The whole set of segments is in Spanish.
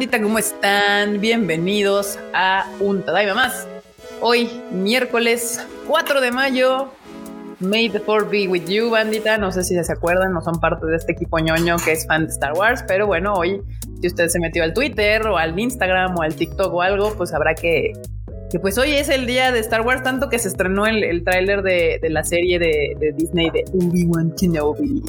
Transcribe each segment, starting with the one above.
bandita? ¿Cómo están? Bienvenidos a un Tadaima más. Hoy, miércoles 4 de mayo. May the Four be with you, bandita. No sé si se acuerdan, no son parte de este equipo ñoño que es fan de Star Wars, pero bueno, hoy, si usted se metió al Twitter o al Instagram o al TikTok o algo, pues habrá que que pues hoy es el día de Star Wars, tanto que se estrenó el, el tráiler de, la serie de, Disney de Obi-Wan Kenobi.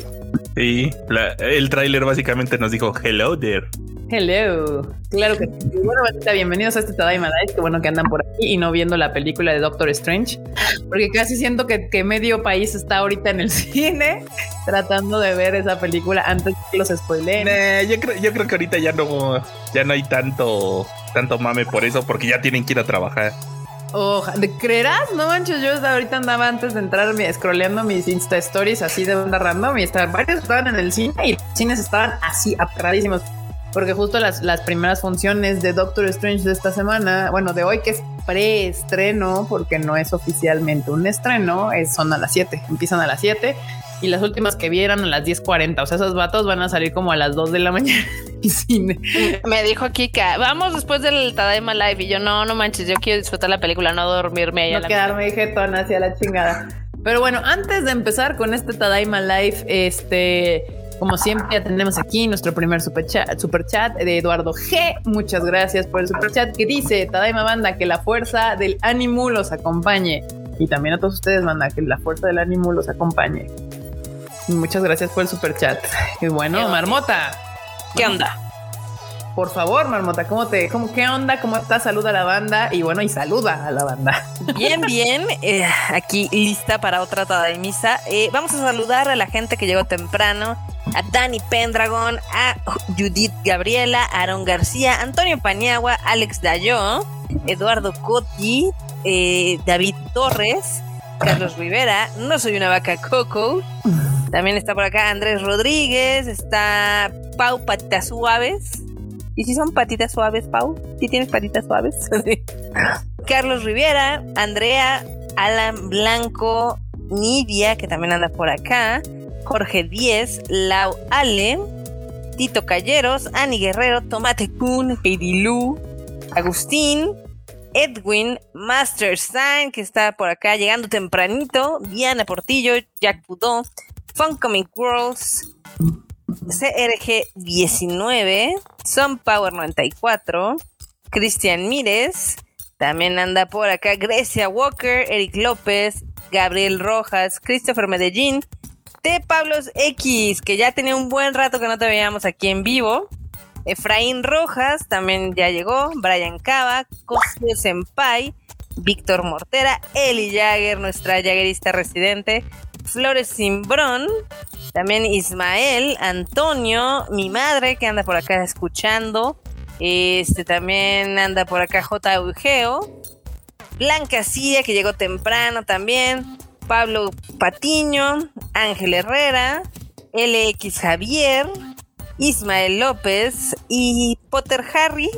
Sí, el tráiler básicamente nos dijo hello there. Hello. Claro que sí. Bueno, bienvenidos a este Tadaima Live. Qué bueno que andan por aquí y no viendo la película de Doctor Strange. Porque casi siento que, que medio país está ahorita en el cine tratando de ver esa película antes que los spoileen. Nah, yo, creo, yo creo que ahorita ya no, ya no hay tanto, tanto mame por eso, porque ya tienen que ir a trabajar. Oja, ¿creerás? No manches, yo ahorita andaba antes de entrar scrolleando mis Insta Stories así de onda random y varios estaban en el cine y los cines estaban así aperradísimos. Porque justo las, las primeras funciones de Doctor Strange de esta semana, bueno, de hoy que es preestreno, porque no es oficialmente un estreno, es, son a las 7, empiezan a las 7 y las últimas que vieran a las 10.40. O sea, esos vatos van a salir como a las 2 de la mañana y cine. Me dijo Kika, vamos después del Tadaima Live. Y yo, no, no manches, yo quiero disfrutar la película, no dormirme. No quedarme jetón hacia la chingada. Pero bueno, antes de empezar con este Tadaima Live, este como siempre, ya tenemos aquí nuestro primer super chat, super chat de Eduardo G. Muchas gracias por el super chat que dice: Tadaima Banda, que la fuerza del ánimo los acompañe. Y también a todos ustedes, banda, que la fuerza del ánimo los acompañe. Muchas gracias por el super chat. Y bueno, Marmota. ¿Qué onda? Por favor, Marmota, ¿cómo te, cómo, qué onda? ¿Cómo estás? Saluda a la banda y bueno, y saluda a la banda. Bien, bien. Eh, aquí lista para otra Tadaimisa. Eh, vamos a saludar a la gente que llegó temprano a Dani Pendragon, a Judith Gabriela, Aaron García, Antonio Paniagua, Alex Dayo, Eduardo Coti, eh, David Torres, Carlos Rivera, No Soy una Vaca Coco. También está por acá Andrés Rodríguez, está Pau Patitas Suaves. ¿Y si son patitas suaves, Pau? ¿Si tienes patitas suaves? Carlos Rivera, Andrea, Alan Blanco, Nidia, que también anda por acá. Jorge Díez, Lau Ale, Tito Calleros, Ani Guerrero, Tomate Kun, Heidi Lu, Agustín, Edwin, Master Sign, que está por acá llegando tempranito, Diana Portillo, Jack Pudó, Fun Comic Worlds, CRG19, Sun Power 94, Cristian Mírez, también anda por acá Grecia Walker, Eric López, Gabriel Rojas, Christopher Medellín, T. Pablos X, que ya tenía un buen rato que no te veíamos aquí en vivo. Efraín Rojas también ya llegó. Brian Cava, Cosio Senpai, Víctor Mortera, Eli Jagger, nuestra jaguerista residente. Flores Simbrón, también Ismael, Antonio, mi madre que anda por acá escuchando. Este también anda por acá J. Eugeo. Blanca Cia, que llegó temprano también. Pablo Patiño, Ángel Herrera, LX Javier, Ismael López y Potter Harry.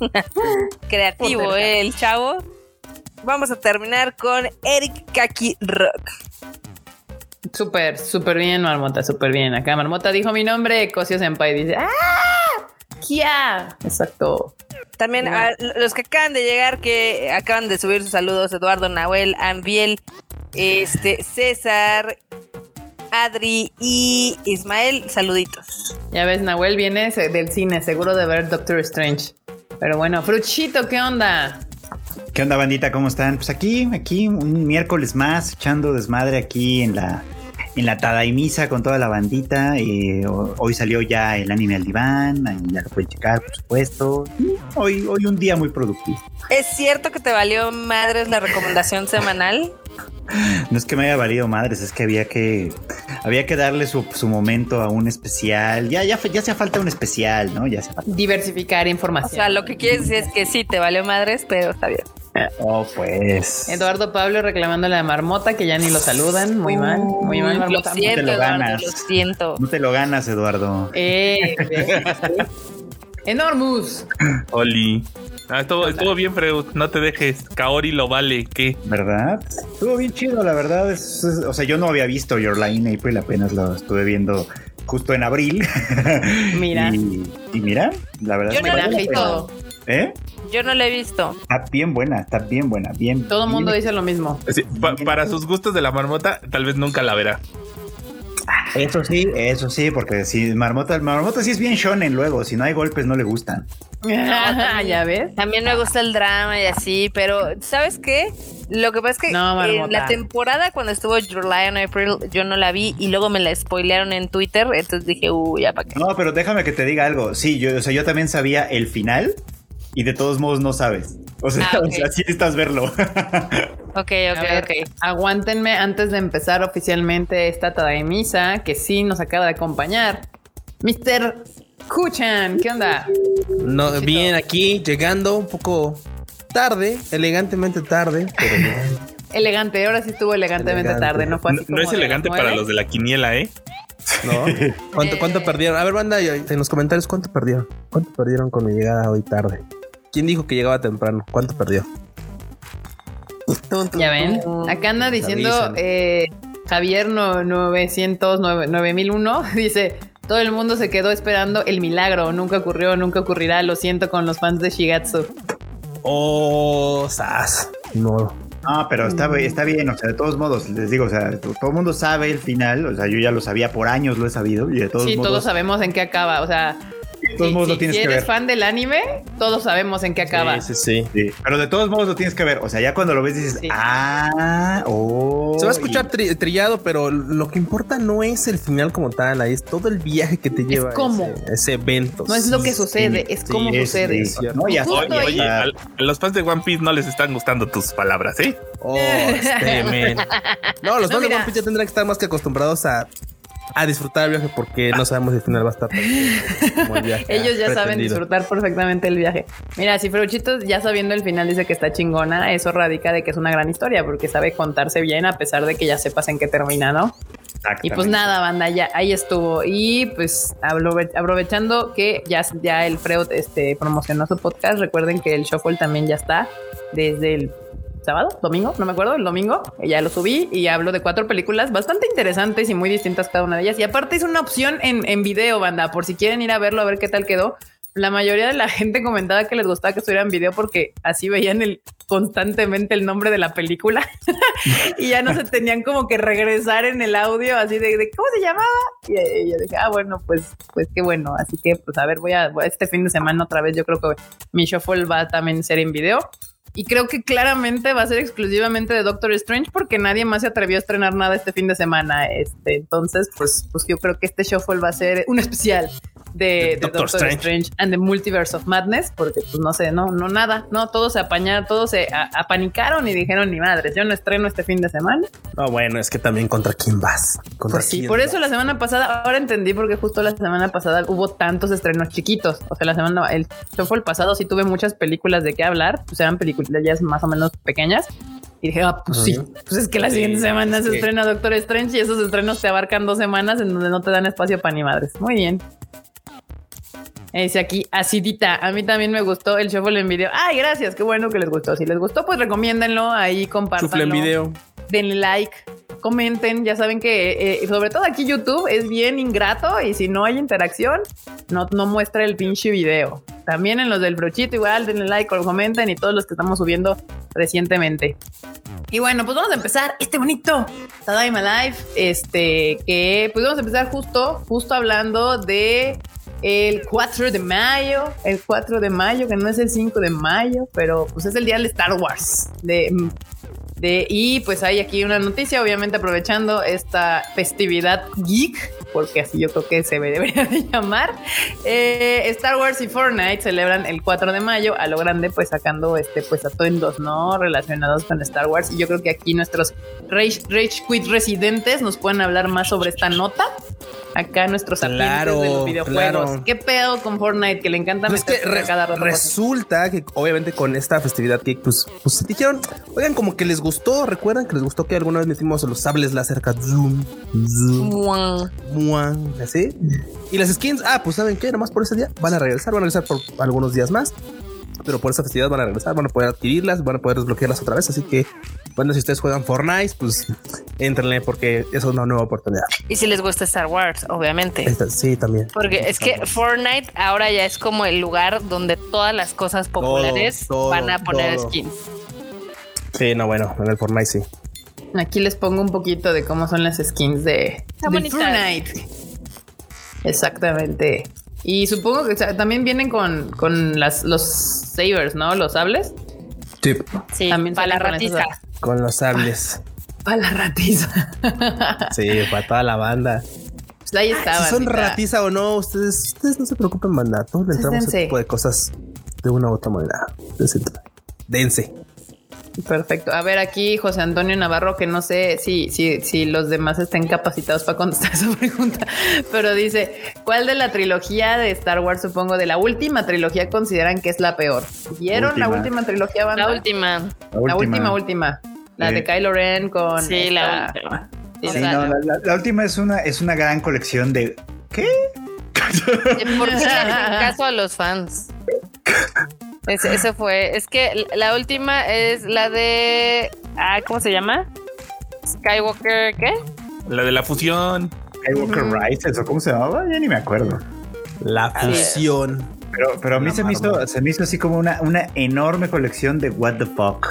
Creativo Potter eh, el chavo. Vamos a terminar con Eric Kaki Rock. Súper, súper bien, Marmota, súper bien. Acá Marmota dijo mi nombre, Cosio Senpai dice ¡Ah! ¡Kia! Exacto. También a los que acaban de llegar, que acaban de subir sus saludos, Eduardo Nahuel, Ambiel, este, César, Adri y Ismael, saluditos. Ya ves, Nahuel viene del cine, seguro de ver Doctor Strange. Pero bueno, Fruchito, ¿qué onda? ¿Qué onda, bandita? ¿Cómo están? Pues aquí, aquí, un miércoles más, echando desmadre aquí en la, en la Tadaimisa con toda la bandita. Eh, hoy salió ya el anime al diván, ya lo pueden checar, por supuesto. Hoy, hoy un día muy productivo. ¿Es cierto que te valió madres la recomendación semanal? No es que me haya valido madres, es que había que había que darle su, momento a un especial. Ya, ya, ya hace falta un especial, ¿no? Ya falta. Diversificar información. O sea, lo que quieres decir es que sí, te valió madres, pero está bien. Oh, pues. Eduardo Pablo reclamando la marmota que ya ni lo saludan. Muy mal, muy mal, marmota. Lo siento, no te lo ganas. lo siento. No te lo ganas, Eduardo. Eh, Enormus. Oli. Ah, estuvo, bien, pero no te dejes. Kaori lo vale, ¿qué? ¿Verdad? Estuvo bien chido, la verdad. o sea, yo no había visto Your Line April, apenas lo estuve viendo justo en abril. Mira. y, y mira, la verdad Yo es no la vale vi la pena. todo. ¿Eh? Yo no la he visto. Está bien buena, está bien buena, bien. Todo el mundo dice lo mismo. Sí, pa- para sus gustos de la marmota, tal vez nunca la verá. Eso sí, eso sí, porque si Marmota, Marmota sí es bien shonen luego, si no hay golpes no le gustan. ya ves. También me gusta el drama y así, pero ¿sabes qué? Lo que pasa es que No, en Marmota. la temporada cuando estuvo July and April yo no la vi y luego me la spoilearon en Twitter, entonces dije, uy, ya para qué. No, pero déjame que te diga algo. Sí, yo, o sea, yo también sabía el final y de todos modos no sabes. O sea, Ah, o ok. sea, sí necesitas verlo. Ok, ok, ver, ok. Aguántenme antes de empezar oficialmente esta Tadaimisa que sí nos acaba de acompañar. Mr. Kuchan, ¿qué onda? No, bien aquí, llegando un poco tarde, elegantemente tarde, pero bien. Elegante, ahora sí estuvo elegantemente Elegante. tarde, no fue así No, es elegante para los de la quiniela, ¿eh? ¿no? ¿Cuánto, cuánto Eh. perdieron? A ver, banda, en los comentarios, ¿cuánto perdieron? ¿Cuánto perdieron con mi llegada hoy tarde? ¿Quién dijo que llegaba temprano? ¿Cuánto perdió? Ya ven, acá anda diciendo eh, Javier no, 900, 9, 9001, dice, todo el mundo se quedó esperando el milagro, nunca ocurrió, nunca ocurrirá, lo siento con los fans de Shigatsu. Oh, sas. No. No, pero está, bi- está bien, o sea, de todos modos, les digo, o sea, to- todo el mundo sabe el final, o sea, yo ya lo sabía por años, lo he sabido, y de todos sí, modos, todos sabemos en qué acaba, o sea, de todos si, modos si- lo tienes si que eres ver. fan del anime, todos sabemos en qué acaba. Sí, sí, sí. Sí, pero de todos modos lo tienes que ver, o sea, ya cuando lo ves dices, Sí. ah, oh. Se va a escuchar y- tri- trillado, pero lo que importa no es el final como tal, ahí es todo el viaje que te lleva a cómo. ese, ese evento. No es lo que sucede, sí, es sí, cómo es- sucede. es. No, Oye, oye, al- a los fans de One Piece no les están gustando tus palabras, ¿eh? Oh, este. No, los No, fans de. One Piece ya tendrán que estar más que acostumbrados a, a disfrutar el viaje porque no sabemos si el final va a estar como el viaje Ellos ya saben disfrutar perfectamente el viaje. Mira, si Fruchito ya sabiendo el final dice que está chingona, eso radica de que es una gran historia porque sabe contarse bien a pesar de que ya sepas en qué termina, ¿no? Y pues nada, banda, ya ahí estuvo. Y pues aprove- aprovechando que ya, ya el Freud este, promocionó su podcast, recuerden que el Shuffle también ya está desde el sábado, domingo, no me acuerdo, el domingo, ya lo subí y hablo de cuatro películas bastante interesantes y muy distintas cada una de ellas. Y aparte es una opción en, en video, banda, por si quieren ir a verlo, a ver qué tal quedó. La mayoría de la gente comentaba que les gustaba que estuviera en video porque así veían el, constantemente el nombre de la película y ya no se tenían como que regresar en el audio así de, de, ¿cómo se llamaba? Y, y yo dije, ah, bueno, pues, pues qué bueno. Así que, pues a ver, voy a, voy a- este fin de semana otra vez. Yo creo que mi shuffle va a también ser en video. Y creo que claramente va a ser exclusivamente de Doctor Strange porque nadie más se atrevió a estrenar nada este fin de semana. Este, entonces, pues, pues yo creo que este shuffle va a ser un especial de, de Doctor Doctor, Strange. Strange. and the Multiverse of Madness, porque pues no sé, no, no nada, no, todos se apañaron, todos se apanicaron y dijeron ni madres, yo no estreno este fin de semana. No, bueno, es que también contra quién vas. Contra Pues sí, quién por eso vas? la semana pasada, ahora entendí porque justo la semana pasada hubo tantos estrenos chiquitos. O sea, la semana, el fue el pasado sí tuve muchas películas de qué hablar, pues eran películas ya más o menos pequeñas. Y dije, ah, pues sí, Ujú. pues es que la siguiente semana se sí. estrena Doctor Strange y esos estrenos te abarcan dos semanas en donde no te dan espacio para ni madres. Muy bien. Eh, Dice aquí, acidita. A mí también me gustó el shuffle en video. Ay, gracias. Qué bueno que les gustó. Si les gustó, pues recomiéndenlo ahí, compártanlo Chufle en video. denle like, comenten. Ya saben que, eh, sobre todo aquí YouTube, es bien ingrato y si no hay interacción, no, no muestra el pinche video. También en los del brochito, igual, denle like o comenten y todos los que estamos subiendo recientemente. Y bueno, pues vamos a empezar este bonito Tadaima Life. Este que pues vamos a empezar justo, justo hablando de el 4 de mayo. El 4 de mayo, que no es el 5 de mayo, pero pues es el día del Star Wars. De, de, y pues hay aquí una noticia, obviamente aprovechando esta festividad geek, porque así yo creo que se debería de llamar. Eh, Star Wars y Fortnite celebran el 4 de mayo a lo grande, pues sacando este, pues atuendos, ¿no? Relacionados con Star Wars. Y yo creo que aquí nuestros Rage, Rage Quit residentes nos pueden hablar más sobre esta nota. Acá nuestros Claro, de los videojuegos. claro. ¿Qué pedo con Fortnite? Que le encanta Pues es que re- cada rato. cosas. resulta que obviamente con esta festividad que pues, pues dijeron, oigan, como que les gustó, recuerdan que les gustó que alguna vez metimos los sables láser zoom, zoom, Mua. muan, así. Y las skins, ah, pues saben qué, nomás por ese día van a regresar, van a regresar por algunos días más. Pero por esa festividad van a regresar, van a poder adquirirlas, van a poder desbloquearlas otra vez. Así que Bueno, si ustedes juegan Fortnite, pues entrenle porque es una nueva oportunidad. Y si les gusta Star Wars, obviamente. Esta- sí, también. Porque es que Fortnite ahora ya es como el lugar donde todas las cosas populares todo, van a poner todo. skins. Sí, no, bueno, en el Fortnite sí. Aquí les pongo un poquito de cómo son las skins de, de. Fortnite. Exactamente. Y supongo que o sea, también vienen con, con las, los sabers, ¿no? Los sables. Sí, Sí, También para la salen con ratiza. esas- con los sables. Para la ratiza. Sí, para toda la banda. Pues ahí está. si son ratiza o no, ustedes, ustedes no se preocupen, banda. Todos le entramos a ese tipo de cosas de una u otra manera. Dense. Dense. Perfecto. A ver, aquí José Antonio Navarro, que no sé si, si, si los demás estén capacitados para contestar esa pregunta, pero dice, ¿cuál de la trilogía de Star Wars, supongo, de la última trilogía consideran que es la peor? ¿Vieron la Última. última trilogía, banda? La última. La última, última. La de Eh. Kylo Ren con... Sí, la última. Sí, O Sí, sea, no, la, la- la última es una, es una gran colección de. ¿Qué? ¿Por qué hacen caso a los fans? Ese, ese fue. Es que la última es la de. Ah, ¿cómo se llama? Skywalker, ¿qué? La de la fusión. Skywalker Rises o cómo se llamaba, ya ni me acuerdo. La fusión. Pero, pero a mí se me, hizo, se me hizo así como una, una enorme colección de what the fuck.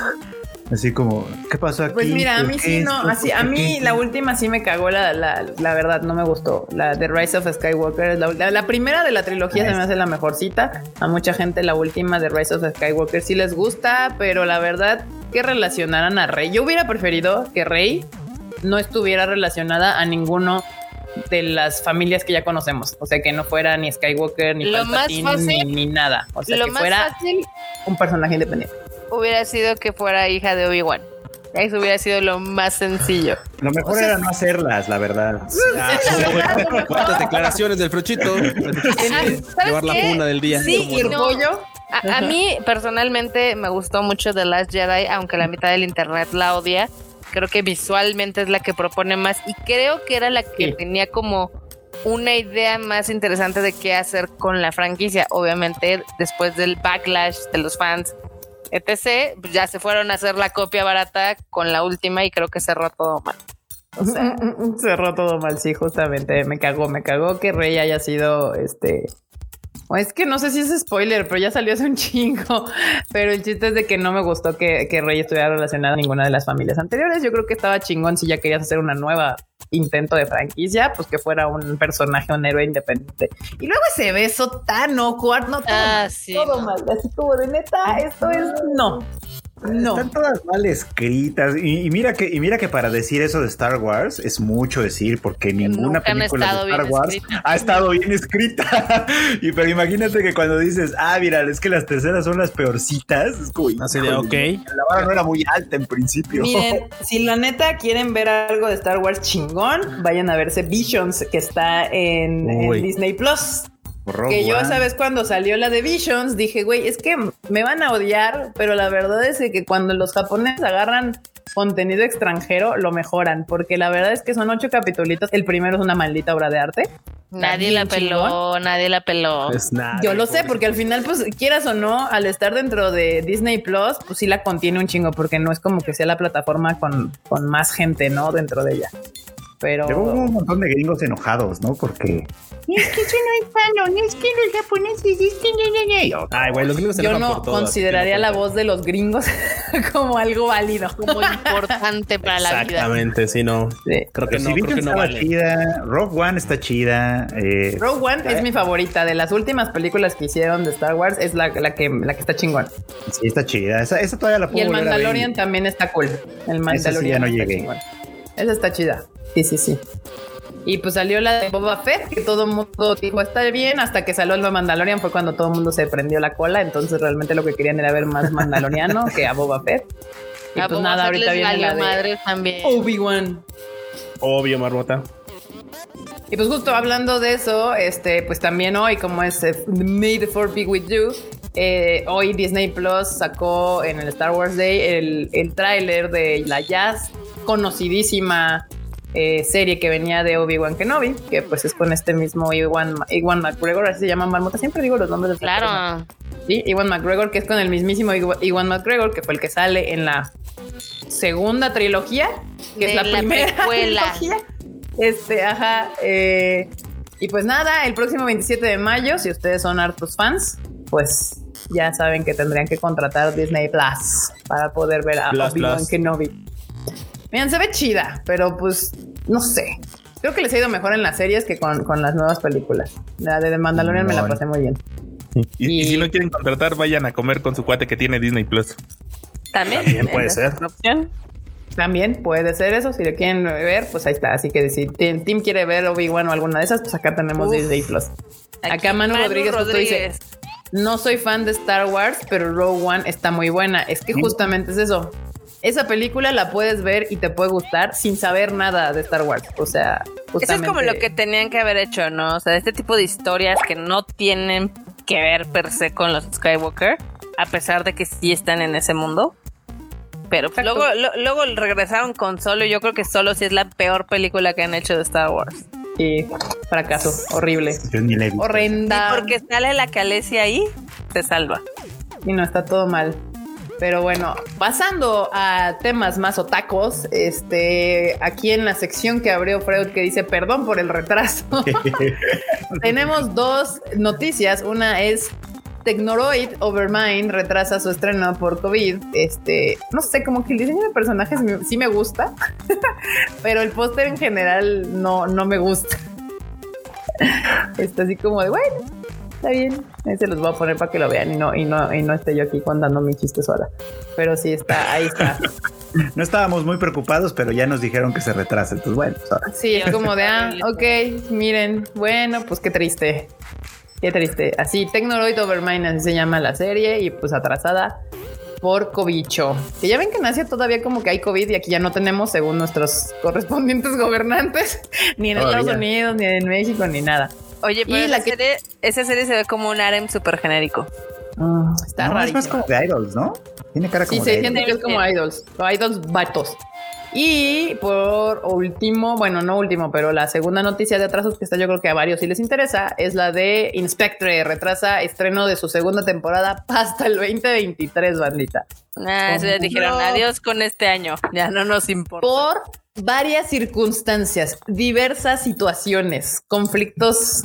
Así como, ¿qué pasó aquí? Pues mira, a ¿Por mí sí, no, así, a ¿Por mí la última sí me cagó, la, la, la verdad, no me gustó. La de Rise of Skywalker, la, la- la primera de la trilogía se me hace la mejorcita. A mucha gente la última de Rise of Skywalker sí les gusta, pero la verdad que relacionaran a Rey. Yo hubiera preferido que Rey no estuviera relacionada a ninguno de las familias que ya conocemos. O sea, que no fuera ni Skywalker, ni Lo más Palpatine, fácil- ni, ni nada. O sea, Lo que más fuera fácil un personaje independiente. Hubiera sido que fuera hija de Obi-Wan. Eso hubiera sido lo más sencillo. Lo mejor era no hacerlas, la verdad. ¿Cuántas declaraciones del Frochito? ¿Sabes Llevar la funa del día. Sí, ¿Y el no. pollo? A, a mí personalmente me gustó mucho The Last Jedi, aunque la mitad del internet la odia. Creo que visualmente es la que propone más y creo que era la que Sí. tenía como una idea más interesante de qué hacer con la franquicia. Obviamente, después del backlash de los fans, etc., ya se fueron a hacer la copia barata con la última y creo que cerró todo mal. O sea, Cerró todo mal, sí, justamente. Me cagó, me cagó que Rey haya sido este. O Es que no sé si es spoiler, pero ya salió hace un chingo. Pero el chiste es de que no me gustó que, que Rey estuviera relacionada a ninguna de las familias anteriores. Yo creo que estaba chingón si ya querías hacer una nueva intento de franquicia, pues que fuera un personaje, un héroe independiente. Y luego ese beso tan awkward, no todo, Ah, mal, sí, todo no. mal. Así como de neta, esto es no. No. Están todas mal escritas. Y, y mira que, y mira que para decir eso de Star Wars es mucho decir, porque ninguna película de Star Wars ha estado bien escrita. y pero imagínate que cuando dices, ah, mira, es que las terceras son las peorcitas, es como Así de, híjole, ok. La vara no era muy alta en principio. Miren, si la neta quieren ver algo de Star Wars chingón, vayan a verse Visions, que está en. Disney Plus. Rogue que yo, One. sabes, cuando salió la de Visions, dije, güey, es que me van a odiar, pero la verdad es que cuando los japoneses agarran contenido extranjero, lo mejoran, porque la verdad es que son ocho capitulitos. El primero es una maldita obra de arte. nadie la peló, chingón. nadie la peló. Es nada. Yo lo sé, porque al final, pues quieras o no, al estar dentro de Disney Plus, pues sí la contiene un chingo, porque no es como que sea la plataforma con, con más gente, ¿no? Dentro de ella. Pero. Luego hubo un montón de gringos enojados, ¿no? Porque Es que eso no es canon, es que los japoneses. Yo- Ay, güey, los gringos se Yo no consideraría la voz de los gringos como algo válido. Como importante para la vida. Exactamente, sí, no. Sí. Creo que pero no, si creo que no vale. chida, Rogue One está chida. eh, Rogue One es mi favorita. De las últimas películas que hicieron de Star Wars, es la, la que, la que está chingón. sí, está chida. Esa, esa todavía la puedo Y el. Mandalorian también está cool. El Mandalorian ya no está llegué. chingón. Esa está chida. Sí, sí, sí. Y pues salió la de Boba Fett, que todo el mundo dijo está bien, hasta que salió el de Mandalorian fue cuando todo el mundo se prendió la cola. Entonces realmente lo que querían era ver más Mandaloriano que a Boba Fett. Y A pues Boba nada, Fett ahorita les viene la de madre también. Obi-Wan. Obvio, Marmota. Y pues justo hablando de eso, este, pues también hoy, como es eh, May the Fourth Be With You, eh, hoy Disney Plus sacó en el Star Wars Day el, el tráiler de la jazz conocidísima eh, serie que venía de Obi-Wan Kenobi, que pues es con este mismo Iwan, Iwan McGregor, así se llama Marmota, siempre digo los nombres de. Claro. Sí, Iwan McGregor, que es con el mismísimo Iwa- Iwan McGregor, que fue el que sale en la segunda trilogía, que De es la, la primera precuela. trilogía. Este, ajá. eh, y pues nada, el próximo 27 de mayo, si ustedes son hartos fans, pues ya saben que tendrían que contratar Disney Plus para poder ver a Obi-Wan. Kenobi. Miren, se ve chida, pero pues no sé. Creo que les ha ido mejor en las series que con, con las nuevas películas. La de The Mandalorian me la pasé muy bien. Y, y Y- si no quieren contratar, vayan a comer con su cuate que tiene Disney Plus. También, También puede ser. una opción. También puede ser eso. Si lo quieren ver, pues ahí está. Así que si Tim, Tim quiere ver Obi-Wan o alguna de esas, pues acá tenemos Uf. Disney Plus. Acá Manu, Rodríguez, justo dice, no soy fan de Star Wars, pero Rogue One está muy buena. Es que justamente es eso. Esa película la puedes ver y te puede gustar sin saber nada de Star Wars. O sea, Eso es como lo que tenían que haber hecho, ¿no? O sea, este tipo de historias que no tienen que ver per se con los Skywalker, a pesar de que sí están en ese mundo. Pero Exacto. luego, lo- luego regresaron con Solo y yo creo que Solo sí es la peor película que han hecho de Star Wars. Sí, fracaso. Horrible. Yo ni la he visto. Horrenda. Y porque sale la Calesia ahí, se salva. Y no está todo mal. Pero bueno, pasando a temas más otacos, este, aquí en la sección que abrió Freud que dice perdón por el retraso, tenemos dos noticias. Una es Technoroid Overmind retrasa su estreno por COVID. Este, no sé, como que el diseño de personajes sí me gusta, pero el póster en general no, no me gusta. Está así como de bueno, está bien. Ahí se los voy a poner para que lo vean y no, y no, y no esté yo aquí contando mi chiste sola. Pero sí está, ahí está. No estábamos muy preocupados, pero ya nos dijeron que se retrasa. Entonces, bueno, pues ahora. Sí, es como de ah, ok, miren, bueno, pues qué triste. Qué triste. Así, Technoroid Overmind, así se llama la serie, y pues atrasada por cobicho. Que ya ven que en Asia todavía como que hay COVID y aquí ya no tenemos, según nuestros correspondientes gobernantes, ni en Todavía. Estados Unidos, ni en México, ni nada. Oye, pero Y esa, la que- serie, esa serie se ve como un harem súper genérico. Mm, está No, raro. es más como de idols, ¿no? Tiene cara Sí, como se de siente idols. que es como idols, idols vatos. Y por último, bueno, no último, pero la segunda noticia de atrasos que está yo creo que a varios sí les interesa es la de Inspectre, retrasa estreno de su segunda temporada hasta el 2023, bandita. Ah, eso ya dijeron No. adiós con este año. Ya no nos importa. Por varias circunstancias, diversas situaciones, conflictos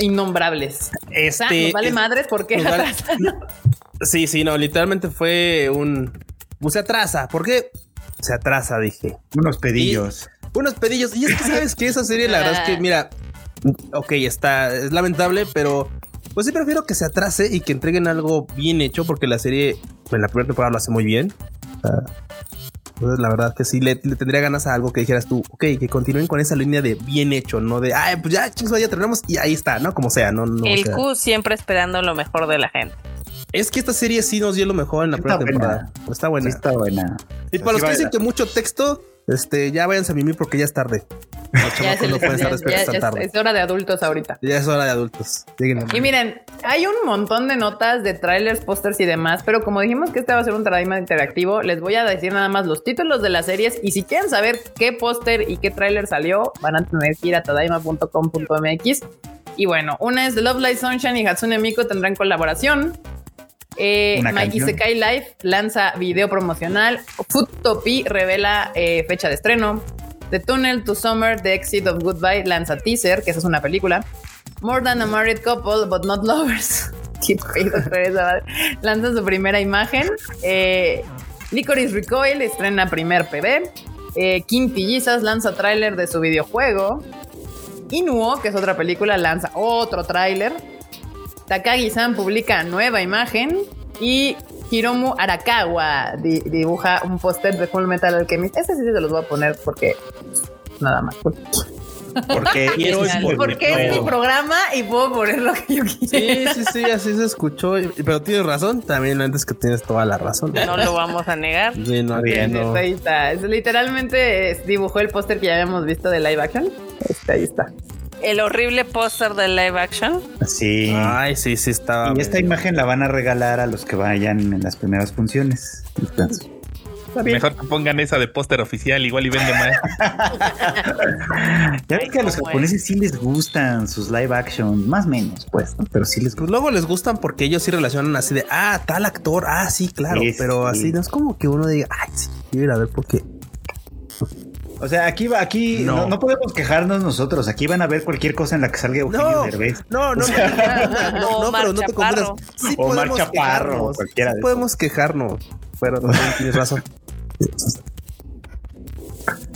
innombrables. O sea, Este, nos vale es- madres porque nos vale- atrasan. Sí, sí, no, literalmente fue un. Pues se atrasa. ¿Por qué? Se atrasa, dije. Unos pedillos. Unos pedillos. Y es que sabes que esa serie, la verdad es que, mira, ok, está, es lamentable, pero pues sí prefiero que se atrase y que entreguen algo bien hecho, porque la serie en la primera temporada lo hace muy bien. O sea, entonces, la verdad que sí le, le tendría ganas a algo que dijeras tú, ok, que continúen con esa línea de bien hecho, no de, ay, pues ya, chicos, ya terminamos y ahí está, ¿no? Como sea, no, no. o El sea. Q siempre esperando lo mejor de la gente. Es que esta serie sí nos dio lo mejor en la Está primera buena. temporada. Está buena. Sí, está buena. Y para los que dicen que mucho texto, este, ya váyanse a mimir porque ya es tarde. Los Ya, chamacos se no les- pueden estar ya- despiertos ya- tan ya tarde. es hora de adultos ahorita. Ya es hora de adultos. Lleguen Y miren, hay un montón de notas de trailers, pósters y demás, pero como dijimos que este va a ser un traima interactivo, les voy a decir nada más los títulos de las series y si quieren saber qué póster y qué trailer salió, van a tener que ir a tadaima.com.mx. Y bueno, una es Love Light Sunshine y Hatsune Miku tendrán colaboración. Eh, My. Isekai Life lanza video promocional. Footopia revela eh, fecha de estreno. The Tunnel to Summer, The Exit of Goodbye lanza teaser, que esa es una película. More Than a Married Couple, But Not Lovers. Lanza su primera imagen. Eh, Licorice Recoil estrena primer PB. Eh, Kim lanza tráiler de su videojuego. Inuo, que es otra película, lanza otro tráiler. Takagi-san publica nueva imagen. Y Hiromu Arakawa di- dibuja un póster de Full Metal Alchemist. Ese sí se los voy a poner porque nada más. Porque Quiero es spoiler. Porque es mi programa y puedo poner lo que yo quiera. Sí, sí, sí, así se escuchó. Pero tienes razón, también antes que tienes toda la razón. No lo vamos a negar. Sí, no, Bien, no. Ahí está. Es, literalmente es- dibujó el póster que ya habíamos visto de live action. Este, ahí está. El horrible póster de live action. Sí. Ay, sí, sí estaba. y esta imagen la van a regalar a los que vayan en las primeras funciones. Entonces, Mejor que pongan esa de póster oficial, igual y vende más. Ya ves que a los japoneses sí les gustan sus live action, más o menos, pues, ¿no? pero sí les Pues gustan. luego les gustan porque ellos sí relacionan así de, ah, tal actor, ah, sí, claro, Sí, pero sí. así no es como que uno diga, ay, sí, quiero ir a ver por qué. O sea, aquí va, aquí No. no. No, podemos quejarnos nosotros. Aquí van a ver cualquier cosa en la que salga Eugenio No, Derbez. no, no, no, no, no, Omar pero no te confundas. Sí Omar podemos Chaparro, cualquiera sí de podemos quejarnos, pero también tienes razón.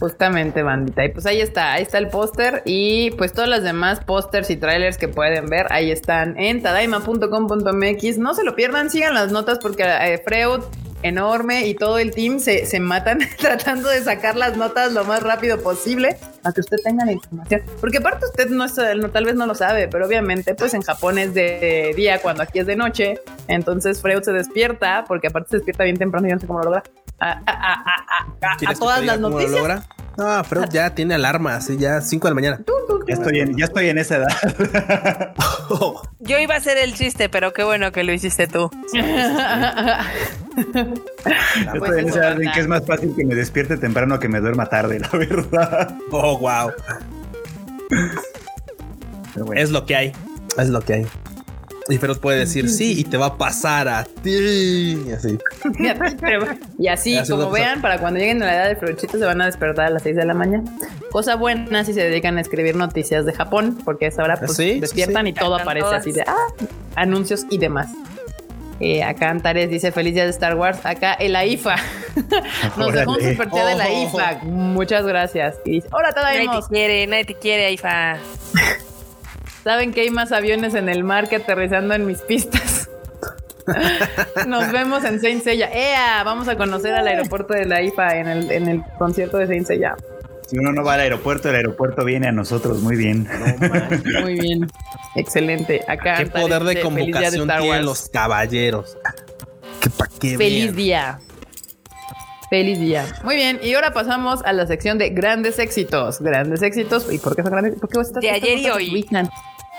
Justamente, bandita. Y pues ahí está, ahí está el póster. Y pues todos los demás pósters y trailers que pueden ver, ahí están en tadaima.com.mx. No se lo pierdan, sigan las notas porque eh, Freud, enorme, y todo el team se, se matan tratando de sacar las notas lo más rápido posible a que usted tenga la información. Porque aparte usted no, es, no tal vez no lo sabe, pero obviamente pues en Japón es de día cuando aquí es de noche. Entonces Freud se despierta, porque aparte se despierta bien temprano, yo no sé cómo lo logra. A, a- a- a- a- a ¿Quieres que todas las noticias. logra? No, Freud ya tiene alarma, así ya 5 de la mañana. Ya estoy en, ya estoy en esa edad. Yo iba a hacer el chiste, pero qué bueno que lo hiciste tú. Ya Pues estoy en eso, esa edad en que es más fácil que me despierte temprano que me duerma tarde, la verdad. Oh, wow. Bueno. Es lo que hay. Es lo que hay. Y Feroz puede decir sí y te va a pasar a ti. Y así. y así, como vean, para cuando lleguen a la edad de Fruchito se van a despertar a las 6 de la mañana. Cosa buena si se dedican a escribir noticias de Japón, porque a esa hora pues, Sí, despiertan sí. y todo aparece todas. así de ah, anuncios y demás. Eh, acá Antares dice feliz día de Star Wars. Acá el AIFA nos dejó un Órale. super chat de la Oh. IFA. Muchas gracias. Y dice: Hola, Nadie te quiere, nadie te quiere, Aifa. ¿Saben que hay más aviones en el mar que aterrizando en mis pistas? Nos vemos en Saint Seiya. ¡Ea! Vamos a conocer al aeropuerto de la IFA en el, en el concierto de Saint Seiya. Si uno no va al aeropuerto, el aeropuerto viene a nosotros. Muy bien. Muy bien. Excelente. Acá Qué poder de dice, "Feliz día convocación Star tienen Wars". los caballeros. Que pa' qué Feliz día. Feliz día. Muy bien. Y ahora pasamos a la sección de grandes éxitos. Grandes éxitos. ¿Y por qué son grandes? Porque estas De estas ayer y hoy.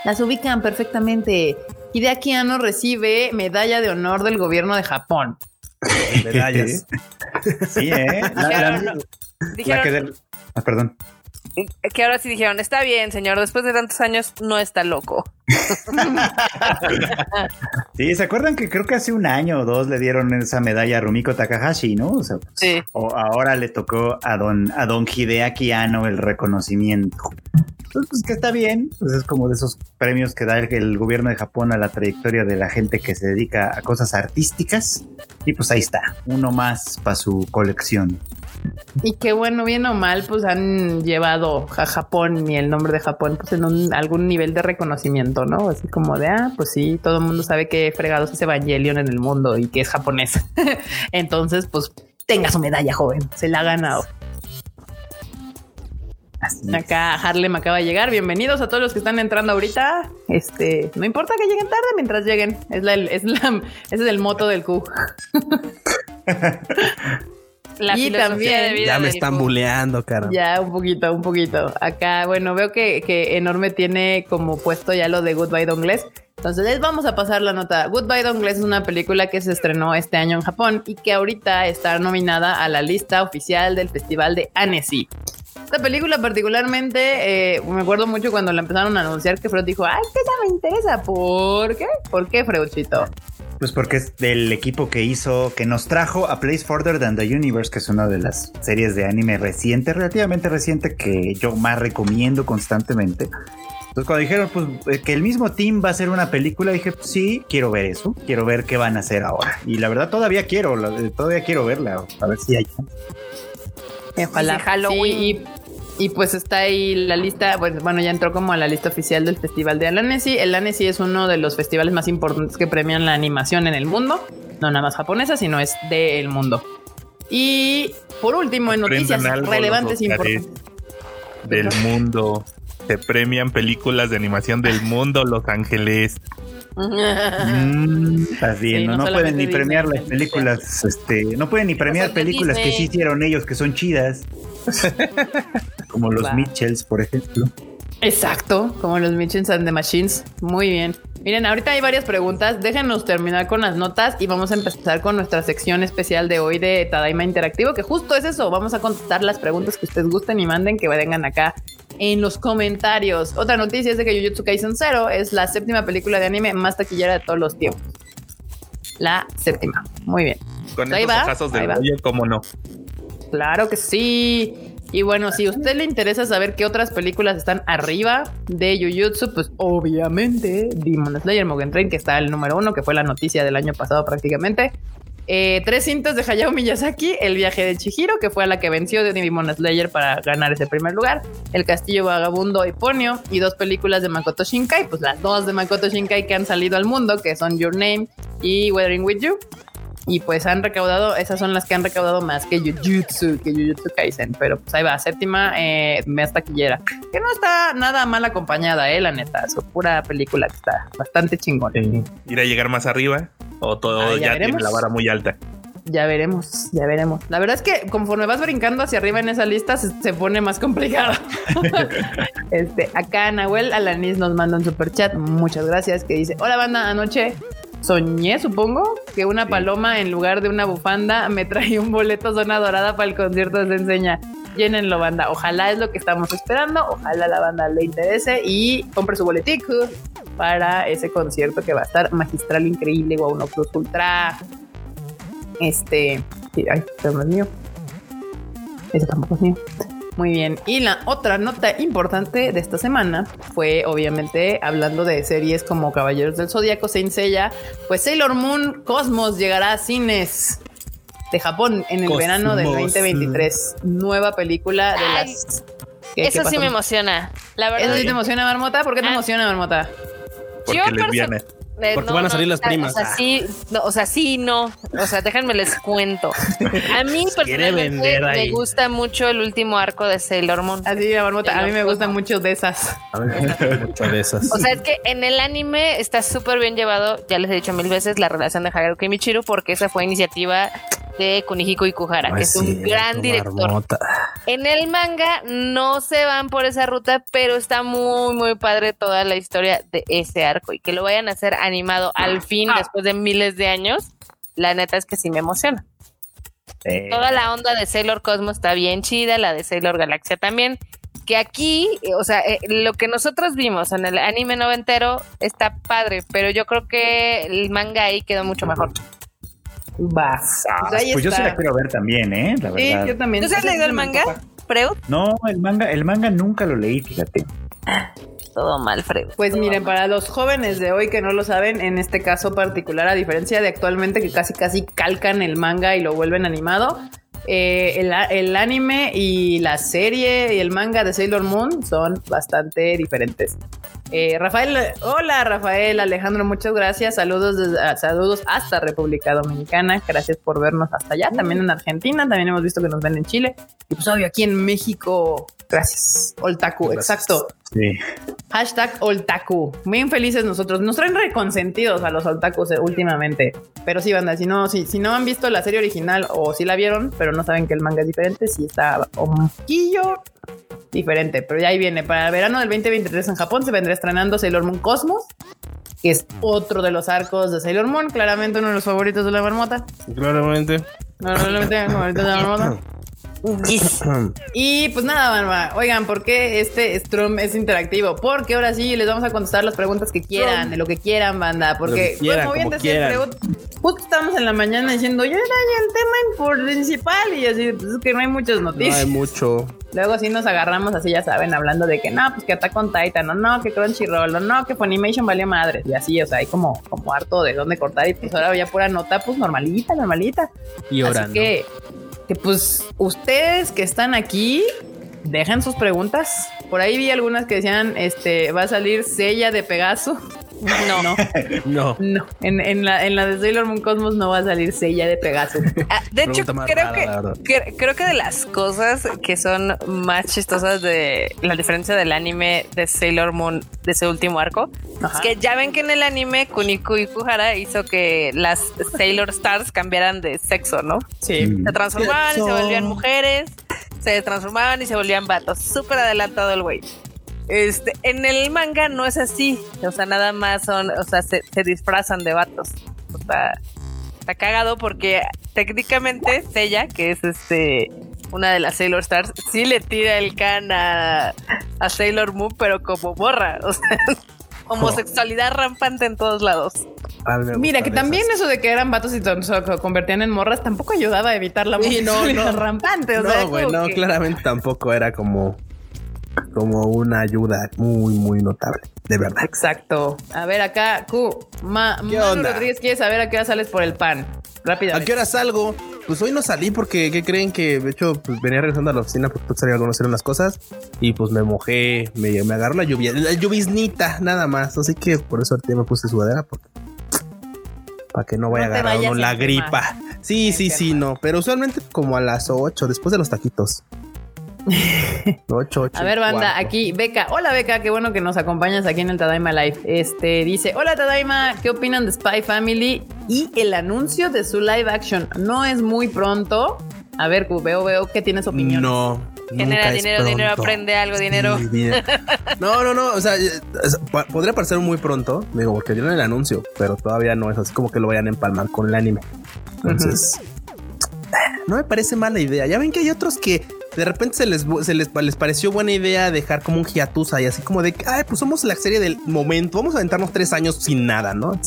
Las ubican perfectamente. Hideaki Anno recibe medalla de honor del gobierno de Japón. Medallas. Sí, ¿eh? La, la- la Dijeron que del- Ah, perdón. que ahora sí dijeron, está bien, señor, después de tantos años no está loco. Sí, ¿se acuerdan que creo que hace un año o dos le dieron esa medalla a Rumiko Takahashi, ¿no? O sea, pues, Sí. o- ahora le tocó a don, a don Hideaki Anno el reconocimiento. Pues, pues, que está bien, pues es como de esos premios que da el, el gobierno de Japón a la trayectoria de la gente que se dedica a cosas artísticas. Y pues ahí está, uno más para su colección. Y qué bueno, bien o mal, pues han llevado a Japón y el nombre de Japón pues en un, algún nivel de reconocimiento, ¿no? Así como de, ah, pues sí, todo el mundo sabe que fregados es Evangelion en el mundo y que es japonés. Entonces, pues tenga su medalla, joven. Se la ha ganado. Así es. Acá Harlem acaba de llegar. Bienvenidos a todos los que están entrando ahorita. Este, no importa que lleguen tarde mientras lleguen. Es la, es la, ese es el moto del Q. La Y también- de vida Ya me están buleando, cara. Ya, un poquito, un poquito. Acá, bueno, veo que, que Enorme tiene como puesto ya lo de Goodbye Dongles. Entonces les vamos a pasar la nota. Goodbye Dongles es una película que se estrenó este año en Japón y que ahorita está nominada a la lista oficial del Festival de Annecy. Esta película particularmente, eh, me acuerdo mucho cuando la empezaron a anunciar que Freud dijo, ay, que ya me interesa. ¿Por qué? ¿Por qué, Freudchito? Pues porque es del equipo que hizo, que nos trajo a Place Further Than the Universe, que es una de las series de anime reciente, relativamente reciente, que yo más recomiendo constantemente. Entonces cuando dijeron pues, eh, que el mismo team va a hacer una película, dije, pues, sí, quiero ver eso, quiero ver qué van a hacer ahora. Y la verdad todavía quiero, eh, todavía quiero verla, a ver si hay. Ojalá. Dice Halloween. Sí, y, y pues está ahí la lista, pues, bueno, ya entró como a la lista oficial del Festival de Annecy. El Annecy es uno de los festivales más importantes que premian la animación en el mundo. No nada más japonesa, sino es del mundo. Y por último, en noticias Aprendan relevantes e importantes. Del mundo. Se premian películas de animación del mundo, Los Ángeles. Mm, estás bien, Sí, no, no no pueden ni premiar las películas, este, no pueden ni premiar películas que sí hicieron ellos, que son chidas. Como los. Mitchells, por ejemplo. Exacto, como los Mitchells and the Machines. Muy bien. Miren, ahorita hay varias preguntas. Déjenos terminar con las notas y vamos a empezar con nuestra sección especial de hoy de Tadaima Interactivo, que justo es eso. Vamos a contestar las preguntas que ustedes gusten y manden que vengan acá en los comentarios. Otra noticia es de que Jujutsu Kaisen Zero es la séptima película de anime más taquillera de todos los tiempos. La séptima. Muy bien. Con Ahí estos ahí de va. bollo, cómo no. Claro que sí. Y bueno, si a usted le interesa saber qué otras películas están arriba de Jujutsu, pues obviamente Demon Slayer Mugen Train, que está el número uno, que fue la noticia del año pasado prácticamente. Eh, tres cintas de Hayao Miyazaki, El viaje de Chihiro, que fue la que venció de Demon Slayer para ganar ese primer lugar, El castillo vagabundo y Ponyo, y dos películas de Makoto Shinkai, pues las dos de Makoto Shinkai que han salido al mundo, que son Your Name y Weathering With You. Y pues han recaudado, esas son las que han recaudado más que Jujutsu, que Jujutsu Kaisen. Pero pues ahí va, séptima, eh, más taquillera. Que no está nada mal acompañada, eh, la neta. Es pura película que está bastante chingón. Ir a llegar más arriba o todo Ah, ya ya, tiene la vara muy alta. Ya veremos, ya veremos. La verdad es que conforme vas brincando hacia arriba en esa lista, se, se pone más complicado. este, acá Nahuel Alanis nos manda un super chat. Muchas gracias. Que dice: Hola, banda. Anoche soñé, supongo, que una paloma en lugar de una bufanda me trae un boleto zona dorada para el concierto de Se Enseña. Llénenlo, banda. Ojalá es lo que estamos esperando. Ojalá la banda le interese y compre su boletico para ese concierto que va a estar magistral, increíble. Wow, uno plus ultra. Este. Ay, no es mío. Ese tampoco es mío. Muy bien. Y la otra nota importante de esta semana fue, obviamente, hablando de series como Caballeros del Zodíaco, Saint Seiya, pues Sailor Moon Cosmos llegará a cines de Japón en el Cosmos. verano del 2023. Nueva película de Ay, las. ¿Qué- qué Eso sí me emociona. La verdad. ¿Eso sí te emociona, Marmota? ¿Por qué te Ah. emociona, Marmota? Porque Yo lesbiana. Eh, Porque van a salir las primas. O sea, sí, no, o sea, sí, no. O sea, déjenme les cuento. A mí personalmente me gusta mucho el último arco de Sailor Moon. Así, Marmota. A mí me gustan mucho de esas. A ver, muchas de esas. O sea, es que en el anime está súper bien llevado, ya les he dicho mil veces, la relación de Haruka y Michiru, porque esa fue iniciativa de Kunihiko Ikuhara, No que es un gran director. Marmota. En el manga no se van por esa ruta, pero está muy, muy padre toda la historia de ese arco y que lo vayan a hacer animado al fin después de miles de años. La neta es que sí me emociona. Toda la onda de Sailor Cosmos está bien chida, la de Sailor Galaxia también. Que aquí, eh, o sea, eh, lo que nosotros vimos en el anime noventero está padre, pero yo creo que el manga ahí quedó mucho mejor. Va. ah, Pues pues yo sí la quiero ver también, ¿eh? La Sí, verdad. yo también. ¿Tú has leído el manga. Freud? No, el manga, el manga nunca lo leí, fíjate. Todo mal, Freud. Pues miren, mal. para los jóvenes de hoy que no lo saben, en este caso particular, a diferencia de actualmente que casi casi calcan el manga y lo vuelven animado, eh, el, el anime y la serie y el manga de Sailor Moon son bastante diferentes. Eh, Rafael, hola Rafael, Alejandro, muchas gracias. Saludos, desde- ah, saludos hasta República Dominicana. Gracias por vernos hasta allá. También en Argentina, también hemos visto que nos ven en Chile. Y pues obvio aquí en México. Gracias. Oltaku, Gracias. exacto. Sí. Hashtag Oltaku. Bien felices nosotros. Nos traen reconsentidos a los Oltakus eh, últimamente. Pero sí, banda, si no, si, si no han visto la serie original o si la vieron, pero no saben que el manga es diferente, sí está un poquillo diferente. Pero ya ahí viene. Para el verano del 2023 en Japón se vendrá estrenando Sailor Moon Cosmos, que es otro de los arcos de Sailor Moon. Claramente uno de los favoritos de la marmota. Claramente. Favorito de la marmota. Yes. Y pues nada, Barba. Oigan, ¿por qué este Strum es interactivo? Porque ahora sí les vamos a contestar las preguntas que quieran, de lo que quieran, banda. Porque, que quieran, como bien decía justo estábamos en la mañana diciendo, yo era ya el tema principal. Y así, pues es que no hay muchas No noticias. hay mucho. Luego sí nos agarramos así, ya saben, hablando de que no, pues que Attack on Titan, o no, que Crunchyroll, o no, que Funimation valió madre. Y así, o sea, hay como, como harto de dónde cortar. Y pues ahora ya pura nota, pues normalita, normalita. Y ahora Así que, pues ustedes que están aquí, dejen sus preguntas. Por ahí vi algunas que decían, este, va a salir Sella de Pegaso. No, no, no. no. En, en la, en la de Sailor Moon Cosmos no va a salir Sella de Pegaso. Ah, de hecho, creo, rara, que, creo que de las cosas que son más chistosas de la diferencia del anime de Sailor Moon de ese último arco Ajá. es que ya ven que en el anime Kuniko Ikuhara hizo que las Sailor Stars cambiaran de sexo, ¿no? Sí. Mm. Se transformaban y se volvían mujeres, se transformaban y se volvían vatos. Súper adelantado el güey. Este, en el manga no es así. O sea, nada más son, o sea, se, se disfrazan de vatos. O sea, está cagado porque técnicamente Sella, que es este una de las Sailor Stars, sí le tira el can a, a Sailor Moon, pero como borra. O sea, homosexualidad rampante en todos lados. Mira, que también esas. eso de que eran vatos y se convertían en morras tampoco ayudaba a evitar la Sí, no, homosexualidad no. rampante. O sea, No, güey, como no, que- claramente tampoco era como, como una ayuda muy, muy notable, de verdad. Exacto. A ver, acá, Q, Ma, ¿Qué Manu onda? Rodríguez quiere saber a qué hora sales por el pan. ¿A Rápidamente. qué hora salgo? Pues hoy no salí porque, ¿qué creen? Que de hecho pues, venía regresando a la oficina porque salir a conocer unas cosas y pues me mojé, me, me agarró la lluvia, la lluviznita nada más. Así que por eso ahorita me puse sudadera porque para que no vaya No a agarrar uno a la gripa. Sí, sí, sí, no, pero usualmente como a las 8, después de los taquitos. 8, 8. A ver, banda, aquí Beca. Hola, Beca, qué bueno que nos acompañas aquí en el Tadaima Live. Este dice: Hola, Tadaima, ¿qué opinan de Spy Family y el anuncio de su live action? No es muy pronto. A ver, veo, veo que tienes opinión. No. Genera dinero, dinero, aprende algo, dinero. Sí, dinero. No, no, no. O sea, eh, podría parecer muy pronto, digo, porque dieron el anuncio, pero todavía no es así como que lo vayan a empalmar con el anime. Entonces, no me parece mala idea. Ya ven que hay otros que de repente se les, se les, les pareció buena idea dejar como un hiatus ahí, así como de que, ay, pues somos la serie del momento, vamos a aventarnos tres años sin nada, ¿no?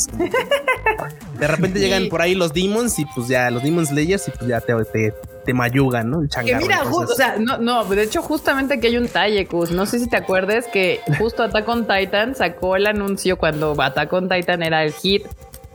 De repente llegan por ahí los demons y pues ya, los demon slayers y pues ya te, te, te mayugan, ¿no? El Que changarro. mira, ju- entonces- o sea, no, no, de hecho, justamente aquí hay un talle, Cus. No sé si te acuerdes que justo Attack on Titan sacó el anuncio cuando Attack on Titan era el hit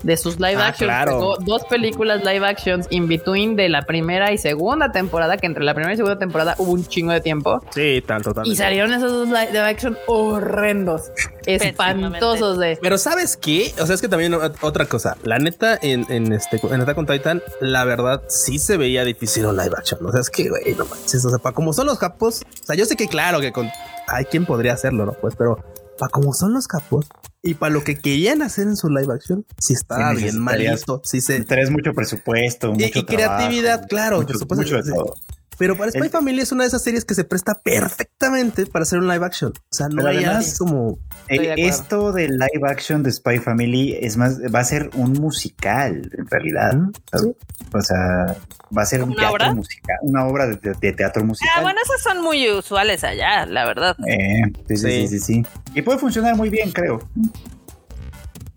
de sus live Ah, actions. claro. Dos películas live actions in between de la primera y segunda temporada, que entre la primera y segunda temporada hubo un chingo de tiempo. Sí, tal, total. Y salieron esos dos live action horrendos, espantosos de. Pero ¿sabes qué? O sea, es que también ot- otra cosa. La neta, en, en este en Attack on Titan, la verdad sí se veía difícil un live action. O sea, es que, güey, no manches. O sea, para como son los capos, o sea, yo sé que claro que con hay quien podría hacerlo, ¿no? Pues, pero para como son los capos y para lo que querían hacer en su live action, sí estaba Sí, bien necesitarías- malito. Sí se. Tenés mucho presupuesto, Y- mucho y creatividad, trabajo, claro, mucho, por de todo. Pero para Spy El- Family es una de esas series que se presta perfectamente para hacer un live action. O sea, no hay como. De Eh, esto del live action de Spy Family es más, va a ser un musical en realidad. Sí. O sea, va a ser un ¿Una teatro obra? musical, una obra de, de- de teatro musical. Ah, bueno, esas son muy usuales allá, la verdad. Eh, sí, sí, Sí. sí, sí, sí. Y puede funcionar muy bien, creo.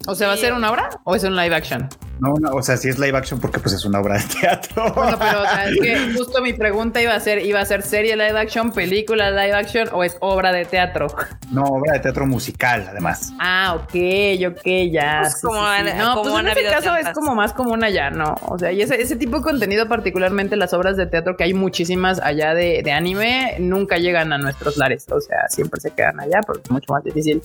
O sea, ¿va a ser una obra o es un live action? No, no, o sea, si es live action porque pues es una obra de teatro. Bueno, pero o sea, es que justo mi pregunta iba a ser, ¿iba a ser serie live action, película live action o es obra de teatro? No, obra de teatro musical, además. Ah, ok, ok, ya. Pues como han- No, como pues en ese caso es como más común allá, ¿no? O sea, y ese, ese tipo de contenido, particularmente las obras de teatro, que hay muchísimas allá de, de anime, nunca llegan a nuestros lares. O sea, siempre se quedan allá porque es mucho más difícil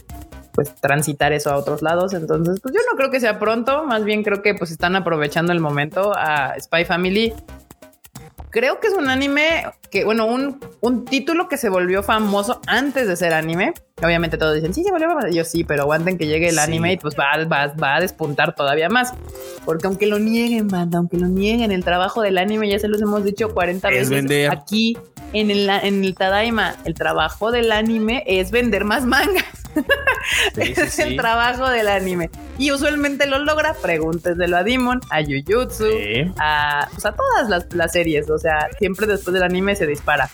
pues transitar eso a otros lados. Entonces, pues yo no creo que sea pronto, más bien creo que pues están aprovechando el momento a Spy Family. Creo que es un anime que, bueno, un, un título que se volvió famoso antes de ser anime. Obviamente todos dicen, sí, se volvió famoso. Yo sí, pero aguanten que llegue el Sí. anime y pues va, va, va a despuntar todavía más. Porque aunque lo nieguen, banda, aunque lo nieguen, el trabajo del anime, ya se los hemos dicho 40 Es veces vender. aquí en el, en el Tadaima, el trabajo del anime es vender más mangas. Sí, sí, Ese es el trabajo del anime. Y usualmente lo logra, pregúnteselo a Demon, a Jujutsu, a, pues a todas las, las series. O sea, siempre después del anime se dispara.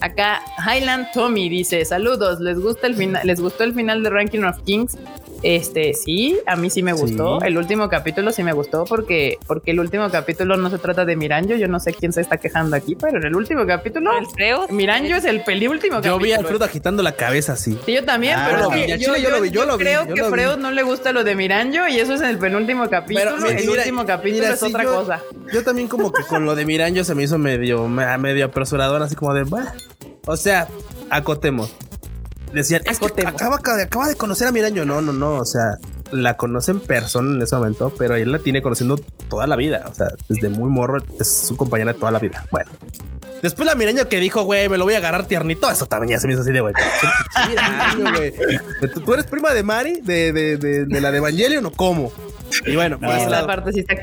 Acá Highland Tommy dice: Saludos, ¿les gusta el final? ¿Les gustó el final de Ranking of Kings? Este, sí, a mí sí me gustó. Sí. El último capítulo sí me gustó porque, porque el último capítulo no se trata de Miranjo. Yo no sé quién se está quejando aquí, pero en el último capítulo, El Freud. Miranjo es el penúltimo Yo vi a capítulo. Alfredo agitando la cabeza así. Sí, yo también, Ah, pero es que yo lo vi, yo lo vi, creo que. Freud no le gusta lo de Miranjo y eso es en el penúltimo capítulo. Pero, mira, el mira, último capítulo mira, es sí, otra yo- cosa. Yo también como que con lo de Miranjo se me hizo medio, me- medio apresurador, así como de, "Bah". o sea, acotemos. Decían, es que acaba, acaba de conocer a Miranjo. No, no, no, o sea, la conoce en persona en ese momento, pero él la tiene conociendo toda la vida. O sea, desde muy morro es su compañera de toda la vida. Bueno. Después la Miranjo que dijo, güey, me lo voy a agarrar tiernito. Eso también ya se me hizo así de, güey. ¿Tú, tú eres prima de Mari, de, de, de, de la de Evangelion o cómo? Y bueno, No, esa lado. parte sí está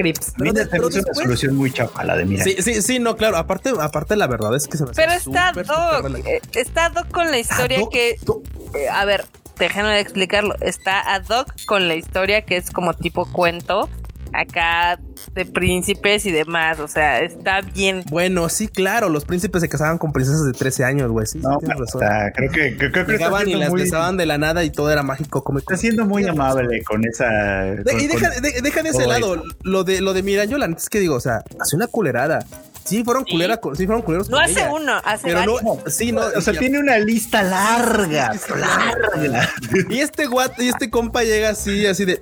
Pero me hizo una solución muy chapa la de mira. Sí, sí, sí, no, claro. Aparte, aparte la verdad es que se me hace Pero está súper, Doc, rela- eh, está Doc con la historia Doc- que Doc- eh, a ver, déjenme explicarlo. Está ad hoc con la historia que es como tipo cuento. Acá de príncipes y demás. O sea, está bien. Bueno, sí, claro, los príncipes se casaban con princesas de 13 años, güey. Sí, sí, No, tienes razón. o sea, creo que, creo, creo que está Llegaban y siendo las muy, besaban de la nada y todo era mágico. Como está siendo muy amable con esa. De- con- y deja, con- de, deja de ese lado lo de lo de Miranyo, la neta es que digo, o sea, hace una culerada. Sí, fueron culera, con- sí fueron culeros. No hace ella. uno, hace Pero varios. no, sí, no. o sea, tiene una lista larga, larga. Y este guato, y este compa llega así, así de.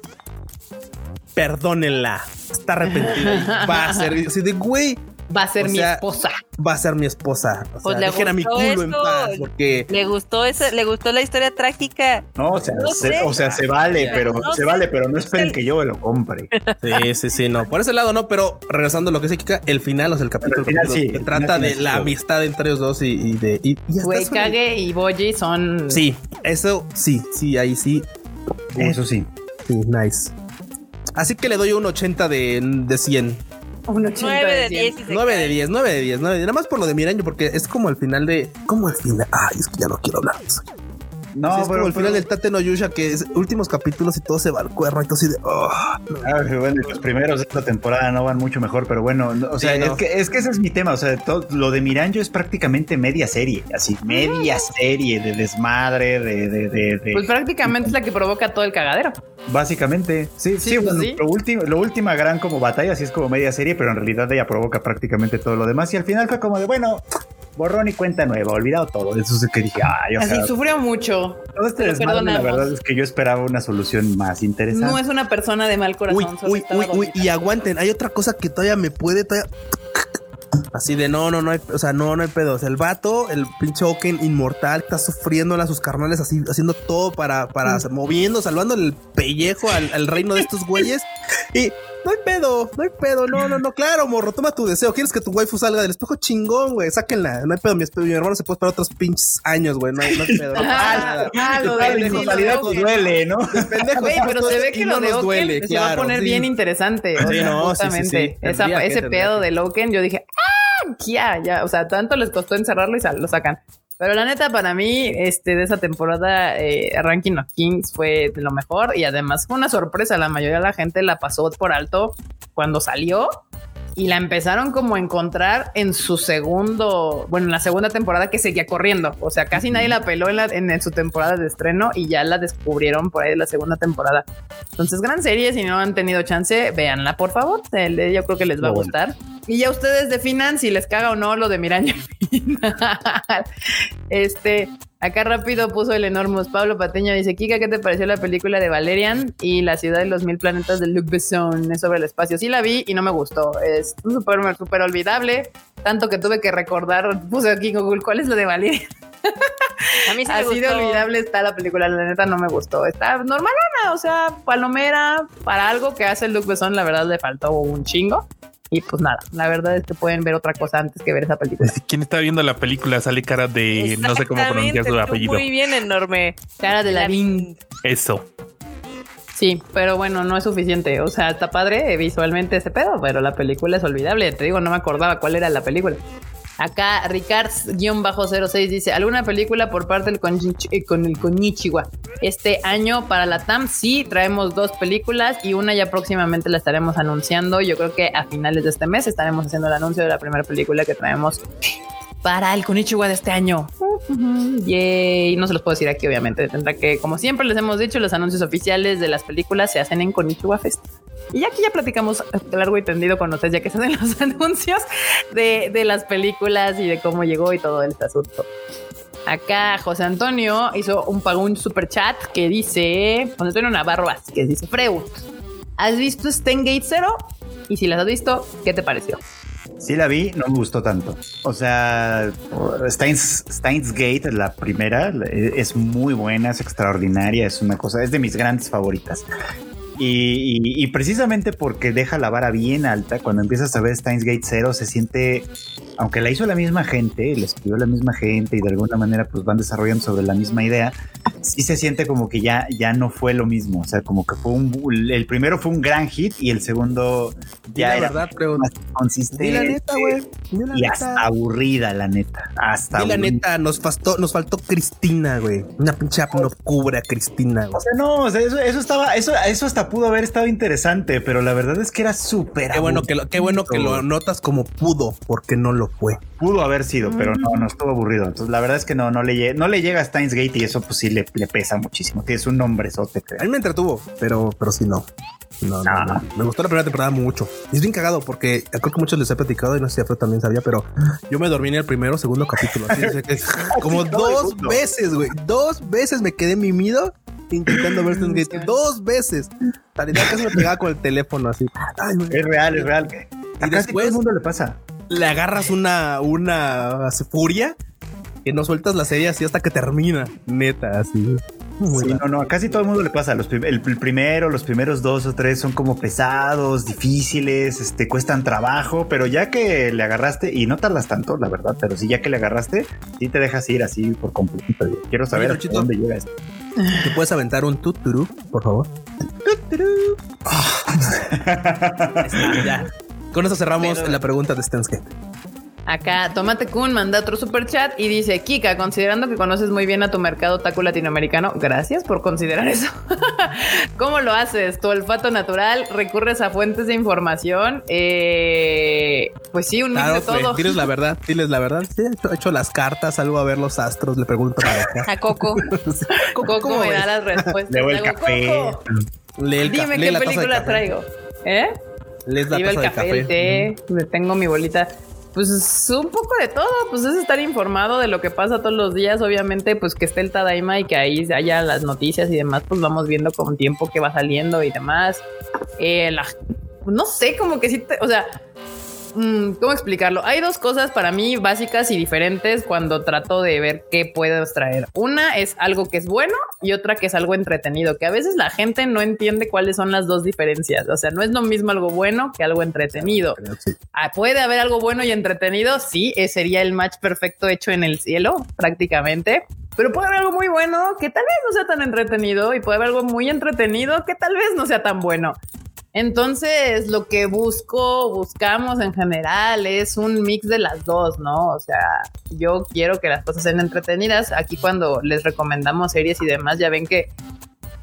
Perdónenla. Está arrepentida. y Va a ser. Así de, güey, Va a ser O mi sea, esposa. va a ser mi esposa. O Pues sea, le dejen a mi gustó culo en paz. Porque. Le gustó eso, le gustó la historia trágica. No, o sea, No se, sé. o sea, se vale, pero No se sé. vale, pero no esperen que yo lo compre. Sí, sí, sí, no. Por ese lado no, pero regresando a lo que dice Kika, el final, o sea, el capítulo, final capítulo, sí, que trata final de sí la amistad entre ellos dos y, y de. Y, y hasta Güey, Kage y Boji son. Sí, eso sí, sí, ahí sí. Eso sí. Sí, nice. Así que le doy un 80 de, de 100. Un 80 9 de 100. 10 y se 9 cae. de 10, 9 de 10, 9 de 10. Nada más por lo de Miraño, porque es como el final de. Como el final. Ay, es que ya no quiero hablar de eso. No, Sí, es pero, como el final del Tate no Yusha, que es últimos capítulos y todo se va al cuerno y todo así de. oh. Ah, bueno, los primeros de esta temporada no van mucho mejor, pero bueno, no, o sea, Sí, no. es, que, es que ese es mi tema, o sea, todo, lo de Miranjo es prácticamente media serie, así, media serie de desmadre, de, de, de, de- Pues prácticamente es la que provoca todo el cagadero. básicamente, sí, sí, Sí, pues bueno, sí. Lo, último, lo última gran como batalla, sí es como media serie, pero en realidad ella provoca prácticamente todo lo demás y al final fue como de, bueno, borrón y cuenta nueva, olvidado todo, eso es que dije, ay, o Así sea, sufrió mucho. todo este desmadre, la verdad es que yo esperaba una solución más interesante. No es una persona de mal corazón. Uy, solo uy, uy, uy. Y aguanten, hay otra cosa que todavía me puede. Todavía... Así de no, no, no hay, o sea, no, no hay pedo. O sea, el vato, el pinche Oken inmortal, está sufriendo a sus carnales, así, haciendo todo para, para, moviendo, salvando el pellejo al, al reino de estos güeyes. Y no hay pedo, no hay pedo, no, no, no, claro, morro, toma tu deseo. ¿Quieres que tu waifu salga del espejo? Chingón, güey, sáquenla. No hay pedo, mi, mi hermano se puede esperar otros pinches años, güey, no hay, no hay pedo. No pasa nada. Ah, lo de- de inmortalidad pues duele, ¿no? Pendejo, Güey, pero se ve que lo no de nos Oken duele, se va a claro, poner sí. bien interesante. O Sí, sea, no, sí, sí, justamente. sí. Esa- ese pedo que. del Oken, yo dije, ¡ah! Ya, ya. O sea, tanto les costó encerrarlo y sal- lo sacan. Pero la neta, para mí, este, de esa temporada, eh, Ranking of Kings fue de lo mejor y además fue una sorpresa. La mayoría de la gente la pasó por alto cuando salió y la empezaron como a encontrar en su segundo, bueno, en la segunda temporada que seguía corriendo. O sea, casi nadie la peló en, la- en su temporada de estreno y ya la descubrieron por ahí de la segunda temporada. Entonces, gran serie. Si no han tenido chance, véanla, por favor. Yo creo que les va a gustar. Y ya ustedes definan si les caga o no lo de Miraña final. Este, acá rápido puso el enormous Pablo Pateño. Dice, Kika, ¿qué te pareció la película de Valerian y la ciudad de los mil planetas de Luc Besson? Es sobre el espacio. Sí la vi y no me gustó. Es súper, súper olvidable. Tanto que tuve que recordar, puse aquí en Google, ¿cuál es lo de Valerian? A mí sí me Así de olvidable está la película, la neta no me gustó. Está normalona, o sea, palomera, para algo que hace Luc Besson, la verdad le faltó un chingo. Y pues nada, la verdad es que pueden ver otra cosa antes que ver esa película. Quien está viendo la película sale cara de no sé cómo pronunciar su apellido. Muy bien, enorme. Cara de la Eso. Sí, pero bueno, no es suficiente. O sea, está padre visualmente ese pedo, pero la película es olvidable. Te digo, no me acordaba cuál era la película. Acá Ricards-06 dice, ¿alguna película por parte del Konichi- eh, con el Konichiwa? Este año para la TAM sí, traemos dos películas y una ya próximamente la estaremos anunciando. Yo creo que a finales de este mes estaremos haciendo el anuncio de la primera película que traemos para el Konichiwa de este año. Yay. No se los puedo decir aquí, obviamente. Tendrá que, como siempre les hemos dicho, los anuncios oficiales de las películas se hacen en Konichiwa Fest. Y ya que ya platicamos largo y tendido con ustedes, ya que se hacen los anuncios de, de las películas y de cómo llegó y todo este asunto. Acá José Antonio hizo un pagó un super chat que dice José Antonio Navarro Vázquez dice Freud, ¿has visto Stengate Zero? Y si las has visto, ¿qué te pareció? Sí la vi, no me gustó tanto. O sea, Steins, Steins Gate, la primera, es muy buena, es extraordinaria, es una cosa, es de mis grandes favoritas. Y, precisamente porque deja la vara bien alta, cuando empiezas a ver Steins Gate 0 se siente, aunque la hizo la misma gente, la escribió la misma gente y de alguna manera pues van desarrollando sobre la misma idea, sí se siente como que ya, ya no fue lo mismo. O sea, como que fue un. El primero fue un gran hit y el segundo ya la era verdad, más consistente. la neta, güey. Y neta. hasta aburrida, la neta. Hasta la neta, nos faltó, nos faltó Cristina, güey. Una pinche no cubre a Cristina, güey. O sea, no, o sea, eso, eso estaba, eso, eso hasta pudo haber estado interesante, pero la verdad es que era súper. Qué bueno que lo, qué bueno que lo notas como pudo, porque no lo fue. pudo haber sido, pero no, no estuvo aburrido. Entonces, la verdad es que no, no le, no le llega a Steins Gate y eso pues sí le, le pesa muchísimo. Tienes un nombrezote, A creo. mí me entretuvo, pero, pero sí no. No, no, Ah. no. Me gustó la primera temporada mucho. Y es bien cagado porque creo que muchos les he platicado y no sé si Afro también sabía, pero yo me dormí en el primero o segundo capítulo. Así, que como dos veces, güey. Dos veces me quedé mimido intentando ver Steins Gate. Dos veces. La verdad casi me pegaba con el teléfono así. Ay. Es real, es real. A casi después- todo el mundo le pasa. Le agarras una, una furia que no sueltas la serie así hasta que termina. Neta, así. Sí, no, no, a casi todo el mundo le pasa. Los prim- el, el primero, los primeros dos o tres son como pesados, difíciles, este, cuestan trabajo, pero ya que le agarraste, y no tardas tanto, la verdad, pero sí, ya que le agarraste, sí te dejas ir así por completo. Quiero saber Oye, hasta Luchito. dónde llega esto. ¿Te puedes aventar un tuturu, por favor? ya. Con eso cerramos Pero- la pregunta de Stensky. Acá Tomate Kun manda otro super chat y dice: Kika, considerando que conoces muy bien a tu mercado taco latinoamericano, gracias por considerar eso. ¿Cómo lo haces? ¿Tu olfato natural? ¿Recurres a fuentes de información? Eh, pues sí, un mix Claro, de todo. diles la verdad, diles la verdad. Sí, he hecho, he hecho las cartas, salgo a ver los astros, le pregunto para acá. A Coco. Coco ¿Cómo me ves? da las respuestas. El Le hago, café. "Coco, Lee el ca- Dime lee qué la película café. traigo. ¿Eh? La Iba el de café, el té, me tengo mi bolita. Pues es un poco de todo, pues es estar informado de lo que pasa todos los días, obviamente, pues que esté el Tadaima y que ahí haya las noticias y demás, pues vamos viendo con tiempo que va saliendo y demás. Eh, la- no sé, como que sí, te- o sea, mm, ¿cómo explicarlo? Hay dos cosas para mí básicas y diferentes cuando trato de ver qué puedo extraer. Una es algo que es bueno y otra que es algo entretenido, que a veces la gente no entiende cuáles son las dos diferencias. O sea, no es lo mismo algo bueno que algo entretenido. Sí. Ah, ¿Puede haber algo bueno y entretenido? Sí, eh, sería el match perfecto hecho en el cielo, prácticamente. Pero puede haber algo muy bueno que tal vez no sea tan entretenido y puede haber algo muy entretenido que tal vez no sea tan bueno. Entonces, lo que busco, buscamos en general es un mix de las dos, ¿no? O sea, yo quiero que las cosas sean entretenidas. Aquí cuando les recomendamos series y demás, ya ven que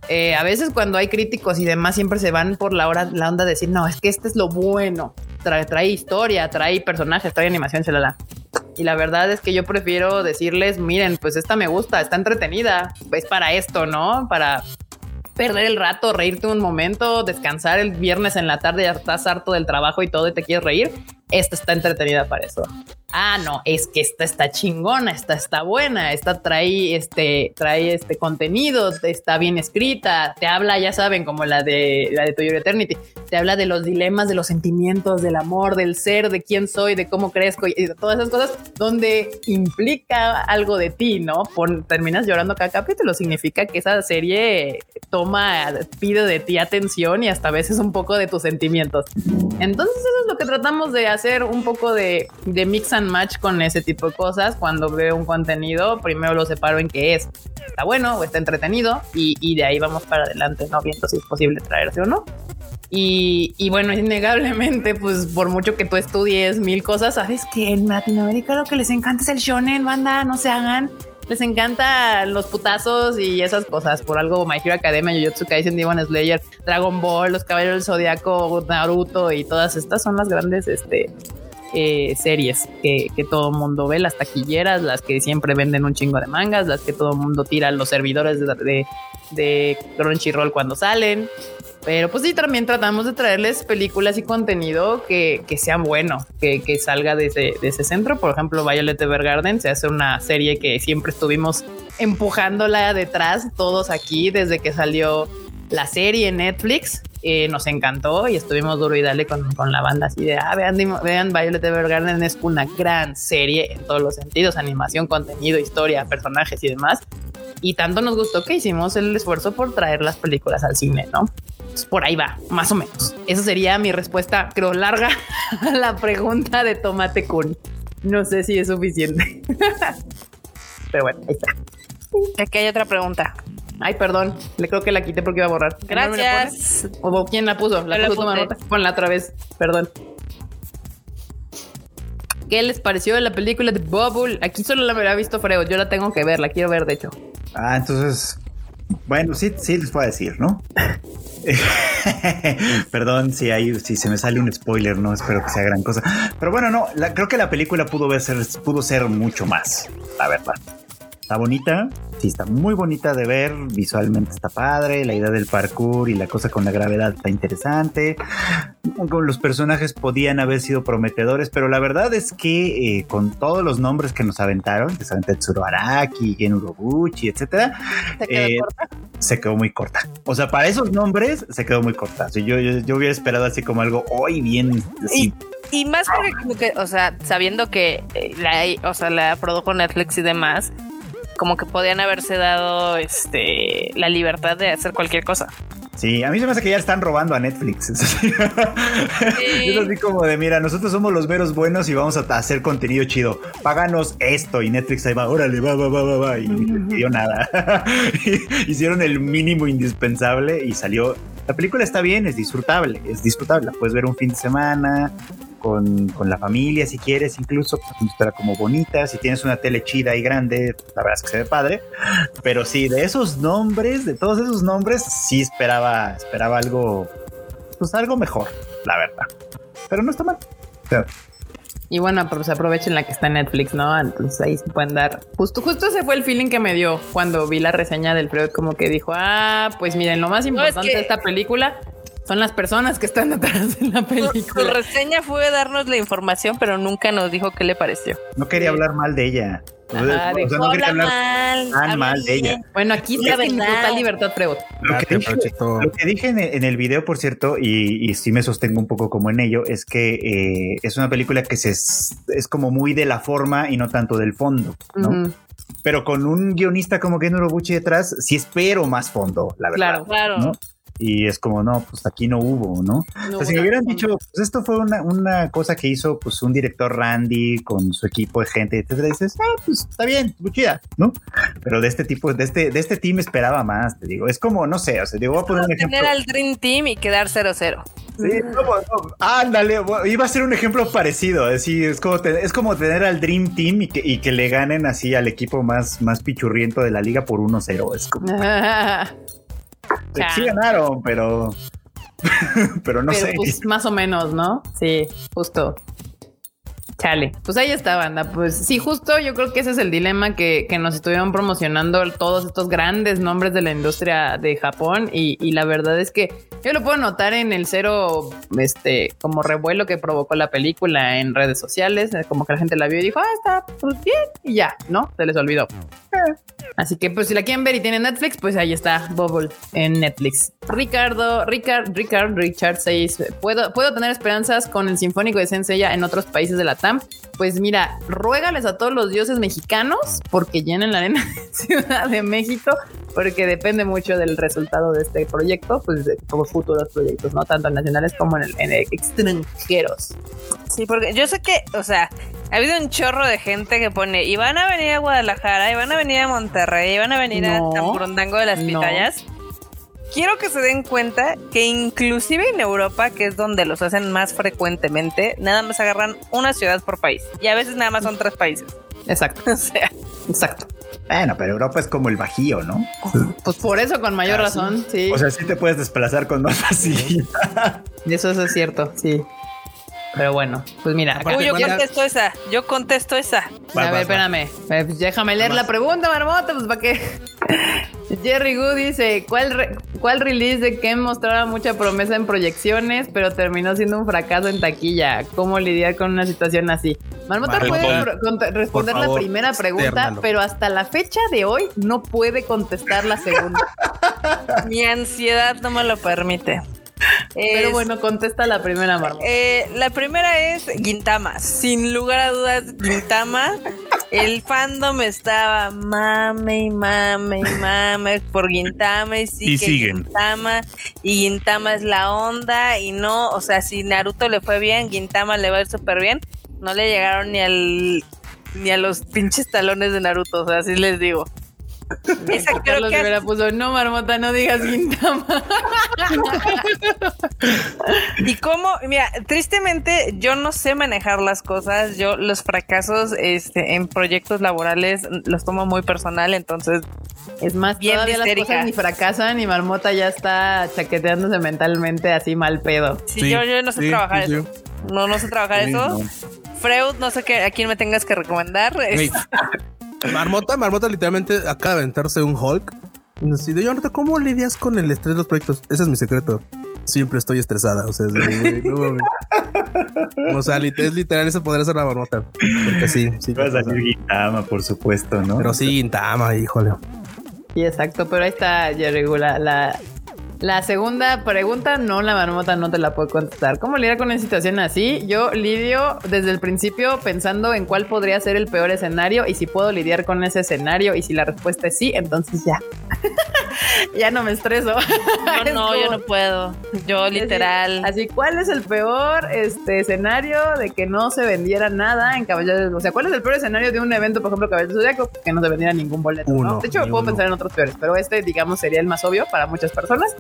eh, a veces cuando hay críticos y demás siempre se van por la hora, la onda de decir, no, es que este es lo bueno. Trae, trae historia, trae personajes, trae animación, chalala. Y la verdad es que yo prefiero decirles, miren, pues esta me gusta, está entretenida, es para esto, ¿no? Para perder el rato, reírte un momento, descansar el viernes en la tarde, ya estás harto del trabajo y todo y te quieres reír. Esta está entretenida para eso. Ah, no, es que esta está chingona, esta está buena, esta trae este, trae este contenido, está bien escrita, te habla, ya saben, como la de la de Eternity, te habla de los dilemas, de los sentimientos, del amor, del ser, de quién soy, de cómo crezco y de todas esas cosas, donde implica algo de ti, ¿no? Por, terminas llorando cada capítulo, significa que esa serie toma, pide de ti atención y hasta a veces un poco de tus sentimientos. Entonces eso es lo que tratamos de hacer, un poco de, de mix and match con ese tipo de cosas. Cuando veo un contenido, primero lo separo en que es, está bueno o está entretenido y, y de ahí vamos para adelante, ¿no? Viendo si es posible traerse o no. Y, y, bueno, innegablemente, pues por mucho que tú estudies mil cosas, sabes que en Latinoamérica lo que les encanta es el shonen, banda, no se hagan. Les encanta los putazos y esas cosas. Por algo, My Hero Academia, Jujutsu Kaisen, Demon Slayer, Dragon Ball, Los Caballeros del Zodiaco, Naruto y todas estas son las grandes este, eh, series que, que todo mundo ve, las taquilleras, las que siempre venden un chingo de mangas, las que todo mundo tira los servidores de, de, de Crunchyroll cuando salen. Pero pues sí, también tratamos de traerles películas y contenido que, que sean bueno, que, que salga de ese, de ese, centro. Por ejemplo, Violet Evergarden se hace una serie que siempre estuvimos empujándola detrás, todos aquí, desde que salió la serie en Netflix. Eh, nos encantó y estuvimos duro y dale con, con la banda así de, ah, vean, vean Violet Evergarden es una gran serie en todos los sentidos, animación, contenido, historia, personajes y demás. Y tanto nos gustó que hicimos el esfuerzo por traer las películas al cine, ¿no? Pues por ahí va, más o menos. Esa sería mi respuesta, creo, larga a la pregunta de Tomate Kun. No sé si es suficiente. Pero bueno, ahí está. Aquí hay otra pregunta. Ay, perdón. Le creo que la quité porque iba a borrar. ¿En dónde me la Gracias. ¿O quién la puso? La la puso marmota. Ponla otra vez. Perdón. ¿Qué les pareció de la película de Bubble? Aquí solo la había visto Freo. Yo la tengo que ver. La quiero ver, de hecho. Ah, entonces, bueno, sí, sí les puedo decir, ¿no? Perdón si hay, si se me sale un spoiler, no espero que sea gran cosa. Pero bueno, no, la- creo que la película pudo ser, pudo ser mucho más, la verdad. Está bonita, sí, está muy bonita de ver, visualmente está padre, la idea del parkour y la cosa con la gravedad está interesante. Los personajes podían haber sido prometedores, pero la verdad es que eh, con todos los nombres que nos aventaron, que son Tetsuro Araki, Gen Urobuchi, etcétera, ¿Te quedó eh, corta? Se quedó muy corta. O sea, para esos nombres se quedó muy corta. O yo, yo, yo hubiera esperado así como algo hoy bien. así. Y más porque o sea, sabiendo que eh, la, o sea, la produjo Netflix y demás, como que podían haberse dado este la libertad de hacer cualquier cosa. Sí, a mí se me hace que ya están robando a Netflix. Es así, Es así como de, mira, nosotros somos los veros buenos y vamos a hacer contenido chido. Páganos esto. Y Netflix ahí va, órale, va, va, va, va, va. Y no dio nada. Hicieron el mínimo indispensable y salió. La película está bien, es disfrutable, es disfrutable. La puedes ver un fin de semana con, con la familia si quieres, incluso estará como bonita. Si tienes una tele chida y grande, la verdad es que se ve padre. Pero sí, de esos nombres, de todos esos nombres, sí esperaba, esperaba algo, pues algo mejor, la verdad. Pero no está mal. O sea, Y bueno, pues aprovechen la que está en Netflix, ¿no? Entonces ahí se pueden dar. Justo, justo ese fue el feeling que me dio cuando vi la reseña del Freud, como que dijo, ah, pues miren, lo más importante que- de esta película son las personas que están detrás de la Su, su película. reseña fue darnos la información, pero nunca nos dijo qué le pareció. no quería hablar mal de ella. Ajá, o sea, no quería hablar mal. tan mal de ella. Bueno, aquí está verdad. total libertad. Lo Ah, que te dije, aprovechó. lo que dije en, en el video, por cierto, y, y sí me sostengo un poco como en ello, es que eh, es una película que se es, es como muy de la forma y no tanto del fondo, ¿no? Pero con un guionista como Ken Urobuchi detrás, sí espero más fondo, la verdad. Claro. Claro. ¿no? Y es como, no, pues aquí no hubo, ¿no? No, o sea, si me hubieran dicho, pues esto fue una, una cosa que hizo pues un director Randy con su equipo de gente, etcétera, dices, ah, pues está bien, muy chida, ¿no? Pero de este tipo, de este, de este team esperaba más, te digo. Es como, no sé, o sea, digo, voy a poner un ejemplo. Tener al Dream Team y quedar 0-0. Sí, no, no, ándale, iba a ser un ejemplo parecido, es decir, es como, te- es como tener al Dream Team y que, y que le ganen así al equipo más, más pichurriento de la liga por 1-0. Es como, sí ganaron, pero, pero no Pero sé. pues más o menos, ¿no? Sí, justo. Chale, pues ahí está, banda. Pues sí, justo yo creo que ese es el dilema que, que nos estuvieron promocionando todos estos grandes nombres de la industria de Japón. Y, y la verdad es que yo lo puedo notar en el cero, este, como revuelo que provocó la película en redes sociales. Como que la gente la vio y dijo, ah, está pues bien, y ya, ¿no? Se les olvidó. Así que pues si la quieren ver y tienen Netflix, pues ahí está Bubble en Netflix. Ricardo, Ricard, Ricard, Richard 6. ¿Puedo, ¿Puedo tener esperanzas con el Sinfónico de Senseiya en otros países de la TAM? Pues mira, ruégales a todos los dioses mexicanos porque llenen la arena de Ciudad de México, porque depende mucho del resultado de este proyecto, pues de, como futuros proyectos, no tanto nacionales como en, en el extranjeros. Sí, porque yo sé que, o sea, ha habido un chorro de gente que pone, y van a venir a Guadalajara, y van a venir a Monterrey, y van a venir No. a Tamburundango de las No. Pitayas. Quiero que se den cuenta que inclusive en Europa, que es donde los hacen más frecuentemente, nada más agarran una ciudad por país. Y a veces nada más son tres países. Exacto, O sea, exacto. Bueno, pero Europa es como el Bajío, ¿no? Pues por eso, con mayor Ah, sí. razón, sí. O sea, sí te puedes desplazar con más facilidad. Eso, eso es cierto, sí. Pero bueno, pues mira, Aparte, Uy, yo contesto esa, yo contesto esa. a ver, va, espérame. Eh, pues déjame leer la pregunta, Marmota, pues para qué. Jerry Good dice: ¿cuál, re- ¿Cuál release de Ken mostraba mucha promesa en proyecciones, pero terminó siendo un fracaso en taquilla? ¿Cómo lidiar con una situación así? Marmota puede responder la primera pregunta, externalo. pero hasta la fecha de hoy no puede contestar la segunda. Mi ansiedad no me lo permite. Pero bueno, contesta la primera, Marmota. Eh, la primera es Gintama. Sin lugar a dudas, Gintama. El fandom estaba mame y mame y mame por Gintama y sí Y que siguen. Gintama y Gintama es la onda y no, o sea, si Naruto le fue bien, Gintama le va a ir súper bien. No le llegaron ni al ni a los pinches talones de Naruto, o sea, así les digo. Exacto, pero Carlos ¿qué Rivera puso, no, Marmota, no digas Gintama. Y cómo, mira, tristemente yo no sé manejar las cosas, yo los fracasos este, en proyectos laborales los tomo muy personal, entonces Es más, Bien todavía las histérica. cosas ni fracasan y Marmota ya está chaqueteándose mentalmente así mal pedo. sí, Sí, yo, yo no sé sí, trabajar sí, eso. No, no sé trabajar Sí, eso. no. Freud, no sé qué, a quién me tengas que recomendar. Marmota, Marmota literalmente acaba de aventarse un Hulk. Y nos dice, Jonathan, ¿cómo lidias con el estrés de los proyectos? Ese es mi secreto. Siempre estoy estresada. O sea, es de, no. O sea, es literal, eso podría ser la marmota. Porque sí, sí. Va a salir Gintama, por supuesto, ¿no? Pero sí, Intama, híjole. Sí, exacto, pero ahí está, Jerry, la, la, la segunda pregunta, no, la marmota no te la puedo contestar. ¿Cómo lidiar con una situación así? Yo lidio desde el principio pensando en cuál podría ser el peor escenario y si puedo lidiar con ese escenario y si la respuesta es sí, entonces ya. ya no me estreso. no, Es no, yo no puedo. Yo literal. Así, ¿cuál es el peor este escenario de que no se vendiera nada en Caballeros? O sea, ¿cuál es el peor escenario de un evento, por ejemplo, Caballeros Zodiaco? Que no se vendiera ningún boleto. De hecho, puedo uno. pensar en otros peores, pero este, digamos, sería el más obvio para muchas personas.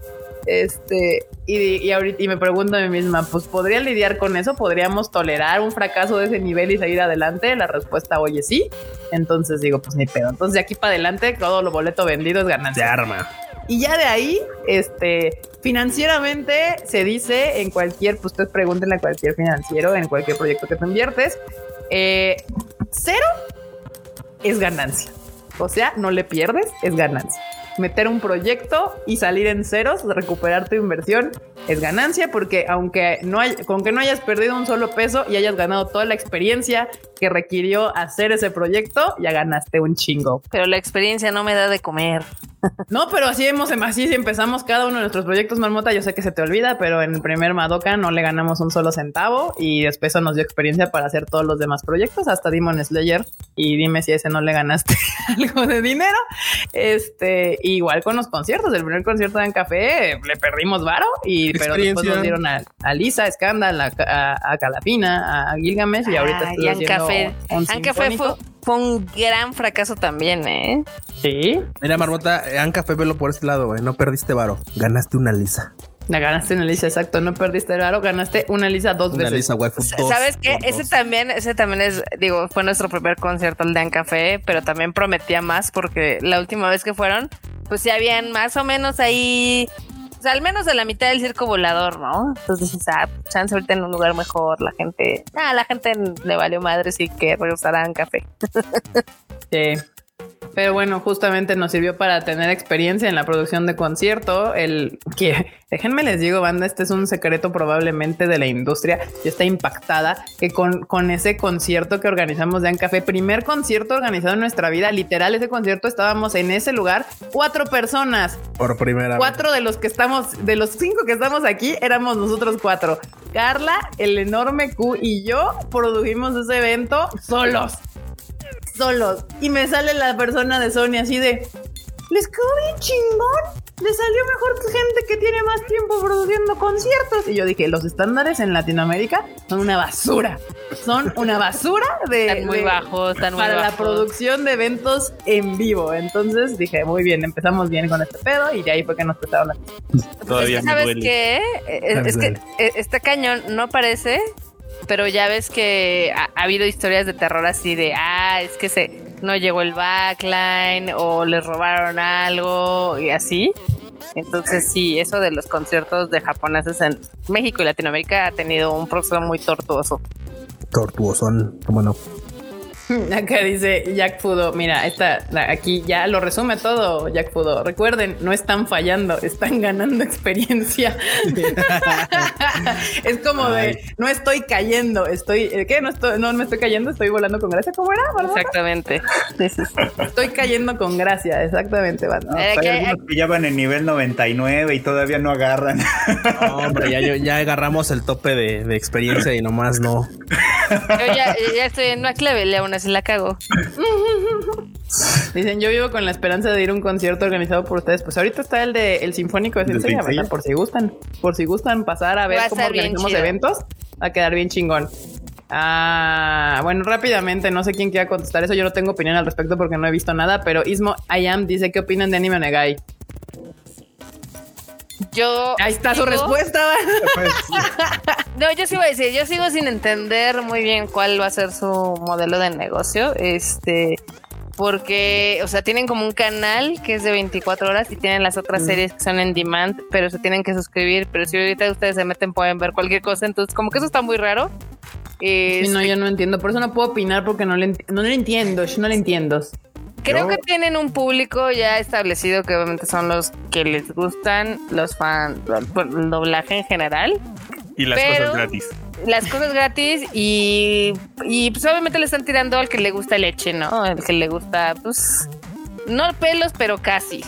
Este, y, y ahorita y me pregunto a mí misma, pues ¿podría lidiar con eso? ¿Podríamos tolerar un fracaso de ese nivel y seguir adelante? La respuesta, oye, sí. Entonces digo, pues ni pedo. Entonces de aquí para adelante, todo lo boleto vendido es Se ganancia. arma. Y ya de ahí, este, financieramente se dice en cualquier, pues ustedes pregúntenle a cualquier financiero, en cualquier proyecto que te inviertes, eh, cero es ganancia. O sea, no le pierdes, es ganancia. Meter un proyecto y salir en ceros, recuperar tu inversión, es ganancia porque aunque no hay, con que no hayas perdido un solo peso y hayas ganado toda la experiencia que requirió hacer ese proyecto, ya ganaste un chingo. Pero la experiencia no me da de comer. No, pero así hemos, así empezamos cada uno de nuestros proyectos, Marmota. Yo sé que se te olvida, pero en el primer Madoka no le ganamos un solo centavo y después eso nos dio experiencia para hacer todos los demás proyectos, hasta Demon Slayer. Y dime si a ese no le ganaste algo de dinero. Este, igual con los conciertos. El primer concierto en café le perdimos varo y pero después nos dieron a, a Lisa, a Scandal, a, a, a Calafina, a Gilgamesh y ahorita Ah, estoy y haciendo Ancafé. un fue. Fue un gran fracaso también, ¿eh? Sí, Mira, Marmota, Anca Fe, velo por este lado, güey. No perdiste varo. Ganaste una lisa. la ganaste una Lisa, exacto. No perdiste el varo, ganaste una Lisa dos Una veces. lisa, waifu. dos ¿Sabes qué? Ese dos. también, ese también es, digo, fue nuestro primer concierto, el de Ancafé, pero también prometía más porque la última vez que fueron, pues ya habían más o menos ahí, al menos de la mitad del circo volador, ¿no? Entonces dices, ah, chance ahorita en un lugar mejor, la gente, ah, la gente le valió madre sí que regresará a Ancafé. Sí. Pero bueno, justamente nos sirvió para tener experiencia en la producción de concierto. El que, déjenme les digo, banda, este es un secreto probablemente de la industria. Yo está impactada que con, con ese concierto que organizamos de Ancafé, primer concierto organizado en nuestra vida, literal, ese concierto estábamos en ese lugar, cuatro personas. Por primera vez. Cuatro de los que estamos, de los cinco que estamos aquí, éramos nosotros cuatro. Carla, el enorme Q y yo produjimos ese evento solos. Solos. Y me sale la persona de Sony así de. Les quedó bien chingón. Le salió mejor que gente que tiene más tiempo produciendo conciertos. Y yo dije, los estándares en Latinoamérica son una basura. Son una basura de. Están muy de- bajos, están muy para la producción de eventos en vivo. Entonces dije, muy bien, empezamos bien con este pedo y de ahí fue que nos prestaron la... Todavía Es que, me ¿Sabes duele. qué? Es, es que este cañón no parece, pero ya ves que ha, ha habido historias de terror así de, ah, es que se no llegó el backline o les robaron algo y así. Entonces sí, eso de los conciertos de japoneses en México y Latinoamérica ha tenido un proceso muy tortuoso. Tortuosón. ¿Cómo no? Acá dice Jack Fudo, mira, esta, aquí ya lo resume todo, Jack Fudo. Recuerden, no están fallando, están ganando experiencia. es como de, no estoy cayendo, estoy, ¿eh, ¿qué? No, estoy, no me estoy cayendo, estoy volando con gracia. ¿Cómo era? Bárbara? Exactamente. Estoy cayendo con gracia, exactamente, banda. No, Eh, hay que- algunos que ya van en nivel 99 y todavía no agarran. No, hombre, ya, ya agarramos el tope de, de experiencia y nomás no. Yo ya, ya estoy en una clave, así la cago. Dicen, yo vivo con la esperanza de ir a un concierto organizado por ustedes. Pues ahorita está el de el Sinfónico de. Por si gustan, por si gustan pasar a ver a cómo organizamos eventos, va a quedar bien chingón. Ah, bueno, rápidamente, no sé quién quiera contestar eso. Yo no tengo opinión al respecto porque no he visto nada, pero Ismo I am dice qué opinan de Anime Negai. Yo. Ahí está su sigo- respuesta. Pues, No, yo sí voy a decir, yo sigo sin entender muy bien cuál va a ser su modelo de negocio. Este. Porque, o sea, tienen como un canal que es de 24 horas y tienen las otras series que son en demand, pero se tienen que suscribir. Pero si ahorita ustedes se meten, pueden ver cualquier cosa. Entonces, como que eso está muy raro. Sí, no, Este, yo no entiendo. Por eso no puedo opinar porque no le, no le entiendo. yo No le entiendo. Creo Yo- que tienen un público ya establecido que obviamente son los que les gustan los fans, el doblaje en general. Y las cosas gratis. las cosas gratis y, y pues obviamente le están tirando al que le gusta leche, ¿no? El que le gusta, pues, no pelos, pero casi.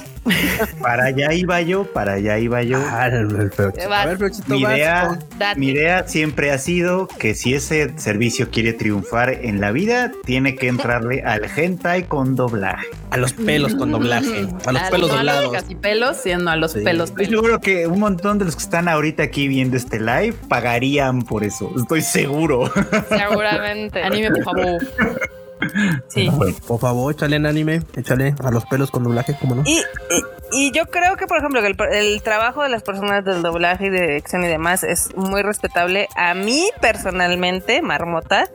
para allá iba yo, para allá iba yo. Ah, el. A ver, Mi vas idea, mi siempre ha sido que si ese servicio quiere triunfar en la vida, tiene que entrarle al hentai con doblaje. a los pelos con doblaje. A los Ah, pelos no a los doblados. casi pelos, siendo a los Sí. pelos. Estoy seguro que un montón de los que están ahorita aquí viendo este live pagarían por eso. Estoy seguro. Seguramente. Anime, por favor. Sí. Por favor, échale en anime, échale a los pelos con doblaje, ¿cómo no? Y, y, y yo creo que, por ejemplo, que el, el trabajo de las personas del doblaje y de dirección y demás es muy respetable. A mí, personalmente, Marmota,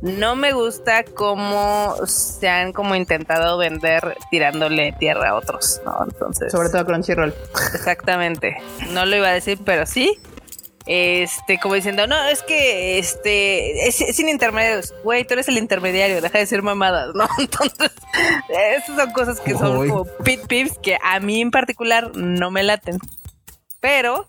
no me gusta cómo se han como intentado vender tirándole tierra a otros, ¿no? Entonces... Sobre todo Crunchyroll. Exactamente. No lo iba a decir, pero sí. Este, como diciendo, no, es que este es, es sin intermediarios. Güey, tú eres el intermediario, deja de ser mamadas, ¿no? Entonces, esas son cosas que son Uy. como pit pips que a mí en particular no me laten. Pero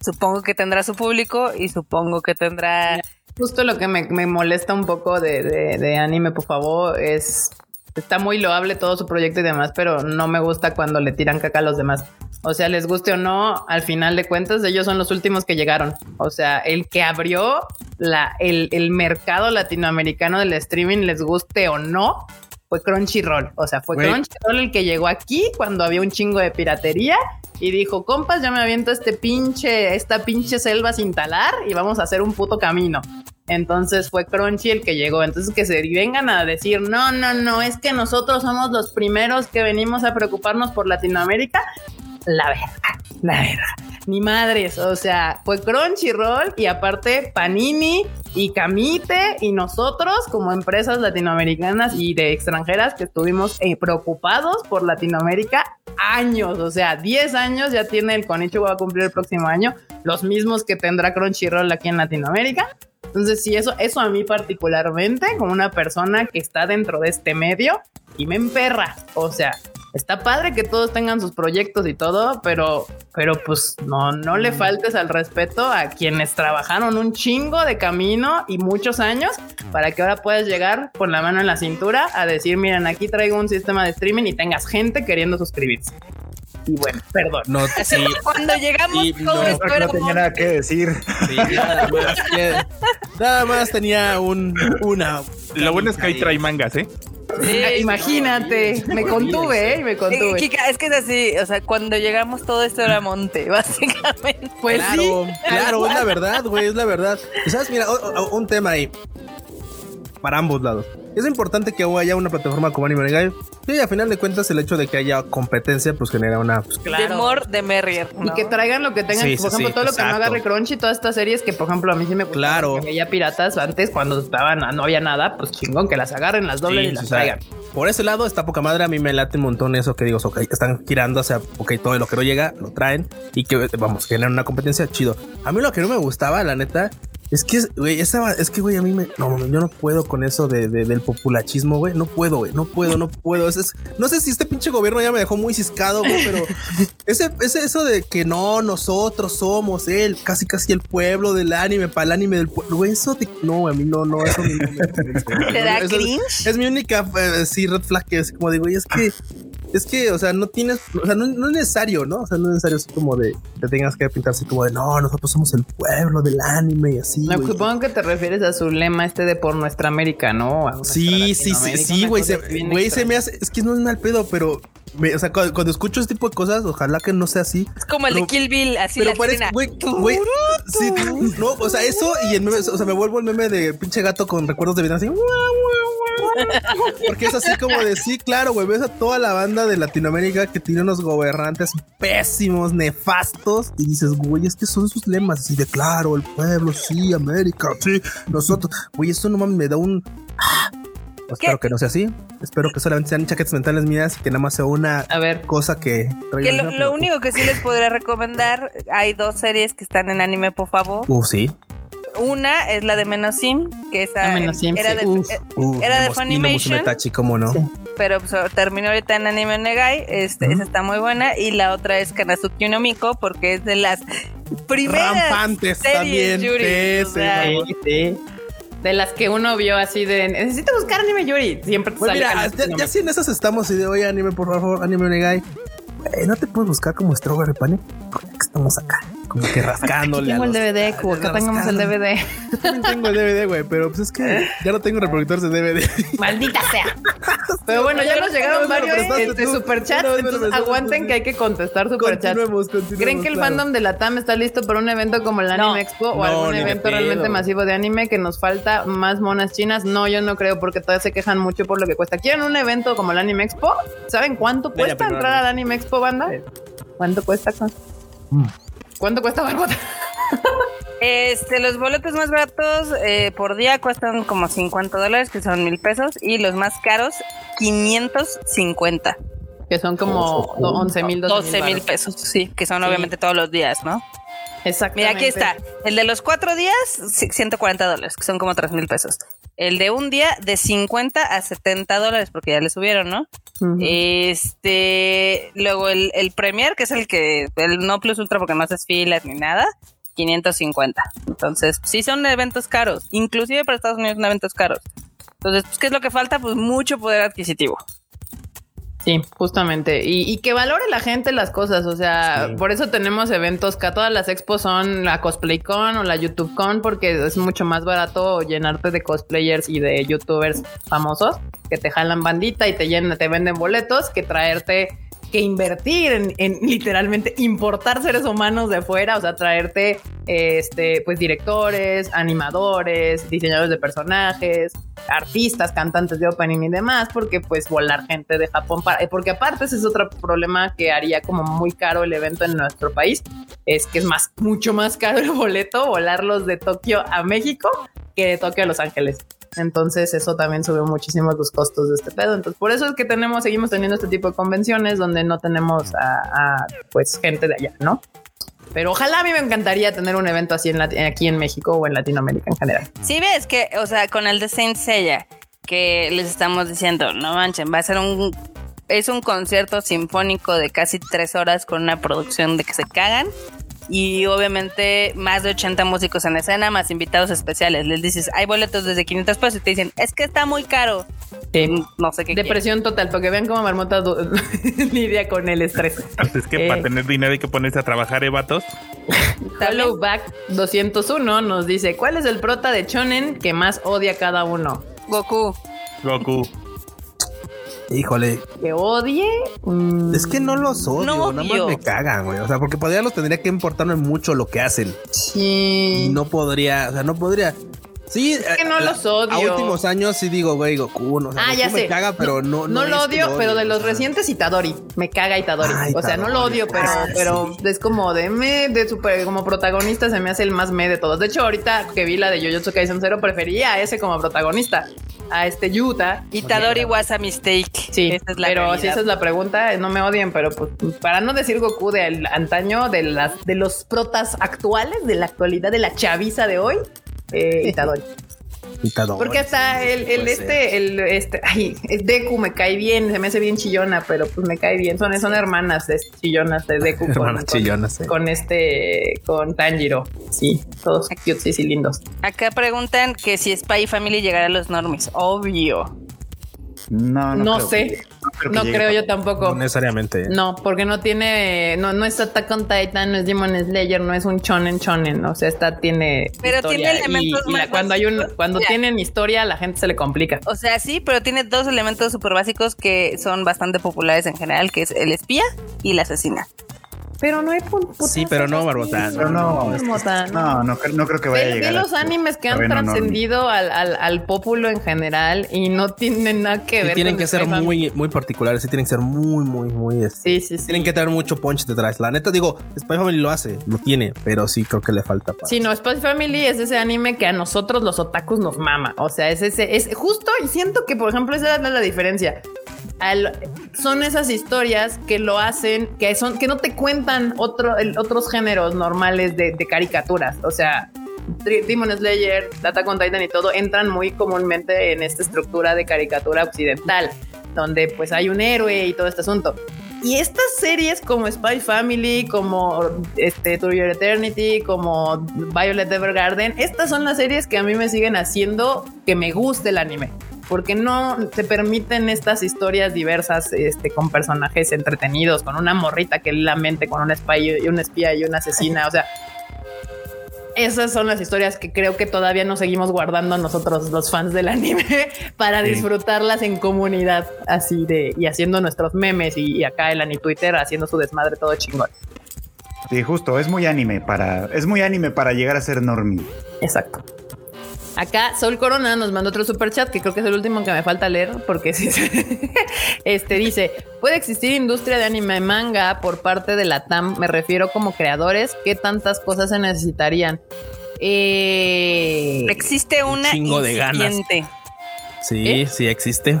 supongo que tendrá su público y supongo que tendrá. Justo lo que me, me molesta un poco de, de- de anime, por favor, es. Está muy loable todo su proyecto y demás, pero no me gusta cuando le tiran caca a los demás. O sea, les guste o no, al final de cuentas, ellos son los últimos que llegaron. O sea, el que abrió la, el, el mercado latinoamericano del streaming, les guste o no, fue Crunchyroll. O sea, fue. Crunchyroll el que llegó aquí cuando había un chingo de piratería y dijo, compas, ya me aviento este pinche, esta pinche selva sin talar y vamos a hacer un puto camino. Entonces fue Crunchy el que llegó. Entonces que se vengan a decir, no, no, no, es que nosotros somos los primeros que venimos a preocuparnos por Latinoamérica. La verga, la verga. Ni madres, o sea, fue Crunchyroll y aparte Panini y Camite y nosotros como empresas latinoamericanas y de extranjeras que estuvimos eh, preocupados por Latinoamérica años, o sea, 10 años ya tiene el Conicho va a cumplir el próximo año, los mismos que tendrá Crunchyroll aquí en Latinoamérica. Entonces, sí, eso, eso a mí particularmente, como una persona que está dentro de este medio, y me emperra. O sea, está padre que todos tengan sus proyectos y todo, pero, pero pues no, no le faltes al respeto a quienes trabajaron un chingo de camino y muchos años para que ahora puedas llegar con la mano en la cintura a decir, miren, aquí traigo un sistema de streaming y tengas gente queriendo suscribirse. Y bueno, perdón. No, sí, Cuando llegamos, Sí, todo no, esto era como- nada que decir. sí, nada más. que- nada más tenía un, una. Lo bueno es que ahí trae mangas, ¿eh? Sí, Ah, Imagínate, me contuve, ¿eh? Me Eh, contuve. Kika, es que es así, o sea, cuando llegamos todo esto era monte, básicamente. Pues claro, sí. claro, es la verdad, güey, es la verdad. Y sabes, mira, un tema ahí. Para ambos lados. Es importante que haya una plataforma como Anime Guy. Sí, a final de cuentas, el hecho de que haya competencia, pues genera una. pues, De more, de merrier. Y que traigan lo que tengan, Sí, por sí, ejemplo, sí, todo lo que no agarre Crunchy, todas estas series que, por ejemplo, a mí sí me gustaban, Claro. que veía piratas antes cuando estaban, no había nada, pues chingón, que las agarren, las doblen Sí, y las traigan. por ese lado está poca madre. A mí me late un montón eso que digo, ok, están girando hacia, ok, todo lo que no llega lo traen y que vamos, generan una competencia chido. A mí lo que no me gustaba, la neta, es que, güey, esa, es que, güey, a mí me, no, yo no puedo con eso de, de- del populachismo, güey, no puedo, güey, no puedo, no puedo. Es- es- no sé si este pinche gobierno ya me dejó muy ciscado, güey, pero ese, ese, eso de que no, nosotros somos él, casi, casi el pueblo del anime, para el anime del pueblo, güey, eso, de- no, a mí no, no, eso no me convence, güey. ¿Te da Eso- cringe? es mi única, eh, sí, red flag que es como digo, y es que, es que, o sea, no tienes, o sea, no, no es necesario, ¿no? O sea, no es necesario así como de, te tengas que pintar así como de, no, nosotros somos el pueblo del anime y así. No, güey. supongo que te refieres a su lema este de por nuestra América, ¿no? Sí, sí, sí, sí, güey, se, güey, se me hace, es que no es mal pedo, pero me- o sea, cuando, cuando escucho este tipo de cosas, ojalá que no sea así. Es como el de Kill Bill, así Pero la parece, escena. güey, güey, sí, no, o sea, eso y el meme, o sea, me vuelvo el meme de pinche gato con recuerdos de vida así. "Guau, guau, guau". Porque es así como de sí, claro, güey, ves a toda la banda de Latinoamérica que tiene unos gobernantes pésimos, nefastos, y dices, güey, es que son sus lemas, así de claro, el pueblo, sí, América, sí, nosotros, güey, esto no mames, me da un. Espero que no sea así. Espero que solamente sean chaquetas mentales mías y que nada más sea una A ver, cosa que. lo, único que sí les podría recomendar, hay dos series que están en anime, por favor. Uh, sí. Una es la de Menosim, que esa Ah, Menosim, era sí. de, Uf. eh, Uh, Era de Funimation. Ino Musume Tachi, cómo no. Sí. pero pues, terminó ahorita en Anime Negai, este, esa está muy buena, y la otra es Kanazuki no Miko, porque es de las primeras Rampantes series también. Yuri, Sí, o sí, sea, vamos. sí, sí. De las que uno vio así de necesito buscar anime Yuri. Siempre te Pues sale mira, Kanazuki ya, ya si en esas estamos y de oye, anime, por favor, anime Negai. Eh, no te puedes buscar como Strawberry Panic. Que estamos acá, como que rascándole. Tengo a el DVD, como acá tengamos el DVD. Yo también tengo el DVD, güey, pero pues es que ya no tengo reproductores de DVD. Maldita sea. Pero bueno, ya nos llegaron varios este, superchats, entonces aguanten que hay que contestar superchats. ¿Creen que el fandom de la TAM está listo para un evento como el Anime. Expo o algún evento realmente masivo de anime que nos falta más monas chinas? No, yo no creo porque todavía se quejan mucho por lo que cuesta. ¿Quieren un evento como el Anime Expo? ¿Saben cuánto cuesta entrar al Anime Expo, banda? ¿Cuánto cuesta? Mm. ¿Cuánto cuesta, Barbota? Este, los boletos más baratos eh, por día cuestan como 50 dólares, que son mil pesos, y los más caros, 550. Que son como 11 mil, 12 mil pesos, sí, que son Sí. obviamente todos los días, ¿no? Mira, Exactamente. aquí está. El de los cuatro días, sí, 140 dólares, que son como 3 mil pesos. El de un día, de 50 a 70 dólares, porque ya le subieron, ¿no? Este, luego el, el Premier, que es el que, el no plus ultra porque no haces filas ni nada, 550. Entonces, sí son eventos caros, inclusive para Estados Unidos son eventos caros. Entonces, pues, ¿qué es lo que falta? Pues mucho poder adquisitivo. Sí, justamente. Y, y que valore la gente las cosas. O sea, Sí. por eso tenemos eventos que todas las expos son la CosplayCon o la YouTubeCon, porque es mucho más barato llenarte de cosplayers y de YouTubers famosos que te jalan bandita y te llenan, te venden boletos que traerte que invertir en, en literalmente importar seres humanos de fuera, o sea, traerte este, pues directores, animadores, diseñadores de personajes, artistas, cantantes de opening y demás, porque pues volar gente de Japón para, porque aparte ese es otro problema que haría como muy caro el evento en nuestro país, es que es más, mucho más caro el boleto volarlos de Tokio a México que de Tokio a Los Ángeles. Entonces eso también sube muchísimo los costos de este pedo. Entonces por eso es que tenemos, seguimos teniendo este tipo de convenciones donde no tenemos a, pues gente de allá, ¿no? Pero ojalá a mí me encantaría tener un evento así en aquí en México o en Latinoamérica en general. Sí ves que, o sea, con el de Saint Seiya, que les estamos diciendo, no manchen, va a ser un... Es un concierto sinfónico de casi tres horas con una producción de que se cagan. Y obviamente más de 80 músicos en escena, más invitados especiales. Les dices, hay boletos desde 500 pesos y te dicen, es que está muy caro. Sí. No sé qué. Depresión total, porque vean cómo Marmota lidia con el estrés. Pues es que Eh. para tener dinero hay que ponerse a trabajar, ¿eh, vatos? También- Hollowback 201 nos dice, ¿cuál es el prota de Chonen que más odia a cada uno? Goku. Goku. Híjole, ¿Que odie? Mm, es que no los odio, No nada más me cagan, güey. O sea, porque podría los tendría que importarme mucho lo que hacen. Sí. Y no podría, o sea, no podría. Sí, Es que no a- los odio. A últimos años sí digo, güey, Goku, no, o sea, Ah, ya Goku sé. me caga, pero no. No, lo odio, pero de los recientes Itadori. Me caga Itadori. Ah, o sea, no lo odio, pero, Ah, pero es como de me, de super, como protagonista se me hace el más me de todos. De hecho, ahorita que vi la de Jujutsu Kaisen Zero, prefería a ese como protagonista, a este Yuta. Itadori was a mistake. Sí, Esa es la pero realidad. si esa es la pregunta, no me odien, pero pues para no decir Goku del antaño, de las de los protas actuales, de la actualidad, de la chaviza de hoy, eh, Itadori. Porque hasta el, el este, el este, ay, es Deku me cae bien, se me hace bien chillona, pero pues me cae bien. Son, son hermanas de- chillonas de Deku con, Hermanas con- chillonas, sí. con este, con Tanjiro. Sí, todos cutes y lindos. Acá preguntan que si Spy Family llegará a los normies. Obvio. No, no, No creo sé. que- no creo No yo tampoco. No necesariamente. No, porque no tiene, no, no es Attack on Titan, no es Demon Slayer, no es un shonen shonen, o sea, esta tiene Pero historia tiene elementos y, y la- más cuando hay un, cuando Mira. tienen historia, la gente se le complica. O sea, sí, pero tiene dos elementos súper básicos que son bastante populares en general, que es el espía y la asesina. Pero no hay pu- putas Sí, pero no, Barbota, Pero no, no, no, no creo que vaya a llegar. los animes que han trascendido al, al, al pópulo en general y no tienen nada que Sí, ver tienen con que ser muy, muy particulares, sí tienen que ser muy, muy, muy. este, Sí, sí, sí. Tienen que tener mucho punch detrás. La neta, digo, Spy Family lo hace, lo tiene, pero sí creo que le falta. Sí, no, Spy Family es ese anime que a nosotros los otakus nos mama. O sea, es ese, es justo y siento que, por ejemplo, esa es la diferencia. Al- son esas historias que lo hacen, que son, que no te cuentan otro, el- otros géneros normales de, de caricaturas. O sea, Demon Slayer, Attack on Titan y todo entran muy comúnmente en esta estructura de caricatura occidental, donde pues hay un héroe y todo este asunto. Y estas series como Spy Family, como este To Your Eternity, como Violet Evergarden, estas son las series que a mí me siguen haciendo que me guste el anime. Porque no te permiten estas historias diversas, este, con personajes entretenidos, con una morrita que lee la mente, con un spy y un espía y una asesina. O sea, esas son las historias que creo que todavía nos seguimos guardando nosotros los fans del anime para Sí. disfrutarlas en comunidad así de y haciendo nuestros memes y, y acá el Ani Twitter haciendo su desmadre todo chingón. Sí, justo, es muy anime para, es muy anime para llegar a ser normie. Exacto. Acá Sol Corona nos mandó otro super chat que creo que es el último que me falta leer porque sí, este dice puede existir industria de anime y manga por parte de la TAM me refiero como creadores qué tantas cosas se necesitarían Eh, Existe una chingo de ganas. Sí, ¿Eh? sí existe.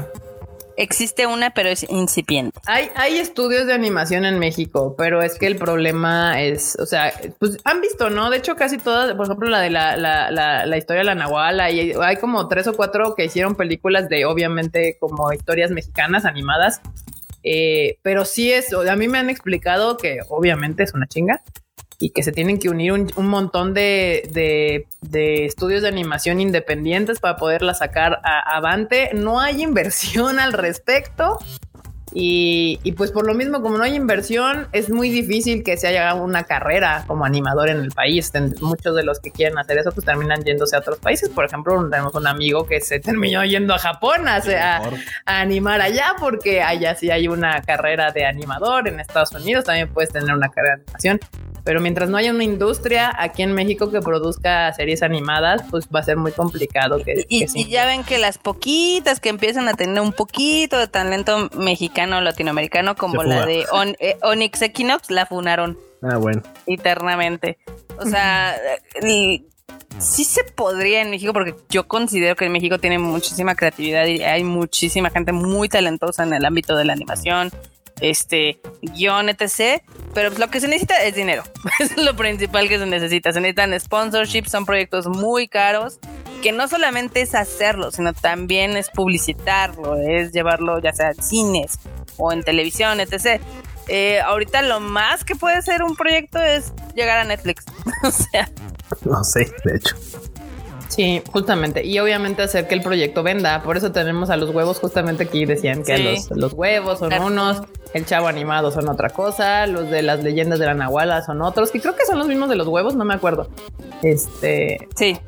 Existe una, pero es incipiente. Hay, hay estudios de animación en México, pero es que el problema es, o sea, pues han visto, ¿no? De hecho, casi todas, por ejemplo, la de la, la, la, la historia de la Nahual, hay, hay como tres o cuatro que hicieron películas de, obviamente, como historias mexicanas animadas. Eh, pero sí es, a mí me han explicado que obviamente es una chinga y que se tienen que unir un, un montón de, de- de estudios de animación independientes para poderla sacar a- avante. No hay inversión al respecto. Y, y pues por lo mismo, como no hay inversión, es muy difícil que se haya una carrera como animador en el país. Muchos de los que quieren hacer eso, pues terminan yéndose a otros países. Por ejemplo, tenemos un amigo que se terminó yendo a Japón a, a animar allá, porque allá sí hay una carrera de animador. En Estados Unidos también puedes tener una carrera de animación. Pero mientras no haya una industria aquí en México que produzca series animadas, pues va a ser muy complicado que, Y, que y ya ven que las poquitas que empiezan a tener un poquito de talento mexicano o latinoamericano, como la de On- eh, Onyx Equinox, la funaron Ah, bueno. eternamente. O sea, sí se podría en México, porque yo considero que en México tiene muchísima creatividad y hay muchísima gente muy talentosa en el ámbito de la animación, este, guion, etc. Pero pues, lo que se necesita es dinero. es lo principal que se necesita. Se necesitan sponsorships, son proyectos muy caros que no solamente es hacerlo, sino también es publicitarlo, es llevarlo ya sea en cines o en televisión, etc. Eh, ahorita lo más que puede ser un proyecto es llegar a Netflix. o sea, No sé, de hecho. Sí, justamente. Y obviamente hacer que el proyecto venda. Por eso tenemos a los huevos, justamente aquí decían que Sí. los, los huevos son Claro. unos, el chavo animado son otra cosa, los de las leyendas de la Nahuala son otros, que creo que son los mismos de los huevos, no me acuerdo. Este, sí.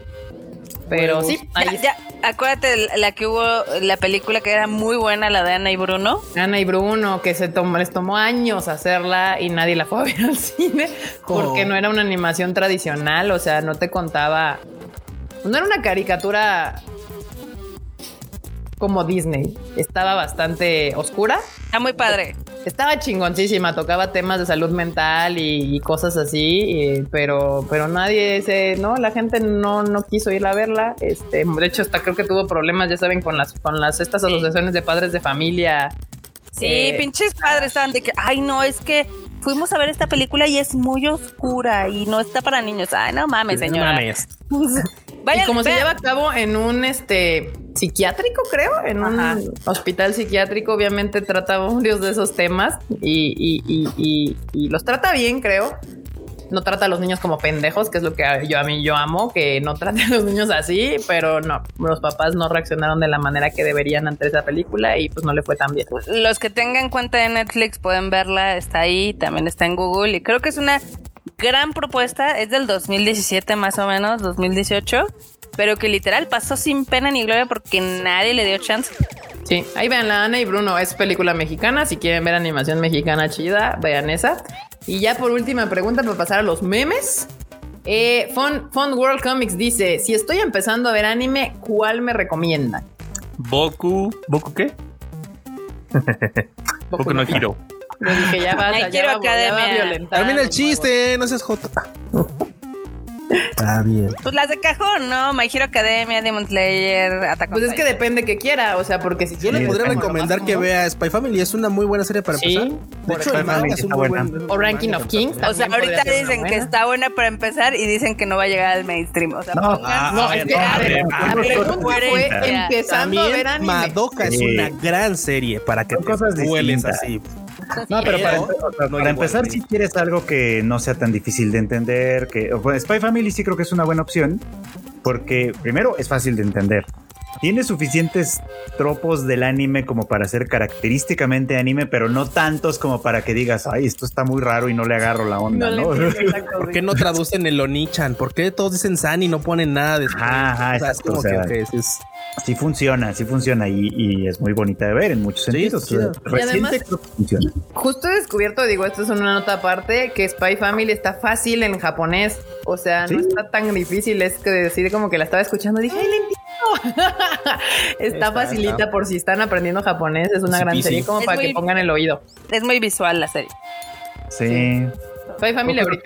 pero Huevos. sí, ahí Ya, ya, acuérdate la que hubo, la película que era muy buena, la de Ana y Bruno. Ana y Bruno, que se tomó, les tomó años hacerla y nadie la fue a ver al cine porque Oh. no era una animación tradicional, o sea, no te contaba, no era una caricatura como Disney, estaba bastante oscura, Está muy padre. estaba chingoncísima, tocaba temas de salud mental y, y cosas así, y- pero, pero nadie se, no, la gente no, no quiso ir a verla, este, de hecho hasta creo que tuvo problemas, ya saben, con las, con las estas asociaciones de padres de familia. Sí, Eh, pinches padres estaban de que, ay, no, es que fuimos a ver esta película y es muy oscura y no está para niños. Ay, no mames, No señora. mames. Vayan, y como se lleva a cabo en un este psiquiátrico, creo, en un hospital psiquiátrico, obviamente trata varios de esos temas y, y- y- y- y los trata bien, creo. No trata a los niños como pendejos, que es lo que yo a mí yo amo, que no trate a los niños así, pero no, los papás no reaccionaron de la manera que deberían ante esa película y pues no le fue tan bien. Los que tengan cuenta de Netflix pueden verla, está ahí, también está en Google y creo que es una gran propuesta, es del 2017 más o menos, 2018, pero que literal pasó sin pena ni gloria porque nadie le dio chance. Sí, ahí vean la Ana y Bruno, es película mexicana, si quieren ver animación mexicana chida, vean esa. Y ya por última pregunta para pasar a los memes. Eh, Fun, Fun World Comics dice, si estoy empezando a ver anime, ¿cuál me recomiendan? Boku. ¿Boku qué? Boku no Hiro. Lo dije, ya vas, ya va, ya va a Academia. violentar. También el chiste, no seas jota. Está bien. Pues las de cajón, ¿no? My Hero Academia, Demon Slayer, Attack on Pues es que depende que quiera, o sea, porque si Yo le podría recomendar más que vea Spy Family, es una muy buena serie para Sí, empezar. De por hecho, Spy el manga Family es un muy buena. buen. O Ranking of Kings. O sea, ahorita dicen que está buena para empezar y dicen que no va a llegar al mainstream. O sea, No, ah, No, es que a ver, la pregunta fue empezando a ver anime. Madoka es Sí. una gran serie para que te así. No, pero para, empezar, si quieres algo que no sea tan difícil de entender, que bueno, Spy Family sí creo que es una buena opción, porque primero es fácil de entender. Tiene suficientes tropos del anime como para ser característicamente anime, pero no tantos como para que digas, ay, esto está muy raro y no le agarro la onda, No ¿Por sí. qué no traducen el Onichan? ¿Por qué todos dicen San y no ponen nada después? Ajá, ajá, o sea, es como o sea, que, sí es- Sí funciona, sí funciona y, y es muy bonita de ver en muchos Sí, sentidos. chido. Reciente además- creo que funciona. Justo he descubierto, digo, esto es una nota aparte, que Spy Family está fácil en japonés. O sea, no Sí. está tan difícil. Es que decir como que la estaba escuchando y dije, ¡ay, le entiendo! está Está, facilita está. por si están aprendiendo japonés. Es una gran serie como Es para muy- que pongan el oído. es muy visual la serie. Sí.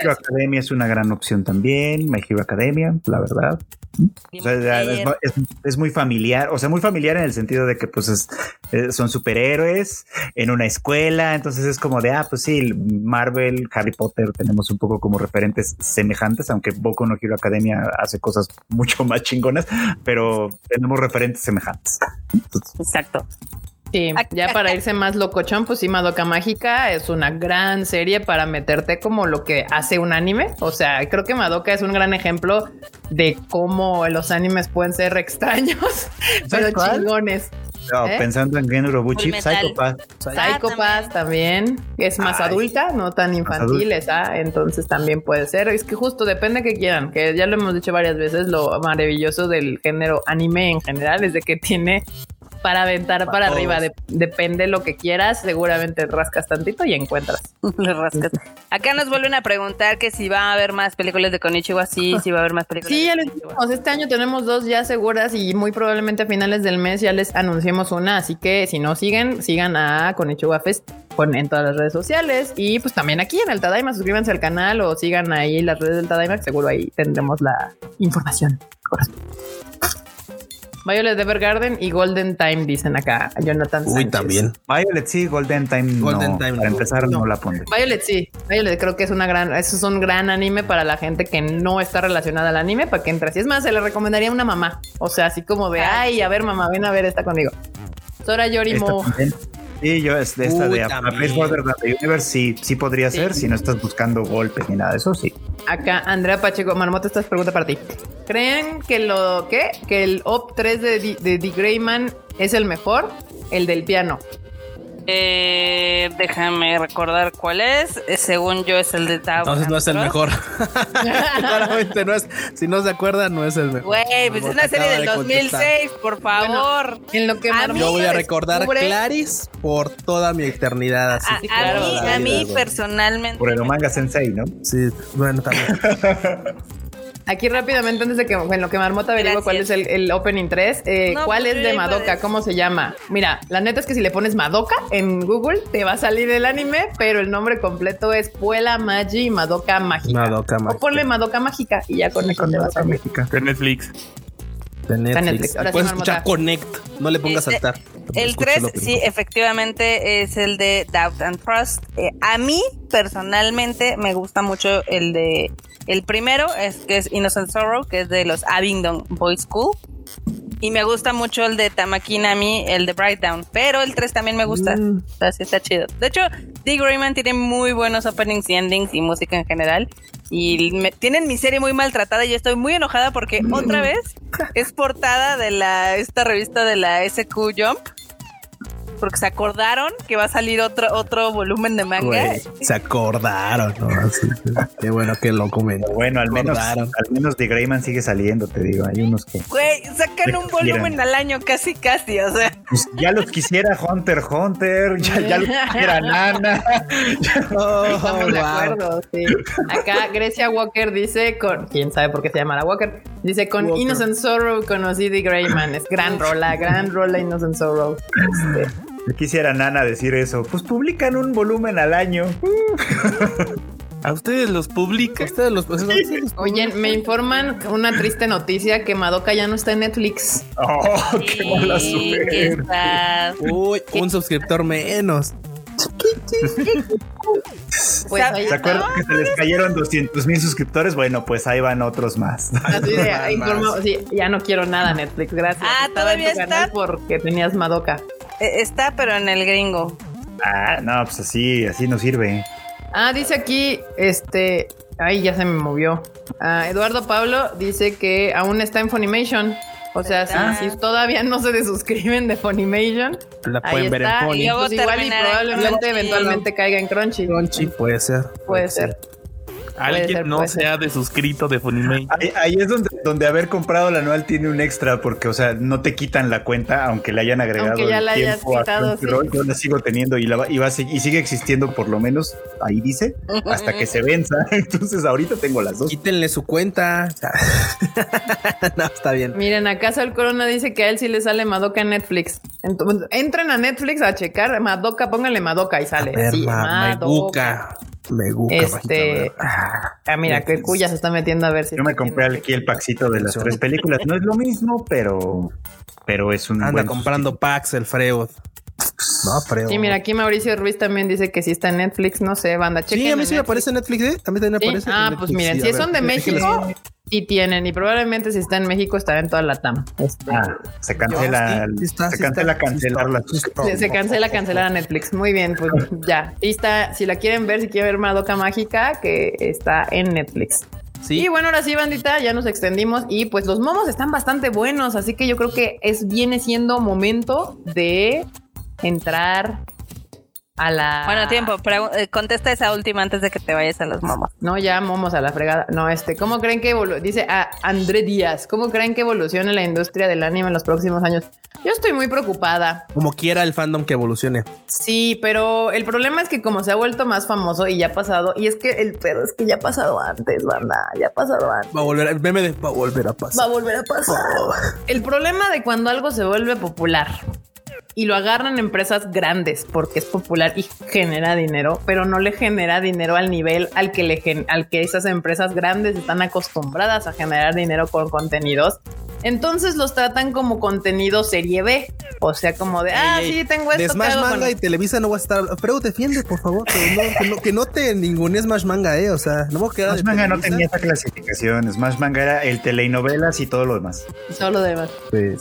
Hero sí. Academia es una gran opción también. My Hero Academia, la verdad. O sea, ya es, es- es muy familiar, o sea, muy familiar en el sentido de que pues es- eh, son superhéroes en una escuela, entonces es como de, ah, pues sí, Marvel, Harry Potter, tenemos un poco como referentes semejantes, aunque Boku no Hero Academia hace cosas mucho más chingonas, pero tenemos referentes semejantes. Exacto. Sí, ya para irse más locochón, pues sí, Madoka Mágica es una gran serie para meterte como lo que hace un anime. O sea, creo que Madoka es un gran ejemplo de cómo los animes pueden ser extraños, pero cuál? chingones. no, ¿Eh? Pensando en Gen Urobuchi. Psychopath. Psycho Pass también es más Ay. adulta, no tan infantil esa, entonces también puede ser. Es que justo depende que quieran, que ya lo hemos dicho varias veces, lo maravilloso del género anime en general es de que tiene para aventar para, Para arriba, de- depende lo que quieras, seguramente rascas tantito y encuentras. Le rascas. Acá nos vuelven a preguntar que si va a haber más películas de Konichiwa. Sí, sí va a haber más películas. Sí, de ya Konichiwa. dijimos, este año tenemos dos ya seguras y muy probablemente a finales del mes ya les anunciemos una, así que si no siguen, sigan a Konichiwa Fest en todas las redes sociales y pues también aquí en el Tadaima, suscríbanse al canal o sigan ahí las redes del Tadaima, que seguro ahí tendremos la información. Violet Evergarden y Golden Time dicen acá Jonathan Uy, Sánchez. también. Violet sí, Golden Time Golden no. Time para no. empezar no, No. la pondré. Violet sí, Violet creo que es una gran, eso es un gran anime para la gente que no está relacionada al anime, para que entre así. Es más, se le recomendaría a una mamá, o sea, así como de, ay, a ver mamá, ven a ver esta conmigo. Sora Yorimo, también. Sí, yo es de esta Uy, de Further Than the Universe, sí, sí podría Sí. ser si no estás buscando golpes ni nada de eso, sí. acá Andrea Pacheco, Marmota, esta es pregunta para ti. ¿Creen que lo, qué? Que el OP 3 de, de The Greyman es el mejor? El del piano. Eh, déjame recordar cuál es. Eh, Según yo es el de Tao. Entonces no es el mejor. Claramente no es. Si no se acuerdan, no es el mejor. Güey, pues es una serie del de contestar. 2006, por favor. En lo que A Yo voy a recordar descubre- Claris por toda mi eternidad. Así. a, sí, a mí, a personalmente. Por el me- manga sensei, ¿no? Sí, bueno, también. Aquí rápidamente, antes de que en lo que Marmota averigua Gracias. cuál es el, el opening 3, eh, No, ¿cuál pues es de Madoka? ¿Cómo se llama? Mira, la neta es que si le pones Madoka en Google, te va a salir el anime, pero el nombre completo es Puela Magi Madoka Mágica. Madoka O Mágica. ponle Madoka Mágica y ya con eso te va a salir. De Netflix. De Netflix. Netflix. Sí, Puedes escuchar Connect. No le pongas Este, saltar. El Escúchalo 3, primero. sí, efectivamente es el de Doubt and Trust. Eh, a mí, personalmente, me gusta mucho el de. El primero es que es Innocent Sorrow, que es de los Abingdon Boys School. Y me gusta mucho el de Tamaki Nami, el de Brightdown. Pero el 3 también me gusta. Mm. O sea, sí está chido. De hecho, Dick Grayman tiene muy buenos openings y endings y música en general. Y me- tienen mi serie muy maltratada y yo estoy muy enojada porque otra vez es portada de la esta revista de la SQ Jump. Porque se acordaron que va a salir otro, otro volumen de manga. Güey, se acordaron, ¿no? Sí, sí. Qué bueno que lo comenté. Pero bueno, al menos, Acordaron. al menos de Greyman sigue saliendo, te digo. Hay unos que. Güey, sacan un volumen al año casi casi, o sea. Pues ya los quisiera Hunter Hunter, ya, ya los quisiera Nana. Oh, Estamos de wow. acuerdo, sí. Acá Grecia Walker dice con quién sabe por qué se llamará Walker. Dice con Walker. Innocent Sorrow conocí The Greyman. Es gran rola, gran rola Innocent Sorrow. Este, Quisiera Nana decir eso. Pues publican un volumen al año. A ustedes los publican. Ustedes los, pues, ustedes los- Oye, me informan una triste noticia que Madoka ya no está en Netflix. Oh, qué mala Sí, Uy, un suscriptor menos. Pues ahí ¿Se acuerdan que se les cayeron 200 mil suscriptores? Bueno, pues ahí van otros más. Así de, informo- sí, ya no quiero nada Netflix, gracias. Ah, ¿todavía está? porque tenías Madoka. Eh, Está, pero en el gringo. Ah, no, pues así, así no sirve. Ah, dice aquí, este, ay, ya se me movió. Ah, Eduardo Pablo dice que aún está en Funimation. O sea, si, Ah. si todavía no se desuscriben de Funimation, La ahí pueden ver en está. Luego pues igual y probablemente eventualmente caiga en Crunchy. Crunchy, puede ser. Puede ser. Alguien ser, no se ha desuscrito de Funimation. Ahí, ahí es donde, donde haber comprado la anual tiene un extra, porque, o sea, no te quitan la cuenta, aunque le hayan agregado Aunque ya el la hayas tiempo quitado, sí. Yo la sigo teniendo y, la, va- y, va y sigue existiendo por lo menos, ahí dice, hasta que se venza. Entonces ahorita tengo las dos. Quítenle su cuenta. no, está bien. Miren, acaso el Corona dice que a él sí le sale Madoka en Netflix. Entonces, entren a Netflix a checar Madoka, pónganle Madoka y sale. A ver, Sí, ma- me Madoka. Me guca. Este, ah, mira, que. Cuya se está metiendo a ver si Yo me compré aquí el paxito de las Sí. tres películas. No es lo mismo, pero, pero es un Anda buen comprando packs el Freud. No, Freud. Sí, mira, aquí Mauricio Ruiz también dice que sí está en Netflix, no sé, banda, chequen. Sí, a mí sí me aparece en Netflix, ¿eh? A mí también me ¿Sí? aparece. en Ah, Netflix, pues miren, sí, si son de déjenles México, sí tienen, y probablemente si está en México estará en toda la TAM. Este, Ah, se cancela, Sí, sí está, se sí cancela está, cancelar sí está. se, se cancela cancelar a Netflix. Muy bien, pues ya. Y está, si la quieren ver, si quieren ver Madoka Mágica, que está en Netflix. Sí. Y bueno, ahora sí, bandita, ya nos extendimos y pues los momos están bastante buenos, así que yo creo que es viene siendo momento de entrar a la Bueno, tiempo. eh, contesta esa última antes de que te vayas a los momos. No, ya momos a la fregada. No, este, ¿cómo creen que evolu- dice a André Díaz, ¿cómo creen que evolucione la industria del anime en los próximos años? Yo estoy muy preocupada. Como quiera el fandom que evolucione. Sí, pero el problema es que como se ha vuelto más famoso y ya ha pasado, y es que el pedo es que ya ha pasado antes, banda, ya ha pasado antes. Va a volver, el meme de va a volver a Va pasar. a volver a pasar. El problema de cuando algo se vuelve popular y lo agarran empresas grandes porque es popular y genera dinero, pero no le genera dinero al nivel al que le al que esas empresas grandes están acostumbradas a generar dinero con contenidos. Entonces los tratan como contenido serie B, o sea, como de, ah, Ey, ey, sí, tengo esto. De ¿qué Smash hago con Manga y esto?". Televisa no va a estar. Pero defiende, por favor. Que no, que no, que no te ningún Smash Manga, eh. O sea, no voy a quedar. Smash Manga no tenía esa clasificación. Smash Manga era el telenovelas y todo lo demás. Solo demás.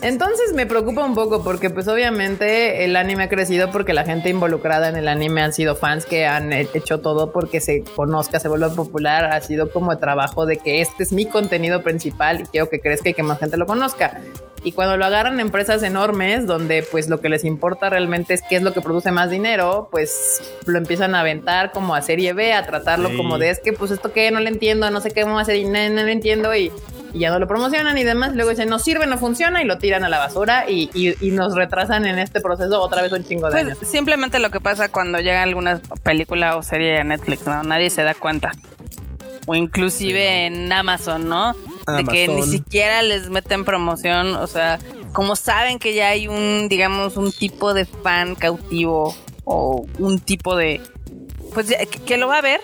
Entonces me preocupa un poco porque pues obviamente el anime ha crecido porque la gente involucrada en el anime han sido fans que han he- hecho todo porque se conozca, se vuelva popular, ha sido como el trabajo de que este es mi contenido principal y quiero que crezca y que más gente lo conozca. Y cuando lo agarran empresas enormes donde pues lo que les importa realmente es qué es lo que produce más dinero, pues lo empiezan a aventar como a serie B, a tratarlo Sí. como de es que pues esto que no le entiendo, no sé qué vamos a hacer y no, no lo entiendo y, y ya no lo promocionan y demás. Luego dicen no sirve, no funciona y lo tiran a la basura y, y- y nos retrasan en este proceso otra vez un chingo de Pues años. simplemente lo que pasa cuando llega alguna película o serie a Netflix, ¿no? Nadie se da cuenta. O inclusive en Amazon, ¿no? De que ni siquiera les meten promoción, o sea, como saben que ya hay un, digamos, un tipo de fan cautivo o un tipo de, pues que, que lo va a ver,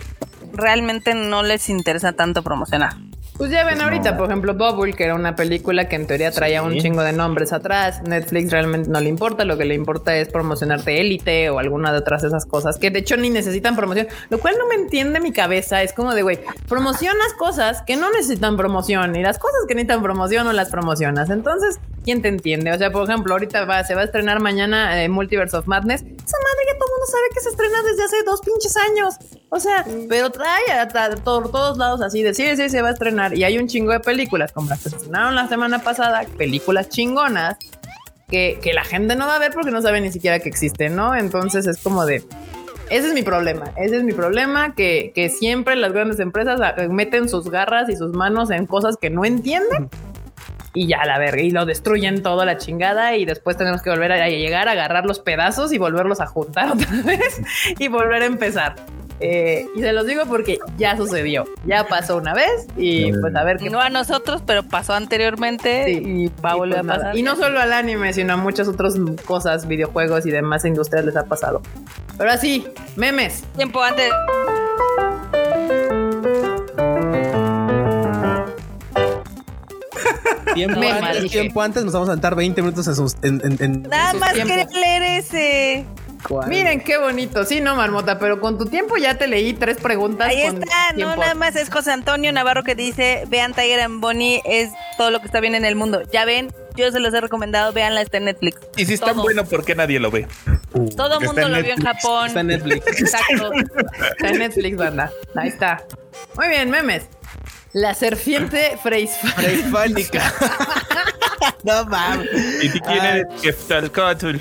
realmente no les interesa tanto promocionar. Pues ya ven Pues ahorita, no. por ejemplo, Bubble, que era una película que en teoría traía un chingo de nombres atrás. Netflix realmente no le importa, lo que le importa es promocionarte Élite o alguna de otras de esas cosas que de hecho ni necesitan promoción, lo cual no me entiende mi cabeza. Es como de, güey, promocionas cosas que no necesitan promoción y las cosas que necesitan promoción no las promocionas. Entonces, ¿quién te entiende? O sea, por ejemplo, ahorita va, se va a estrenar mañana eh, Multiverse of Madness. Esa madre que todo el mundo sabe que se estrena desde hace dos pinches años. O sea, pero trae a, a- por todos lados así de sí, sí, se va a estrenar. Y hay un chingo de películas, como las que se estrenaron la semana pasada, películas chingonas, que, que la gente no va a ver porque no sabe ni siquiera que existen, ¿no? Entonces es como de. Ese es mi problema, ese es mi problema, que, que siempre las grandes empresas ah, meten sus garras y sus manos en cosas que no entienden y ya la verga, y lo destruyen toda la chingada y después tenemos que volver a, llegar a agarrar los pedazos y volverlos a juntar otra vez y volver a empezar. Eh, y se los digo porque ya sucedió, ya pasó una vez y pues a ver qué No a nosotros, pero pasó anteriormente Sí. y va a y volver pues a nada. pasar. Y no solo al anime, sino a muchas otras cosas, videojuegos y demás industrias les ha pasado. Pero así, memes. Tiempo antes. Tiempo, Me antes, tiempo antes nos vamos a sentar 20 minutos en sus. En, en- en- Nada sus más tiempos. quería leer ese. Miren qué bonito. Sí, no, Marmota, pero con tu tiempo ya te leí tres preguntas. Ahí con está, no, nada más es José Antonio Navarro que dice, vean Tiger and Bonnie, es todo lo que está bien en el mundo. Ya ven, yo se los he recomendado, véanla, está en Netflix. Y si es tan bueno, ¿por qué nadie lo ve? Todo el mundo lo vio en. Japón. Está en Netflix. Exacto. Está en Netflix, banda. Ahí está. Muy bien, memes. La serpiente Freis. Prehispánica. no mames. ¿Y si quiere Quetzalcóatl?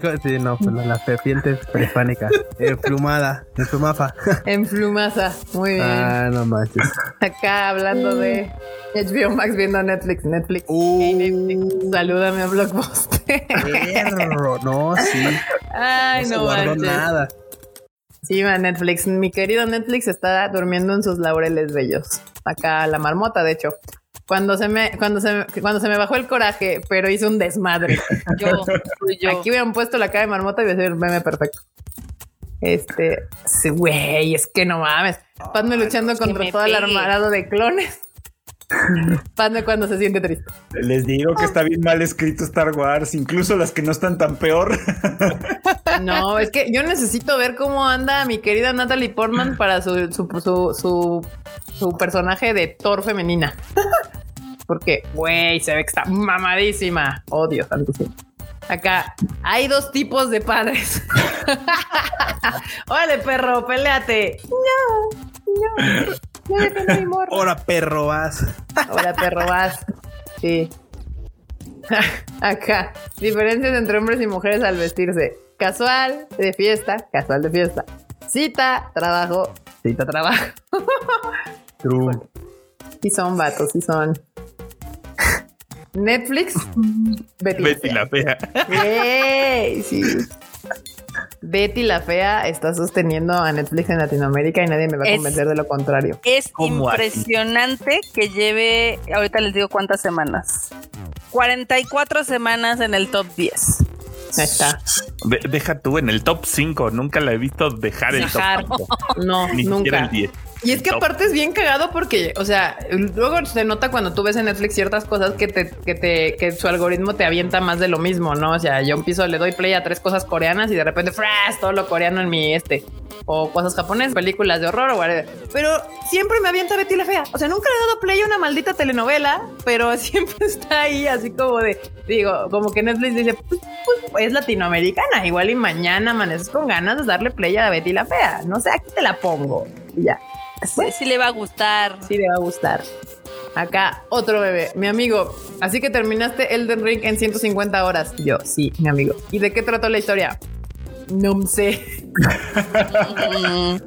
Co- Sí, no, pues la serpiente es prehispánica. Emplumada. Emplumafa. En plumaza. Muy bien. ah, no manches. Acá hablando de HBO Max viendo Netflix. Netflix. Uh. Hey, Netflix, salúdame a Blockbuster. Perro, no, sí. Ay, no se no, guardó manches. nada. Sí, va Netflix. Mi querido Netflix está durmiendo en sus laureles bellos. Acá la marmota, de hecho. Cuando se me, cuando se me, cuando se me bajó el coraje, pero hizo un desmadre. Yo, yo. Aquí hubieran puesto la cara de marmota y hubiera sido el meme perfecto. Este, sí, güey, es que no mames. Padme luchando contra todo el armado de clones. Padme cuando se siente triste. Les digo que está bien mal escrito Star Wars, incluso las que no están tan peor. No, es que yo necesito ver cómo anda mi querida Natalie Portman para su, su, su, su, su personaje de Thor femenina. Porque, güey, se ve que está mamadísima. Oh, Dios santísimo. Acá hay dos tipos de padres. Órale, perro, peleate. No, no. A mi morra. Ahora, perro, vas. Hola, perro, vas. Sí. Acá. Diferencias entre hombres y mujeres al vestirse. Casual, de fiesta, casual de fiesta. Cita, trabajo, cita, trabajo. True. Sí son vatos, sí son. Netflix. Betty, Betty la la fea. fea. ¡Ey! Sí. Betty la fea está sosteniendo a Netflix en Latinoamérica y nadie me va a Es- convencer de lo contrario. Es impresionante que lleve, ahorita les digo cuántas semanas. 44 semanas en el top 10. Ahí está. De- deja tú en el top 5. Nunca la he visto dejar el Dejar. top 5. No, Ni siquiera nunca. el 10. Y es que Top. aparte es bien cagado porque, o sea, luego se nota cuando tú ves en Netflix ciertas cosas que te, que te, que su algoritmo te avienta más de lo mismo, ¿no? O sea, yo empiezo, le doy play a tres cosas coreanas y de repente, ¡fras! Todo lo coreano en mi este. O cosas japonesas, películas de horror o whatever. Pero siempre me avienta Betty la Fea. O sea, nunca le he dado play a una maldita telenovela, pero siempre está ahí así como de, digo, como que Netflix dice, pues, pues, es latinoamericana. Igual y mañana amaneces con ganas de darle play a Betty la Fea. No sé, aquí te la pongo. Y ya. Sí, sí le va a gustar. Sí, le va a gustar. Acá, otro bebé. Mi amigo, así que terminaste Elden Ring en 150 horas. Yo, sí, mi amigo. ¿Y de qué trató la historia? No sé.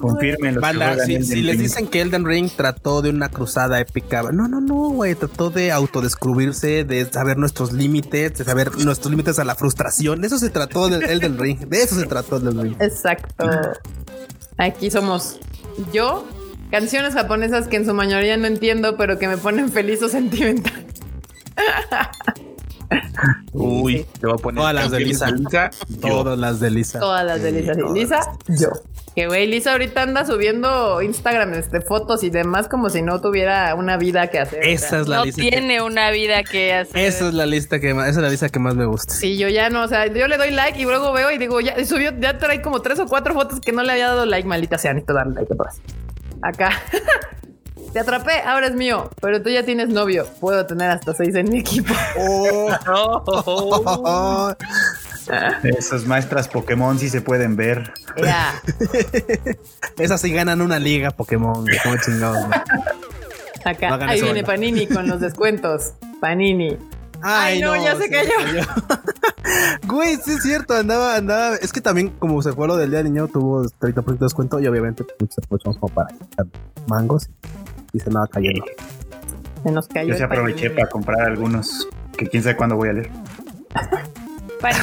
Confirmen si, si les dicen que Elden Ring trató de una cruzada épica, no, no, no, güey, trató de autodescubrirse, de saber nuestros límites, de saber nuestros límites a la frustración. De eso se trató del Elden Ring, de eso se trató Elden Ring. Exacto. Aquí somos yo, canciones japonesas que en su mayoría no entiendo, pero que me ponen feliz o sentimental. Uy, te voy a poner Todas las de Lisa. Todas las de Lisa. Todas las de Lisa y Lisa, yo. Que güey, Lisa ahorita anda subiendo Instagram este, fotos y demás como si no tuviera una vida que hacer. o sea. Esa es la No lista. que- tiene una vida que hacer. esa es la lista que más, esa es la lista que más me gusta. Sí, yo ya no, o sea, yo le doy like y luego veo y digo, ya subió, ya trae como tres o cuatro fotos que no le había dado like, maldita sea, necesito darle like a todas. Acá. Te atrapé, ahora es mío, pero tú ya tienes novio. Puedo tener hasta seis en mi equipo. Oh. Esas maestras Pokémon sí se pueden ver. Ya. Esas sí ganan una liga Pokémon. como chingados, güey. Acá. No Ahí viene. Panini con los descuentos. Panini. Ay, no, ya se cayó. Güey, sí es cierto, andaba, andaba. Es que también, como se fue lo del día del niño, tuvo 30% de descuento y obviamente pues, aprovechamos como para mangos y se andaba cayendo. Se nos cayó. Yo se aproveché para comprar algunos que quién sabe cuándo voy a leer. Panini.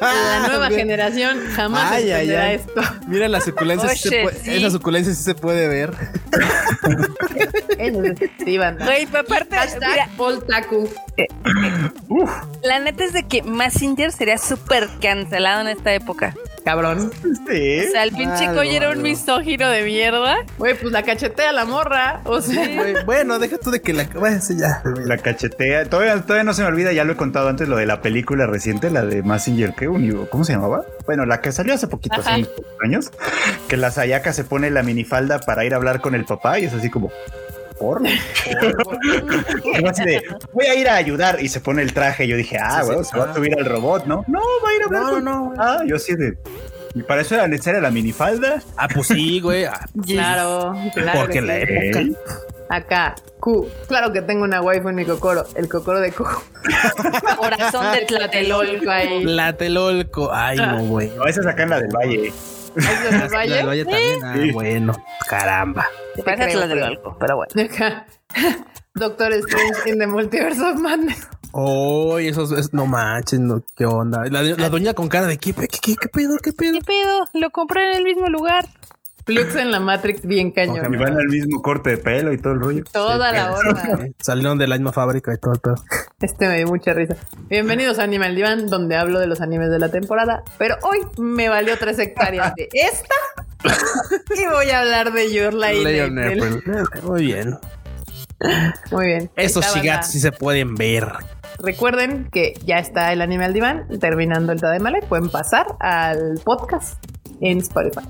La nueva generación jamás Ay, ay, entenderá ay. esto. Mira, la suculencia sí se Oye, puede, sí. esa suculencia sí se puede ver. Eso es- sí, banda. Güey, aparte, mira, Hashtag Paul Taku. la neta es de que Massinger sería súper cancelado en esta época. Cabrón. Sí. O sea, el pinche Algo, Coy era un algo. misógino de mierda. Güey, pues la cachetea la morra. O sea, bueno, deja tú de que la. Bueno, sí, ya. La cachetea. Todavía, todavía no se me olvida, ya lo he contado antes, lo de la película reciente, la de Massinger, ¿qué? Uni- ¿Cómo se llamaba? Bueno, la que salió hace poquito, hace unos pocos años, que la Sayaka se pone la minifalda para ir a hablar con el papá y es así como... ¿Por? Y va así de, voy a ir a ayudar y se pone el traje. Yo dije, ah, Sí, sí. bueno, se va a subir al robot, ¿no? No, va a ir a hablar No, con- no, no. Ah, yo así de... Y para eso era necesaria la minifalda. Ah, pues sí, güey. Ah, claro, claro. Porque la sí. época. ¿Eh? Acá, Q. Claro que tengo una waifu en mi cocoro. El cocoro de Q. Corazón de Tlatelolco ahí. La telolco. Ay, no, güey. No, esa es acá en la del Valle. Ahí se me La del vaya. Valle también. Ah, Sí. bueno. Caramba. Parece creo, Tlatelolco, pero bueno. Doctor Strange in the Multiverse of Madness. Oh, eso es, es- no manches, no, qué onda. La, la doña con cara de qué, qué, qué, qué pedo, qué pedo. ¿Qué pedo? Lo compré en el mismo lugar. Flux en la Matrix, bien Y cañón. van al mismo corte de pelo y todo el rollo. Toda la hora. Eh, Salieron de la misma fábrica y todo el pedo. Este me dio mucha risa. Bienvenidos a Animal Divan, donde hablo de los animes de la temporada. Pero hoy me valió tres hectáreas de esta. y voy a hablar de Your Lie in Leon April. April. Eh, Muy bien. Muy bien. Esos banda. sí se pueden ver. Recuerden que ya está el anime al diván, terminando el Tademale, pueden pasar al podcast en Spotify.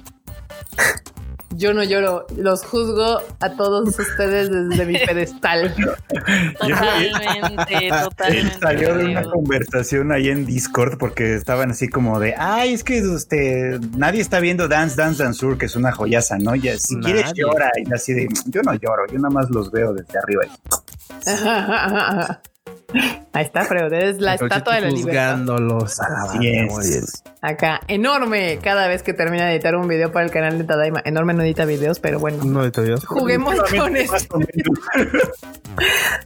Yo no lloro, los juzgo a todos ustedes desde mi pedestal. Totalmente, totalmente. Salió de una conversación ahí en Discord porque estaban así como de, ay, es que este, nadie está viendo Dance Dance Danceur, que es una joyaza, ¿no? Ya, si Nadie. quieres llora. Y así de, yo no lloro, yo nada más los veo desde arriba. Ahí está, Freud, es la estatua de la libertad. Juzgándolos. a la Así es. Acá, enorme, cada vez que termina de editar un video para el canal de Tadaima. Enorme no edita videos, pero bueno. No, te digo. Juguemos con esto. Aquí le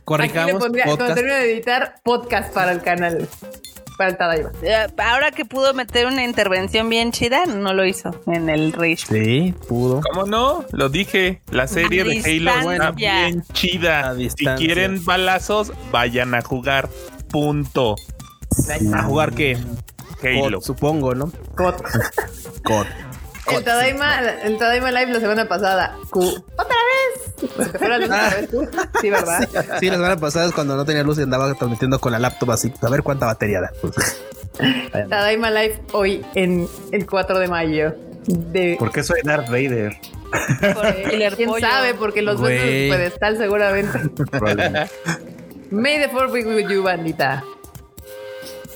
Corrijamos cuando termine de editar, podcast para el canal. Para el Tadaima. Eh, Ahora que pudo meter una intervención bien chida, no lo hizo en el Rage. Sí, pudo. ¿Cómo no? Lo dije. La serie de Halo está Distancia. bien chida. Si distancia. quieren balazos, vayan a jugar. Punto. ¿A jugar qué? Halo. COD, supongo, ¿no? Cot. COD. El Tadaima, el Tadaima Live la semana pasada. Q. ¿Se te fue la luz otra vez, Q? Sí, ¿verdad? Sí, la semana pasada es cuando no tenía luz y andaba transmitiendo con la laptop así. A ver cuánta batería da. Tadaima Live hoy en el 4 de mayo. De, ¿Por qué soy Darth Vader? Por ¿Quién Pollo. sabe? Porque los Güey. su pedestal seguramente. May the fourth be with you, bandita.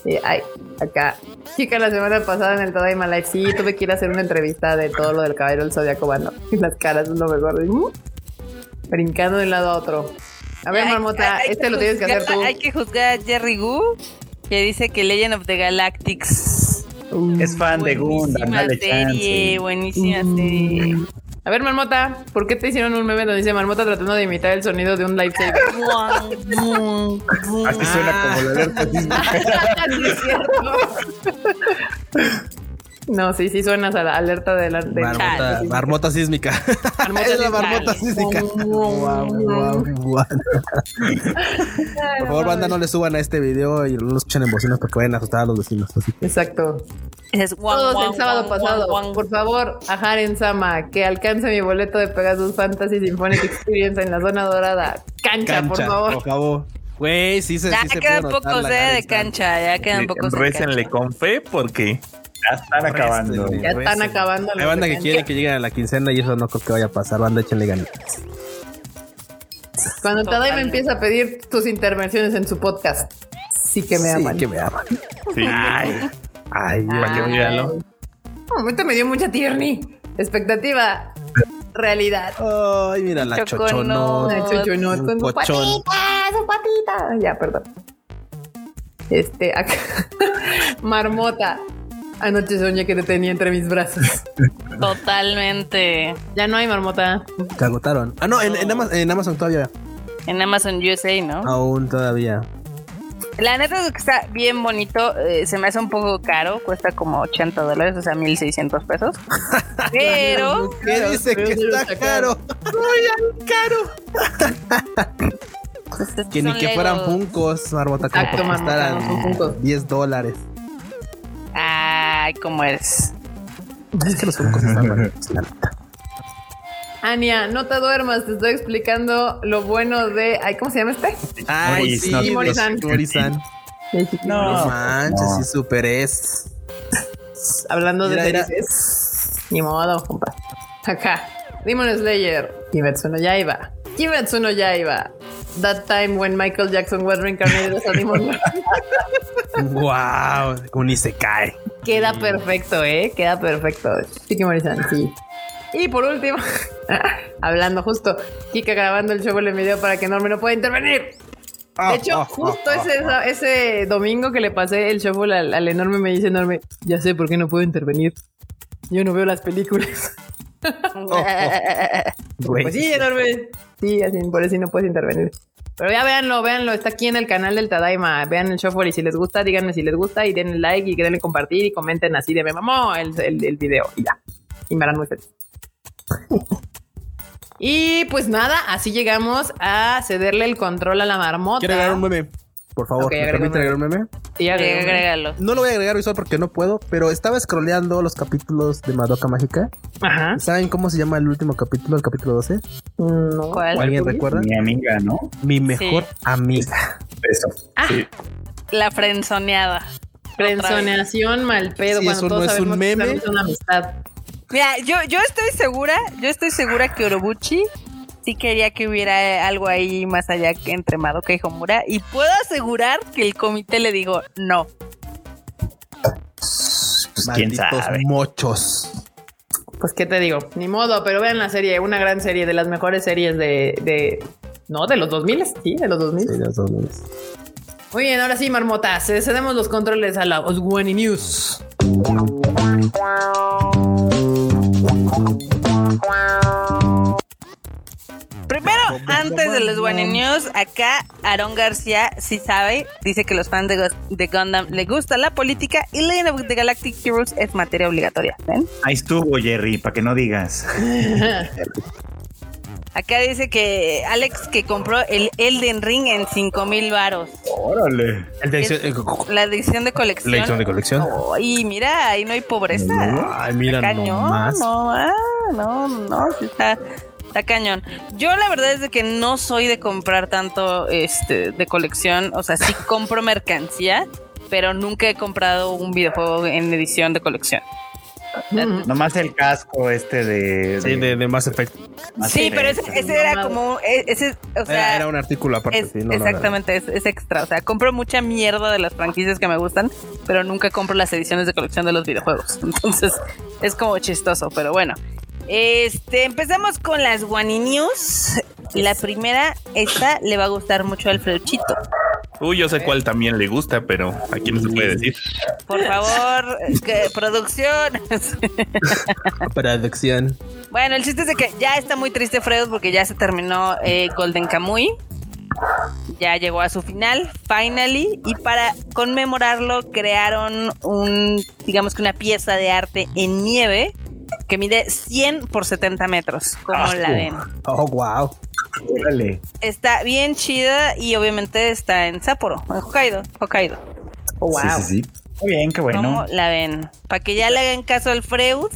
Sí, ay, acá. Chica, la semana pasada en el Tadaima Live, sí, tuve que ir a hacer una entrevista de todo lo del caballero del zodiaco. Y las caras es lo mejor. ¿Mm? Brincando de un lado a otro. A ver, Hay- Marmota, hay este lo tienes que hacer tú. Hay que juzgar a Jerry Gu, que dice que Legend of the Galactics. Es fan de Gundam, Buenísima dale serie, chance. buenísima Mm. serie. A ver, Marmota, ¿por qué te hicieron un meme donde dice Marmota tratando de imitar el sonido de un lightsaber? Así suena como la alerta. Sí, es cierto. No, sí, sí suenas a la alerta de la de marmota sísmica. Marmota es la marmota sísmica. Guau, guau, guau. Por favor, banda, no le suban a este video y no lo escuchen en bocinas porque vayan a asustar a los vecinos. Así. Exacto. Es guan, Todos guan, el sábado guan, pasado. guan, guan. Por favor, a Haren Sama, que alcance mi boleto de Pegasus Fantasy Symphonic Experience en la zona dorada. Cancha, por favor. acabó. Güey, sí se Ya sí quedan pocos eh, de cancha, ya quedan pocos de Récenle con fe porque Ya están acabando. Ya están acabando. Hay los banda que quiere que lleguen a la quincena y eso no creo que vaya a pasar. Banda, échenle ganas. Cuando Tadaima Totalmente. empieza a pedir tus intervenciones en su podcast, sí que me Sí, aman. que me aman. sí, Ay, para que véanlo. Un momento me dio mucha tierni. Expectativa, realidad. Ay, mira la. Ay, chuchunot un con su patita, su patita. Ya, perdón. Este, acá. Marmota. Anoche soñé que te tenía entre mis brazos. Totalmente. Ya no hay marmota. Se agotaron. Ah, no, en, en Amazon, en Amazon todavía. En Amazon USA, ¿no? Aún todavía. La neta es que está bien bonito. eh, se me hace un poco caro. Cuesta como 80 dólares, o sea, 1600 pesos. Pero. ¿Qué dice que está caro? pues, estos Que ni que fueran. Funcos, Marmota, como Exacto, que costaran Funkos. 10 dólares. Ay, cómo eres. Es que los Funcos están bonitos, la neta. Ania, no te duermas, te estoy explicando lo bueno de. Ay, ¿cómo se llama este? Ay, sí, no, los Moris-san. Moris-san. No No. manches, No. sí, super es. Hablando de Mira, series. Ni modo, compa. Acá. Demon Slayer. Kimetsu no Yaiba. Kimetsu no Yaiba. That time when Michael Jackson was reincarnated as a demon. Wow, ni se cae. Queda perfecto, ¿eh? Queda perfecto. Shikimori-san, sí. Y por último, hablando justo, Kika grabando el show en el video para que Norme no pueda intervenir. Ah, De hecho, justo ese, ese domingo que le pasé el shuffle al, al enorme, me dice enorme, ya sé por qué no puedo intervenir. Yo no veo las películas. Güey, Pues sí, enorme. Sí, así, por eso no puedes intervenir. Pero ya véanlo, véanlo, está aquí en el canal del Tadaima. Vean el shuffle y si les gusta, díganme si les gusta y denle like y denle compartir y comenten así de me mamó el, el, el video y ya. Y me harán muy feliz. y pues nada, así llegamos a cederle el control a la marmota. Quiero agregar un meme. Por favor, Ok, ¿me permite agregar un meme? Sí, Agrégalo. No lo voy a agregar visual porque no puedo, pero estaba scrolleando los capítulos de Madoka Mágica. Ajá. ¿Saben cómo se llama el último capítulo, el capítulo 12? No. ¿Cuál? ¿Alguien recuerda? Mi amiga, ¿no? Mi mejor Sí. amiga. Eso. La frenzoneada. Frenzoneación mal pedo Sí, eso todos no es un meme. es una amistad. Mira, yo, yo estoy segura, yo estoy segura que Orobuchi sí quería que hubiera algo ahí más allá que entre Madoka y Homura. Y puedo asegurar que el comité le dijo no. Pues quién Malditos sabe. mochos. Pues qué te digo, ni modo, pero vean la serie, una gran serie, de las mejores series de, de no, de los 2000, sí, de los 2000. Sí, los dos meses. Muy bien, ahora sí, marmotas, eh, cedemos los controles a la Oswani News. Primero, antes de los One News, acá Aaron García sí sabe, dice que los fans de, Gundam le gusta la política y Legend of the Galactic Heroes es materia obligatoria. ¿ven? Ahí estuvo, Jerry, para que no digas. Acá dice que Alex que compró el Elden Ring en 5 mil varos. Órale. El de Es- eh, La edición de colección. La edición de colección. y mira, ahí no hay pobreza. Ay, mira Cañón, nomás. no, ah, no, no, sí está, está cañón. Yo la verdad es de que no soy de comprar tanto este de colección, o sea, sí compro mercancía, pero nunca he comprado un videojuego en edición de colección. Nomás el casco este de. Sí, de, de Mass Effect. Mass Sí, Effect. pero ese, ese era como e- ese, o sea, Era, era un artículo aparte, es- sí, no, no, no. exactamente, es, es extra. O sea, compro mucha mierda de las franquicias que me gustan, pero nunca compro las ediciones de colección de los videojuegos. Entonces, es como chistoso, pero bueno. Este, empezamos con las Wani News. La primera, esta le va a gustar mucho al Freuchito. Uy, yo sé cuál también le gusta, pero aquí no se puede decir. Por favor, que, producción. Producción. Bueno, el chiste es de que ya está muy triste Freud porque ya se terminó eh, Golden Kamuy. Ya llegó a su final, finally, y para conmemorarlo crearon un, digamos que una pieza de arte en nieve que mide 100 por 70 metros. como Ah, la ven? Oh, wow. Órale. Está bien chida y obviamente está en Sapporo, en Hokkaido. Hokkaido. Oh, wow. Sí, sí, sí. Muy bien, qué bueno. ¿Cómo la ven? Para que ya le hagan caso al Freud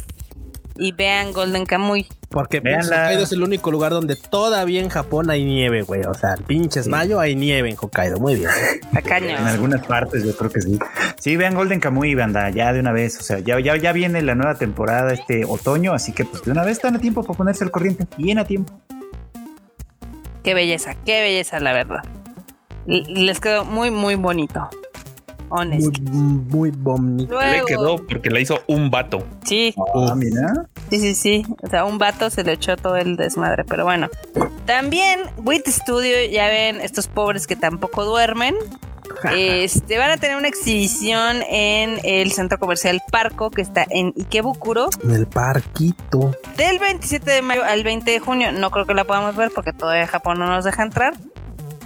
y vean Golden Kamuy. Porque Hokkaido es el único lugar donde todavía en Japón hay nieve, güey. O sea, pinches mayo hay nieve en Hokkaido. Muy bien. Tacaños. En algunas partes yo creo que sí. Sí, vean Golden Kamuy, banda, ya de una vez. O sea, ya, ya, ya viene la nueva temporada este otoño, así que pues de una vez están a tiempo para ponerse al corriente. Bien a tiempo. Qué belleza, qué belleza, la verdad. L- Les quedó muy, muy bonito. Muy, Honest. muy bonito. Le quedó porque la hizo un vato. sí, Ah, mira. sí, sí, sí. O sea, un vato se le echó todo el desmadre, pero bueno. También, Wit Studio, ya ven, estos pobres que tampoco duermen. Este, van a tener una exhibición en el centro comercial Parco, que está en Ikebukuro, En el parquito. del 27 de mayo al 20 de junio. No creo que la podamos ver porque todavía Japón no nos deja entrar.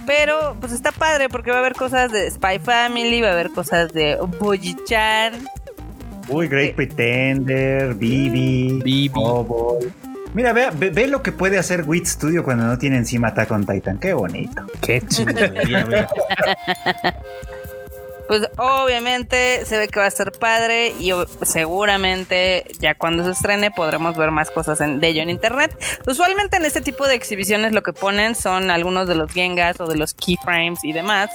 Pero pues está padre porque va a haber cosas de Spy Family, va a haber cosas de Boji-chan. Uy, Great Pretender, Bibi, Bibi. Cowboy. Mira, ve, ve, ve lo que puede hacer Wit Studio cuando no tiene encima Attack on Titan. Qué bonito. Qué mira. Pues obviamente se ve que va a ser padre y seguramente ya cuando se estrene podremos ver más cosas en, de ello en internet. Usualmente en este tipo de exhibiciones lo que ponen son algunos de los gengas o de los keyframes y demás.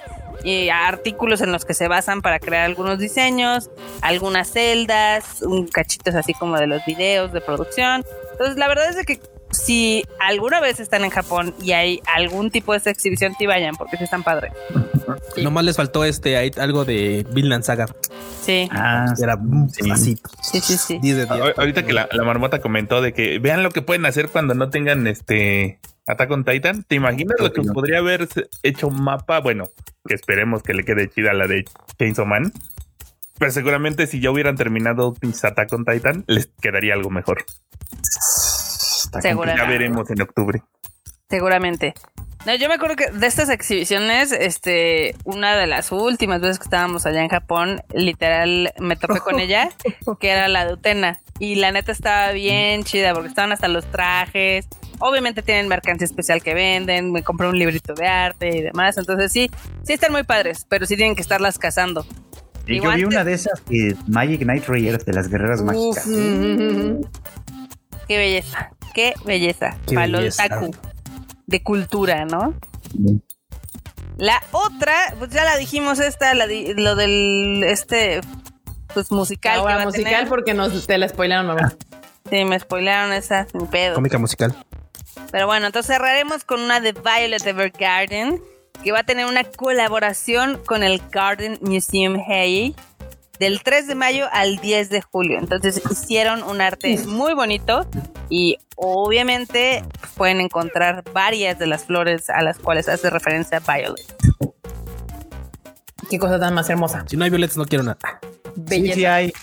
Y artículos en los que se basan para crear algunos diseños, algunas celdas, un cachitos así como de los videos de producción. Entonces la verdad es que si alguna vez están en Japón y hay algún tipo de esta exhibición, sí vayan porque sí están padres. Sí. Nomás les faltó este ahí algo de Vinland Saga. Sí, Ah, Era Sí. pasito. sí, sí, sí. 10 de 10. A- Ahorita que la, la marmota comentó de que vean lo que pueden hacer cuando no tengan este Attack on Titan. ¿Te imaginas lo que podría haber hecho un mapa? Bueno, que esperemos que le quede chida la de Chainsaw Man. Pero seguramente si ya hubieran terminado mis Attack on Titan, les quedaría algo mejor. Seguro. Ya veremos en octubre. Seguramente. No, yo me acuerdo que de estas exhibiciones, este, una de las últimas veces que estábamos allá en Japón, literal me topé con ella, que era la de Utena. Y la neta estaba bien chida porque estaban hasta los trajes. Obviamente tienen mercancía especial que venden. Me compré un librito de arte y demás. Entonces sí, sí están muy padres, pero sí tienen que estarlas cazando. Y yo vi te- una de esas que Magic Knight Rayer de las guerreras mágicas. Mm, Qué belleza, qué belleza. Qué Palo belleza. De cultura, ¿no? La otra, pues ya la dijimos esta, la di- lo del este pues musical. que Ahora a musical tener. porque nos te la spoilaron, mamá. Sí, me spoilaron esa sin pedo. Cómica musical. Pero bueno, entonces cerraremos con una de Violet Evergarden, que va a tener una colaboración con el Garden Museum Hey del 3 de mayo al 10 de julio. Entonces hicieron un arte muy bonito y obviamente pues, pueden encontrar varias de las flores a las cuales hace referencia Violet. Qué cosa tan más hermosa. Si no hay violetas, no quiero nada. Sí, Belleza. sí hay.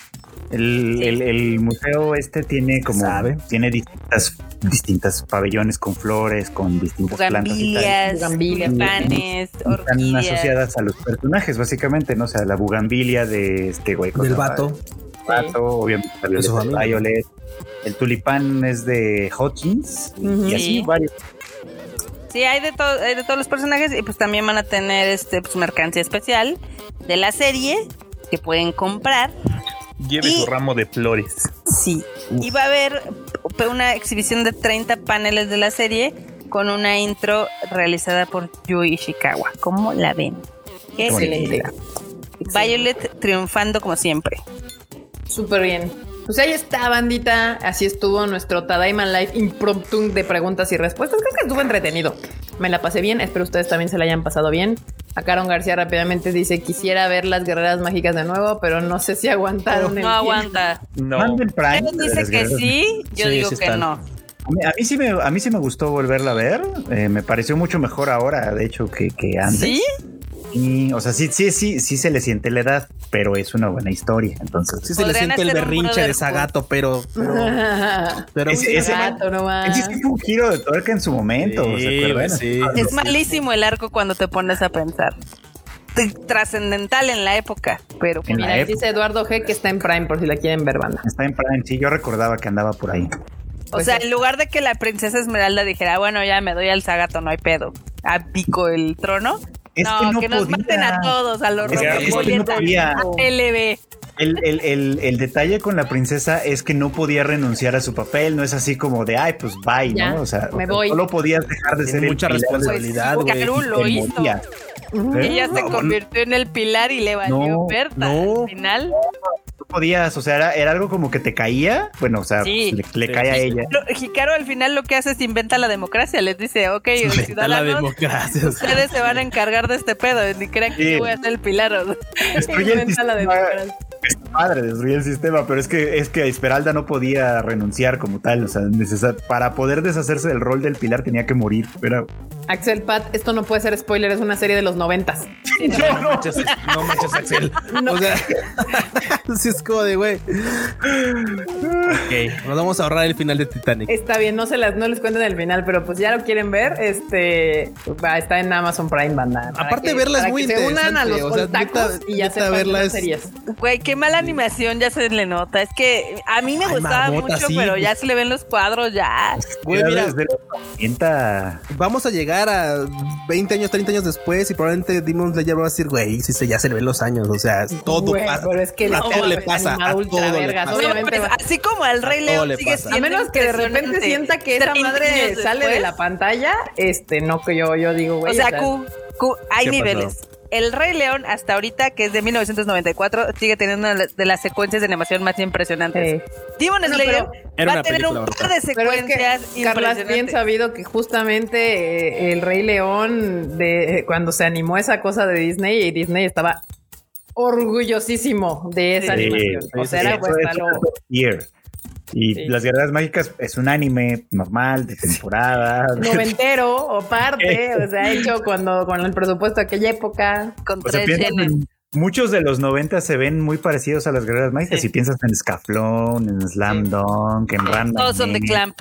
El, Sí. el- el museo este tiene como ¿Sabe? tiene distintas distintas pabellones con flores, con distintas plantas y tal. Tulipanes, Están orquídeas. asociadas a los personajes, básicamente, ¿no? O sea, la bugambilia de este güey. ¿cómo Del vato. Obviamente, la De su violeta. Violet. El tulipán es de Hawkins. y- así Sí. varios. Sí, hay de, todo, hay de todos los personajes y pues también van a tener este pues, mercancía especial de la serie que pueden comprar. Lleve Y- su ramo de flores. Sí. Y va a haber una exhibición de 30 paneles de la serie con una intro realizada por Yui Ishikawa. ¿Cómo la ven? Qué Excelente. Violet triunfando como siempre. Súper bien. Pues ahí está, bandita. Así estuvo nuestro Tadaima Live impromptu de preguntas y respuestas. Creo que estuvo entretenido. Me la pasé bien. Espero ustedes también se la hayan pasado bien. A Caron García rápidamente dice: Quisiera ver las guerreras mágicas de nuevo, pero no sé si aguantaron. el No tiempo". aguanta. No. Manden Prime Él dice que guerreras. sí, yo Sí, digo sí que no. A mí, a mí sí me, a mí sí me gustó volverla a ver. Eh, me pareció mucho mejor ahora, de hecho, que, que antes. ¿Sí? Y, o sea, sí, sí, sí, sí se le siente la edad, pero es una buena historia. Entonces, Sí se le siente el berrinche de. Sagato, pero... Pero, pero Ese- ese- Gato, no sí un giro de tuerca en su momento. Sí, ¿se acuerdan? sí. Es malísimo el arco cuando te pones a pensar. Trascendental en la época, pero En Mira, época. dice Eduardo G que está en Prime por si la quieren ver, banda. Está en Prime, sí, yo recordaba que andaba por ahí. O Pues sea, sí. en lugar de que la princesa Esmeralda dijera, bueno, ya me doy al Zagato, no hay pedo, apico el trono, Es no, que no que nos podía. maten a todos, a los Es que- no podía. a LB. El, el, el, el detalle con la princesa es que no podía renunciar a su papel, no es así como de, ay, pues bye, Ya, ¿no? O sea, me voy. solo podías dejar de ser mucha responsabilidad, Pues, lo hizo. ¿Eh? Ella se No, convirtió en el pilar y le valió No, Berta. no. Al final, No podías, o sea, era, era algo como que te caía, bueno, o sea, Sí. pues, le, le Sí. cae a ella. Hikaru al final lo que hace es inventa la democracia. Les dice, ok, Está la ciudadanos, democracia. ustedes se van a encargar de este pedo. Ni crean que Sí. yo voy a ser el pilar. o sea. Destruye el Inventa la democracia. Padre, destruye el sistema, pero es que es que Esmeralda no podía renunciar como tal, o sea, para poder deshacerse del rol del pilar tenía que morir. Era, Axel Pat, esto no puede ser spoiler, es una serie de los noventas. No manches, no manches, Axel. O sea, sí es como de, güey. Ok, nos vamos a ahorrar el final de Titanic. Está bien, no se las, no les cuenten el final, pero pues ya lo quieren ver, este va, está en Amazon Prime Banda. Aparte que- verla es muy que se unan a interesante, los o sea, neta- y ya neta se verla las es- series. Güey, qué mala animación ya se le nota. Es que a mí me Ay, gustaba Marmota, mucho, sí, pero pues. ya se le ven los cuadros ya. Güey, mira, desde los 90. vamos a llegar a 20 años, 30 años después y probablemente Demon Slayer va a decir, güey, sí, sí, ya se le ven los años. O sea, todo pasa. pero es que a no, todo le pasa. A ultra todo le pasa. obviamente. Pues, así como el Rey León le sigue. A menos que de repente sienta que esa 30 madre sale de la pantalla, este, no que yo, yo digo, güey. O sea, Q, Q, hay ¿Qué niveles. El Rey León hasta ahorita, que es de 1994, sigue teniendo una de las secuencias de animación más impresionantes. eh, Demon Bueno, Slayer va a tener un par de Pero es secuencias que, Carlas, bien sabido que justamente eh, el Rey León, de eh, cuando se animó esa cosa de Disney, y Disney estaba orgullosísimo de esa Sí, animación. o sea, era pues Y Sí. Las Guerreras Mágicas es un anime normal, de temporada. noventero o parte, o sea, hecho cuando con el presupuesto de aquella época. Con O sea, tres en- muchos de los 90 se ven muy parecidos a las Guerreras Mágicas. Sí. Si piensas en Scaflón, en Slam Dunk, en Random. Todos son de. Clamp.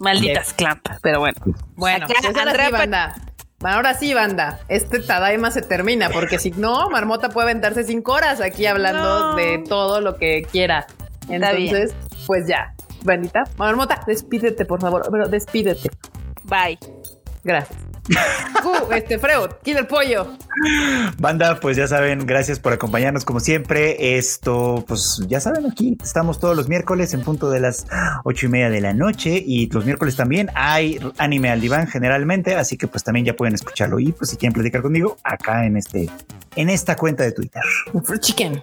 Malditas Clamp, pero bueno. Bueno, Acá, pues ahora Andrea sí, banda. Ahora sí, banda. Este Tadaima se termina, porque si no, Marmota puede aventarse cinco horas aquí hablando No. de todo lo que quiera. Entonces, pues ya. Bandita. Marmota, despídete, por favor. Pero despídete. Bye. Gracias. Uh, este Freud, Killer Pollo. Banda, pues ya saben, gracias por acompañarnos como siempre. Esto, pues ya saben, aquí estamos todos los miércoles en punto de las ocho y media de la noche y los miércoles también hay anime al diván generalmente, así que pues también ya pueden escucharlo y pues si quieren platicar conmigo acá en este, en esta cuenta de Twitter. Chicken.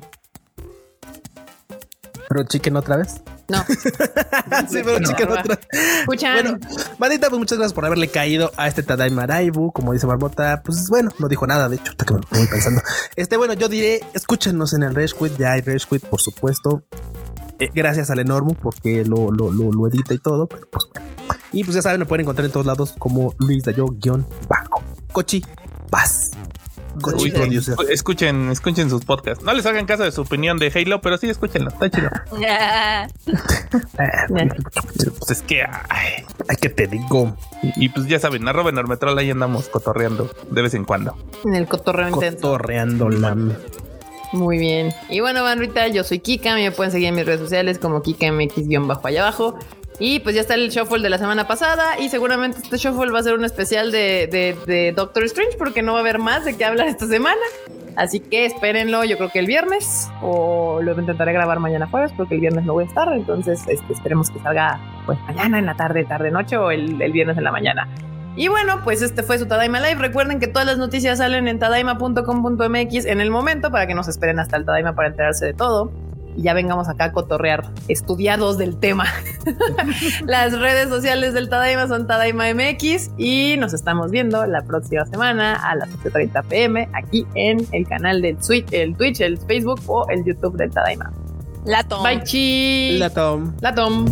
Pero chicken otra vez. No. sí, pero chicken va. otra Escuchan. Bueno, Manita, pues muchas gracias por haberle caído a este Tadaima Raibu. Como dice Marmota, pues bueno, no dijo nada. De hecho, ahorita que me voy pensando. Este, bueno, yo diré, escúchenos en el Rage Quit. Ya hay Rage Quit, por supuesto. Eh, gracias al Enormo porque lo, lo, lo, lo edita y todo. Pero pues bueno. Y pues ya saben, me pueden encontrar en todos lados como Luis Dayo guion bajo. Cochi, paz. Uy, escuchen, escuchen sus podcasts. No les hagan caso de su opinión de Halo, pero sí escúchenlo. Está chido. Pues es que, ay, Ay, que te digo. y, y pues ya saben, arroba enormetrol, ahí andamos cotorreando de vez en cuando. En el cotorreo intenso. Cotorreando la. Muy bien. Y bueno, bandita, yo soy Kika. Me pueden seguir en mis redes sociales como KikaMX-bajo allá abajo. Y pues ya está el shuffle de la semana pasada. Y seguramente este shuffle va a ser un especial de, Doctor Strange porque no va a haber más de qué hablar esta semana. Así que espérenlo, yo creo que el viernes. O lo intentaré grabar mañana jueves porque el viernes no voy a estar. Entonces este, esperemos que salga pues mañana en la tarde, tarde, noche o el, el viernes en la mañana. Y bueno, pues este fue su Tadaima Live. Recuerden que todas las noticias salen en tadaima.com.mx en el momento para que nos esperen hasta el Tadaima para enterarse de todo. Y ya vengamos acá a cotorrear, estudiados del tema. las redes sociales del Tadaima son Tadaima MX y nos estamos viendo la próxima semana a las 8.30 pm aquí en el canal del Twitch, el Twitch, el Facebook o el YouTube del Tadaima. Lato. Bye, chi. La Tom. La Tom.